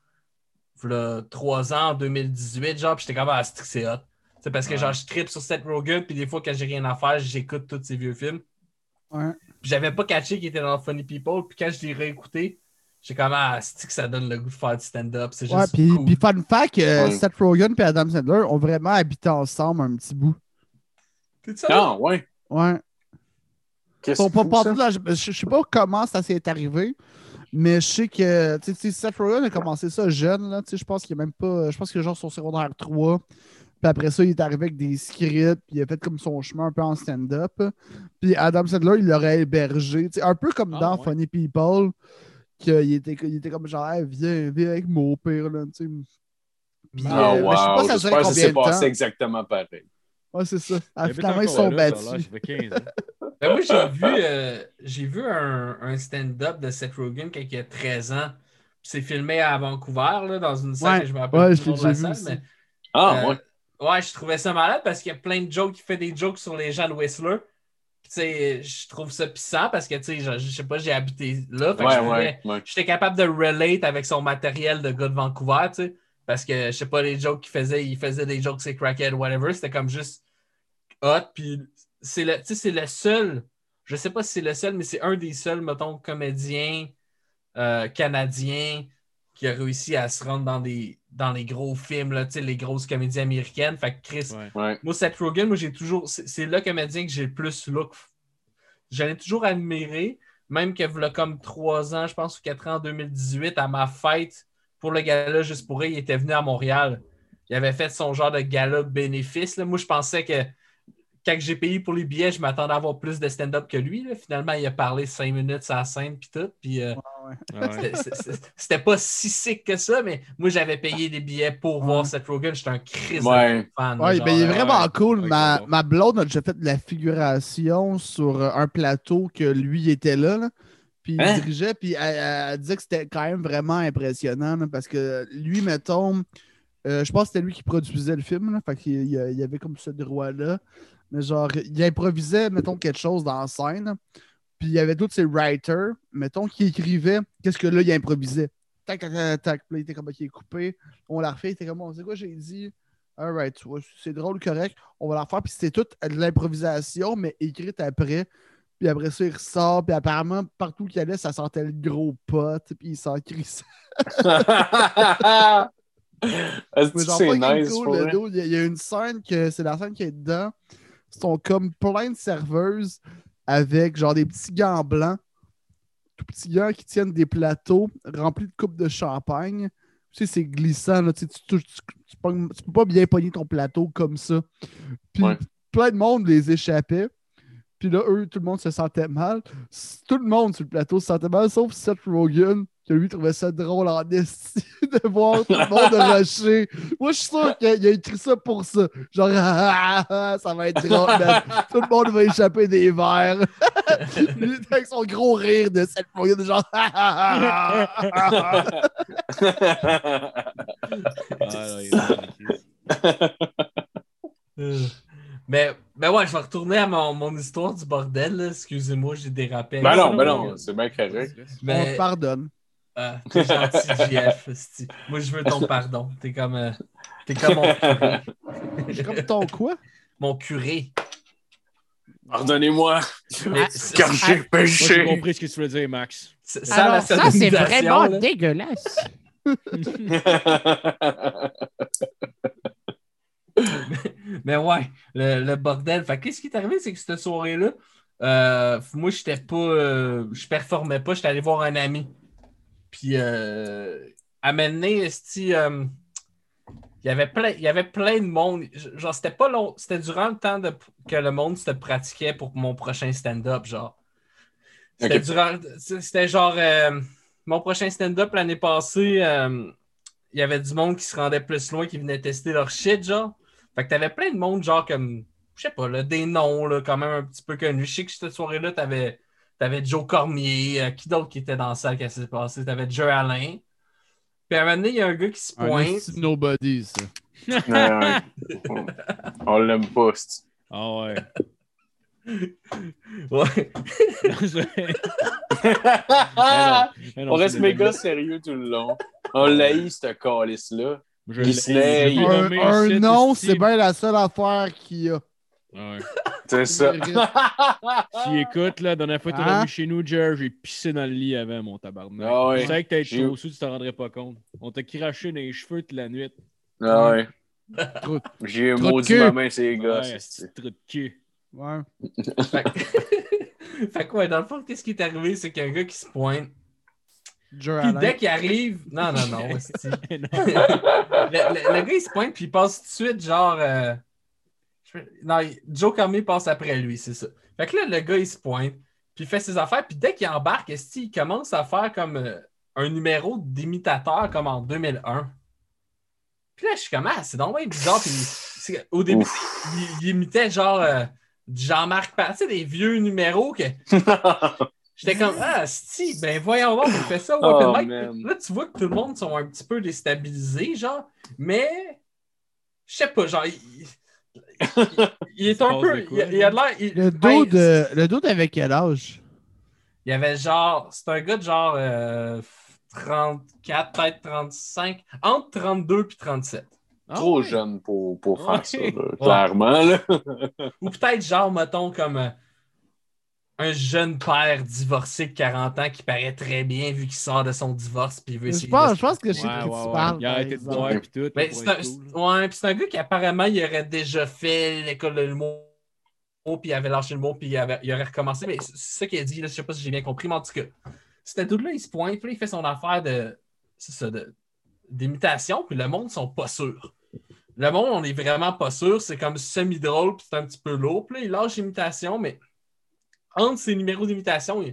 v'là trois ans, en 2018, genre, puis j'étais comme, ah, c'est c'est hot. C'est parce que, Ouais. genre, je trippe sur Seth Rogen, puis des fois, quand j'ai rien à faire, j'écoute tous ces vieux films. Ouais. J'avais pas catché qu'il était dans Funny People. Puis quand je l'ai réécouté, j'ai comme ah, c'est que ça donne le goût de faire du stand-up. C'est Ouais, juste puis, cool. puis fun fact, euh, Ouais. Seth Rogen et Adam Sandler ont vraiment habité ensemble un petit bout. T'es ça? Ah, ouais. Ouais. Sont pas Je je sais pas comment ça s'est arrivé, mais je sais que Seth Rogen a commencé ça jeune. Là, tu sais, je pense qu'il est même pas. Je pense que genre son secondaire 3. Puis après ça, il est arrivé avec des scripts, puis il a fait comme son chemin un peu en stand-up. Puis Adam Sandler, il l'aurait hébergé. tu sais, un peu comme Ah, dans ouais. Funny People, qu'il était, il était comme genre, Hey, viens, viens avec moi au pire. Là, tu sais. Puis, Ah, euh, mais je sais pas wow. ça J'espère durait que ça combien s'est de temps. passé exactement pareil. Ouais, c'est ça. Ah, Il habite finalement, ils sont là, ça a l'air, battus. Ça fait 15 ans. [LAUGHS] Ben, moi, j'ai vu, euh, j'ai vu un, un stand-up de Seth Rogen quand il a 13 ans. C'est filmé à Vancouver, là, dans une salle Ouais, que je me rappelle ouais, plus de la salle, mais Ah, Euh, ouais. Ouais, je trouvais ça malade parce qu'il y a plein de jokes. Il fait des jokes sur les gens de Whistler. Puis, Tu sais, je trouve ça puissant parce que, tu sais, je, je sais pas, j'ai habité là. Que Ouais, ouais, ouais. J'étais capable de relate avec son matériel de gars de Vancouver, tu sais. Parce que, je sais pas, les jokes qu'il faisait, il faisait des jokes c'est crackhead, whatever. C'était comme juste hot. Puis, c'est le, tu sais, c'est le seul, je sais pas si c'est le seul, mais c'est un des seuls, mettons, comédiens euh, canadiens qui a réussi à se rendre dans, des, dans les gros films, là, tu sais, les grosses comédies américaines. Fait que Chris, Ouais. Ouais. moi, Seth Rogen, moi, j'ai toujours. C'est c'est le comédien que j'ai le plus look. J'en ai toujours admiré, même que voilà comme trois ans, je pense, ou quatre ans, en 2018, à ma fête pour le gala juste pour rire, il était venu à Montréal. Il avait fait son genre de gala bénéfice. là. Moi, je pensais que quand j'ai payé pour les billets, je m'attendais à avoir plus de stand-up que lui. là. Finalement, il a parlé cinq minutes sur la scène puis tout. Puis euh, ouais. c'était- pas si sick que ça, mais moi, j'avais payé des billets pour voir Ouais. Seth Rogen. J'étais un Chris de Ouais. fan. Ouais, genre, ben, il est euh, vraiment ouais. cool. Ma, ma blonde a déjà fait de la figuration sur euh, un plateau que lui était là. là. Puis Hein? il dirigeait, puis elle, elle disait que c'était quand même vraiment impressionnant là, parce que lui, mettons, euh, je pense que c'était lui qui produisait le film. Là, fait qu'il il y avait comme ce droit-là. Mais genre, il improvisait, mettons, quelque chose dans la scène. Puis il y avait tous ses writers, mettons, qui écrivaient qu'est-ce que là, il improvisait. Tac, tac, tac, tac. Puis là, il était comme, ok, coupé. On l'a refait. Il était comme, on sait quoi, j'ai dit? Alright, tu vois, c'est drôle, correct. On va la refaire. Puis c'était tout de l'improvisation, mais écrite après. Puis après ça, il ressort. Puis apparemment, partout qu'il allait, ça sentait le gros pot. Puis il s'en crissait. [LAUGHS] C'est nice cool, le dos. Il y, a, il y a une scène que c'est la scène qui est dedans. Ils sont comme plein de serveuses avec genre des petits gants blancs. Tout petits gants qui tiennent des plateaux remplis de coupes de champagne. Tu sais, c'est glissant. Là, tu, sais, tu, peux pas bien pogner ton plateau comme ça. Puis Ouais. plein de monde les échappait. Puis là, eux, tout le monde se sentait mal. Tout le monde sur le plateau se sentait mal, sauf Seth Rogen, que lui trouvait ça drôle en esti [LAUGHS] de voir tout le monde rusher. Moi, je suis sûr qu'il a, écrit ça pour ça. Genre, Ah, [LAUGHS] ah, ah, ça va être drôle. man. Tout le monde va échapper des verres. [LAUGHS] Lui, avec son gros rire de Seth Rogen, genre, Ah, ah, ah, ah, ah. Ah, Mais, mais ouais, je vais retourner à mon, mon histoire du bordel. là. Excusez-moi, j'ai dérapé. Ben non, non, ben non. c'est bien correct. On te Mais pardonne. ah, t'es gentil, [LAUGHS] JF. esti. Moi, je veux ton [LAUGHS] pardon. T'es comme, euh, t'es comme mon curé. Je suis comme ton quoi? Mon curé. Pardonnez-moi, Mais car ça- j'ai Moi, j'ai péché. compris ce que tu voulais dire, Max. ça- ça a la Alors ça, c'est sonorisation, vraiment là. dégueulasse. [LAUGHS] [LAUGHS] Mais ouais, le, le bordel. Fait qu'est-ce qui est arrivé, c'est que cette soirée-là, euh, moi, j'étais pas. euh, je performais pas, j'étais allé voir un ami. Puis, euh, à m'amener, euh, il y avait plein, il y avait plein de monde. Genre, c'était pas long. C'était durant le temps de- que le monde se pratiquait pour mon prochain stand-up, genre. C'était durant. C'était genre. mon prochain stand-up l'année passée, il y avait du monde qui se rendait plus loin, qui venait tester leur shit, genre. Fait que t'avais plein de monde, genre comme, je sais pas, là, des noms, là, quand même un petit peu connus. Je sais que cette soirée-là, t'avais, t'avais Joe Cormier, euh, qui d'autre qui était dans la salle qui s'est passé? T'avais Joe Alain. Puis à un moment donné, il y a un gars qui se pointe. de nobody, ça. [LAUGHS] Ouais, ouais. [LAUGHS] On l'aime pas, c'est- Ah ouais. [LAUGHS] Ouais. Mais non, On c'est reste méga sérieux tout le long. On l'aïe, ce calice-là. Un, nom, c'est bien la seule affaire qu'il y a. Ouais. [LAUGHS] C'est ça. [LAUGHS] Si écoute, là, la dernière fois que t'es Hein? venu chez nous, Jer, j'ai pissé dans le lit avant, mon tabarnak. Ah ouais. Je savais que t'as été J'ai- chaud, tu t'en rendrais pas compte. On t'a craché dans les cheveux toute la nuit. Ah ouais. Trop- J'ai Trop de maudit ma main, c'est gars. Ouais, c'est trou de cul. Ouais. [LAUGHS] fait, que... fait que, ouais, dans le fond, qu'est-ce qui est arrivé, c'est qu'il y a un gars qui se pointe. Puis dès qu'il arrive. Non, non, non, [LAUGHS] [LAUGHS] le, le- le gars, il se pointe, puis il passe tout de suite, genre. euh, Non, Joe Cormier passe après lui, c'est ça. Fait que là, le gars, il se pointe, puis il fait ses affaires, puis dès qu'il embarque, esti, il commence à faire comme euh, un numéro d'imitateur, comme en 2001. Puis là, je suis comme, ah, c'est donc bien bizarre. Puis au début, il, il imitait genre euh, Jean-Marc sais, des vieux numéros que [LAUGHS] j'étais comme, [LAUGHS] ah, si, ben voyons voir, il fait ça au Oh, open mic. man. Là, tu vois que tout le monde sont un petit peu déstabilisés, genre, mais je sais pas, genre, il, il- il est [LAUGHS] un peu. quoi, il, il a de l'air. il- Le ben, dos de. Le dos avec quel âge? Il y avait genre. C'est un gars de genre euh, 34, peut-être 35, entre 32 et 37. Ah Trop ouais. jeune pour, pour faire Ouais. ça, là, clairement. Là. [LAUGHS] Ou peut-être genre, mettons, comme euh, un jeune père divorcé de 40 ans qui paraît très bien vu qu'il sort de son divorce puis veut Je pense, de- je pense que je sais Ouais, de qui ouais, tu ouais. parles. Il a arrêté de boire tout. Ben, c'est un, cool. c'est un gars qui apparemment il aurait déjà fait l'école de l'humour puis il avait lâché le mot puis il, avait- il aurait recommencé. Mais c'est ça qu'il a dit, là, je sais pas si j'ai bien compris, mais en tout cas, c'était tout là, il se pointe, puis là, il fait son affaire de. C'est ça, de- d'imitation, puis le monde ne sont pas sûrs. le monde, on est vraiment pas sûr. C'est comme semi-drôle, puis c'est un petit peu lourd. Puis là, il lâche l'imitation, mais entre ses numéros d'imitation,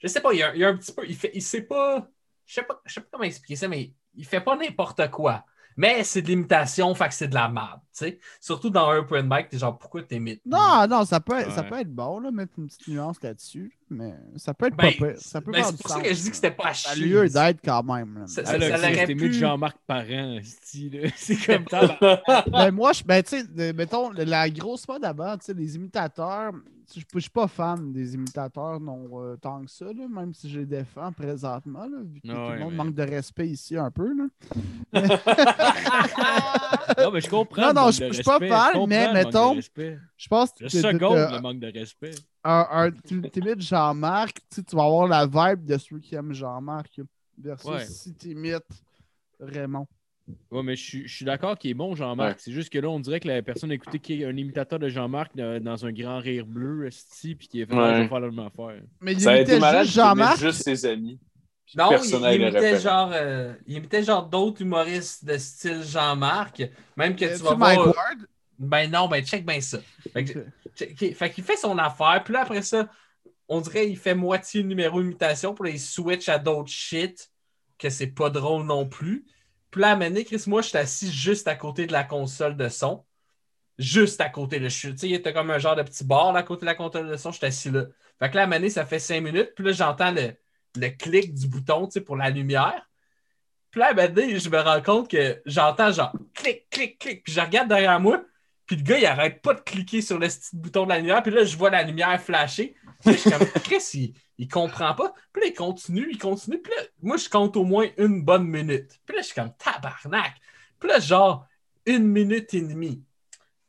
je sais pas, il y, a, un petit peu. Il, fait, il sait pas. Je sais pas, je sais pas comment expliquer ça, mais il fait pas n'importe quoi. Mais c'est de l'imitation, fait que c'est de la merde, sais. Surtout dans un open mic, t'es genre, pourquoi t'imites? Non, non, ça peut, être, ça Ouais. peut être bon, là, mettre une petite nuance là-dessus, mais ça peut être Ben, pas pire. Ça peut ben, c'est pour ça que je dis que c'était pas à Ça a chier. lieu d'être quand même. là. Ça- Ah, là, ça pu- de Jean-Marc Parent. [LAUGHS] C'est comme ça. [LAUGHS] Ben, moi, je, ben, tu sais, mettons, la grosse mode d'abord, tu sais, les imitateurs, je suis pas fan des imitateurs non euh, tant que ça, là, même si je les défends présentement, là, vu que tout le ouais, monde mais- manque de respect ici un peu. Là. [LAUGHS] Non, mais je comprends. Non, le non, je- suis pas fan, mais mettons-. Je pense que seconde t'es- le manque de respect. un, un- tu t'imites Jean-Marc, tu vas avoir la vibe de ceux qui aiment Jean-Marc versus Ouais. si tu imites Raymond. Ouais, mais je suis- je suis d'accord qu'il est bon, Jean-Marc. Ouais. C'est juste que là, on dirait que la personne a écouté qu'il y a un imitateur de Jean-Marc dans, dans un grand rire bleu, esti, puis qui a fait Ouais. Faire la même affaire. Mais il Ça a été imitait malade juste Jean-Marc. juste ses amis. Puis Non, il, personne il imitait genre, euh, il imitait genre d'autres humoristes de style Jean-Marc. Même que tu vas Mike voir. Ward? Ben non, ben check bien ça. Fait que- Ok. check- fait qu'il fait son affaire, puis là après ça, on dirait qu'il fait moitié numéro imitation, puis là il switch à d'autres shit, que c'est pas drôle non plus. Puis là, à un moment donné, Chris, moi, je suis assis juste à côté de la console de son. Juste à côté de. Tu sais, il était comme un genre de petit bar là, à côté de la console de son, je suis assis là. Fait que là, à un moment donné, ça fait cinq minutes, puis là, j'entends le, le clic du bouton, tu sais, pour la lumière. Puis là, donné, je me rends compte que j'entends genre clic, clic, clic, puis je regarde derrière moi, puis le gars, il arrête pas de cliquer sur le petit bouton de la lumière, puis là, je vois la lumière flasher. Puis je suis comme, [LAUGHS] Chris, il, il comprend pas. Puis là, il continue, il continue. Puis là, moi, je compte au moins une bonne minute. Puis là, je suis comme, tabarnak. Puis là, genre, une minute et demie.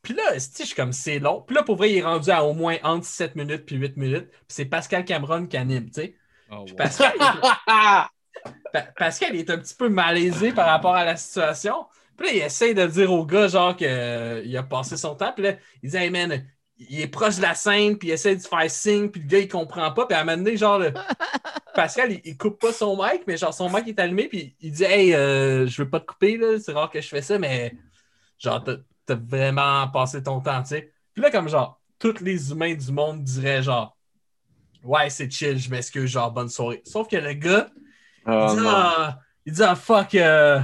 Puis là, je suis comme, c'est long? Puis là, pour vrai, il est rendu à au moins entre 7 minutes puis 8 minutes. Puis c'est Pascal Cameron qui anime, tu sais. Oh, wow. Pascal, [LAUGHS] il est- un petit peu malaisé par rapport à la situation. Puis là, il essaie de dire au gars, genre, qu'il a passé son temps. Puis là, il dit, hey man, il est proche de la scène, puis il essaie de faire signe, puis le gars, il comprend pas. Puis à un moment donné, genre, le- [LAUGHS] Pascal, il, il coupe pas son mic, mais genre, son mic est allumé, puis il dit, hey, euh, je veux pas te couper, là, c'est rare que je fais ça, mais genre, t'as vraiment passé ton temps, tu sais. Puis là, comme genre, tous les humains du monde diraient, genre, ouais, c'est chill, je m'excuse, genre, bonne soirée. Sauf que le gars, Oh, il dit, ah, il dit, ah, fuck, euh,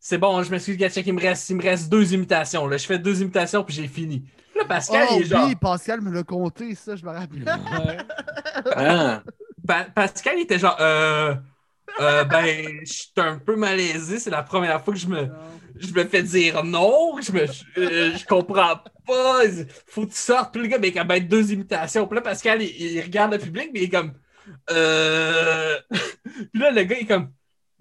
c'est bon, je m'excuse, Gatchek, il me reste, il me reste deux imitations. Là. Je fais deux imitations, puis j'ai fini. Là, Pascal, Oh il est genre. oui, Pascal me l'a compté, ça, je me rappelle. Ouais. Ah. Pa- Pascal, il était genre, euh, euh, ben, je suis un peu malaisé. C'est la première fois que je me, je me fais dire non. Je, me, je, je comprends pas. Faut que tu sortes. Puis le gars, ben, il y a ben deux imitations. Puis là, Pascal, il, il regarde le public, mais il est comme, euh. [LAUGHS] Puis là, le gars, il est comme,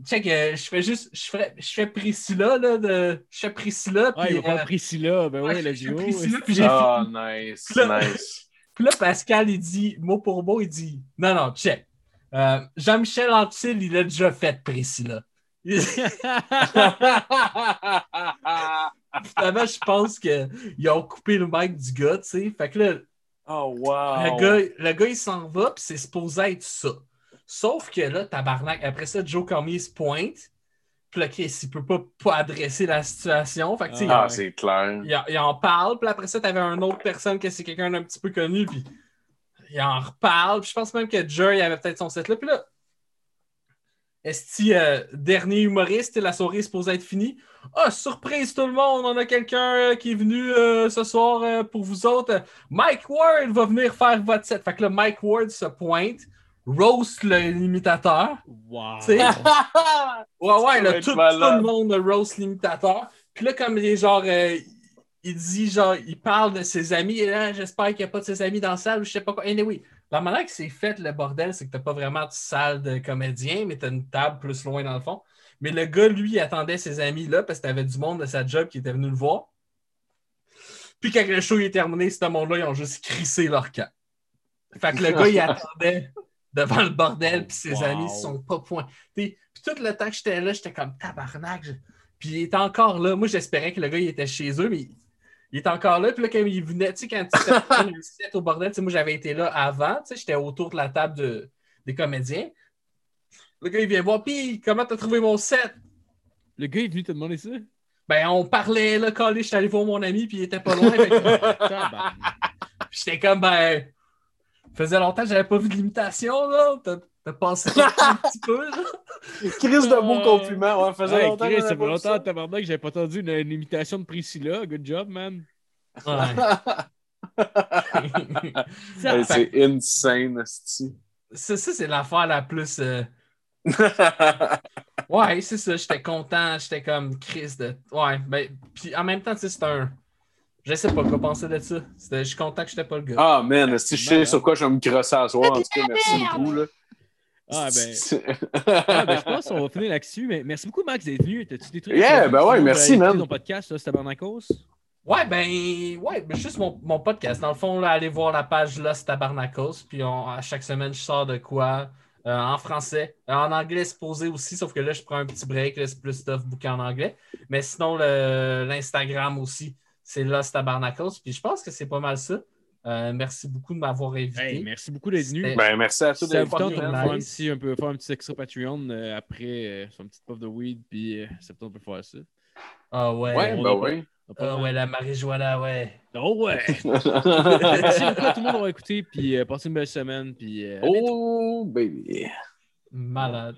check, euh, je fais juste, je fais, je fais Priscilla, là, de, je fais Priscilla. Ouais, Puis, il va euh, Priscilla. Ben ouais, ouais, le duo. Priscilla, puis j'ai fini. nice, Puis là- nice. [LAUGHS] Puis là, Pascal, il dit, mot pour mot, il dit Non, non, check. Euh, Jean-Michel Antil, il a déjà fait Priscilla. [LAUGHS] Finalement, je pense qu'ils ont coupé le mic du gars, tu sais. Fait que là, oh, wow. le, gars, le gars, il s'en va, puis c'est supposé être ça. Sauf que là, tabarnak, après ça, Joe Cormier se pointe. Puis là, Chris, il peut pas, pas adresser la situation. Fait que, Ah, c'est clair. il, en- il en parle, puis après ça, t'avais une autre personne que c'est quelqu'un d'un petit peu connu, puis il en reparle. Puis je pense même que il avait peut-être son set là. Puis là, Esti, euh, dernier humoriste, la soirée est supposée être finie. Ah, surprise tout le monde, on a quelqu'un euh, qui est venu euh, ce soir euh, pour vous autres. Mike Ward va venir faire votre set. Fait que là, Mike Ward se pointe, roast le l'imitateur. Wow. [LAUGHS] Ouais, ouais, là, tout, le monde roast l'imitateur. Puis là, comme il est genre, il dit genre, il parle de ses amis, et là, j'espère qu'il n'y a pas de ses amis dans la salle, ou je sais pas quoi. Anyway, la manière que c'est fait, le bordel, c'est que t'as pas vraiment de salle de comédien, mais t'as une table plus loin dans le fond. Mais le gars, lui, il attendait ses amis là, parce que t'avais du monde de sa job qui était venu le voir. Puis quand le show est terminé, ce monde-là, ils ont juste crissé leur camp. Fait que le gars, il [LAUGHS] attendait devant le bordel, puis ses Wow. amis ne sont pas pointés. Puis tout le temps que j'étais là, j'étais comme tabarnak. Puis il était encore là. Moi, j'espérais que le gars, il était chez eux, mais il, il est encore là. Puis là, quand il venait, tu sais, quand tu set au bordel, tu sais, moi, j'avais été là avant, tu sais, j'étais autour de la table de- des comédiens. Le gars, il vient voir, puis comment t'as trouvé mon set? Le gars est venu te demander ça? Ben, on parlait, là, collé, j'étais allé voir mon ami, puis il était pas loin. [LAUGHS] j'étais comme, ben, faisait longtemps que j'avais pas vu de limitation, là. T'as t'as passé un petit peu, là. [LAUGHS] Chris de beaux compliments. Ouais, faisait Hey, longtemps Chris, ça fait longtemps, tabarnak, que j'avais pas entendu une, une imitation de Priscilla. Good job, man. Ouais. [LAUGHS] Hey, C'est insane, esti. ça, ça, c'est l'affaire la plus. euh, [LAUGHS] Ouais, c'est ça. J'étais content. J'étais comme Chris de. Ouais, ben. Puis en même temps, tu sais, c'est un. Je sais pas quoi penser de ça. Je suis content que j'étais pas le gars. Ah, man, esti, je sais sur quoi je vais me crosser à soir. En tout cas, merci beaucoup. Là. Ah, ben. Ah, ben, je pense qu'on va finir là-dessus. Mais merci beaucoup, Max, d'être venu. T'as-tu des trucs? Yeah, ben ouais, merci, man. ton podcast, là, c'est Tabarnakos. Ouais, ben. Ouais, ben, juste mon, mon podcast. Dans le fond, là, allez voir la page Lost Tabarnakos. Puis on- à chaque semaine, je sors de quoi euh, en français. Euh, En anglais, c'est posé aussi, sauf que là, je prends un petit break. Là, c'est plus stuff bouquin en anglais. Mais sinon, le- l'Instagram aussi, c'est Lost Tabarnakos. Puis je pense que c'est pas mal ça. Euh, merci beaucoup de m'avoir invité. Hey, merci beaucoup d'être venu. Ben, merci à tous d'être venus, on peut faire un nice. petit, un peu, faire un petit extra Patreon euh, après euh, son petit puff de weed, puis euh, ça peut on peut faire ça. Ah ouais. Ouais, on ben Ah ouais, la marijuana, ouais. Oh ouais! [LAUGHS] Merci beaucoup à tout le monde d'avoir écouté, puis euh, passez une belle semaine, puis euh, oh, baby. Malade.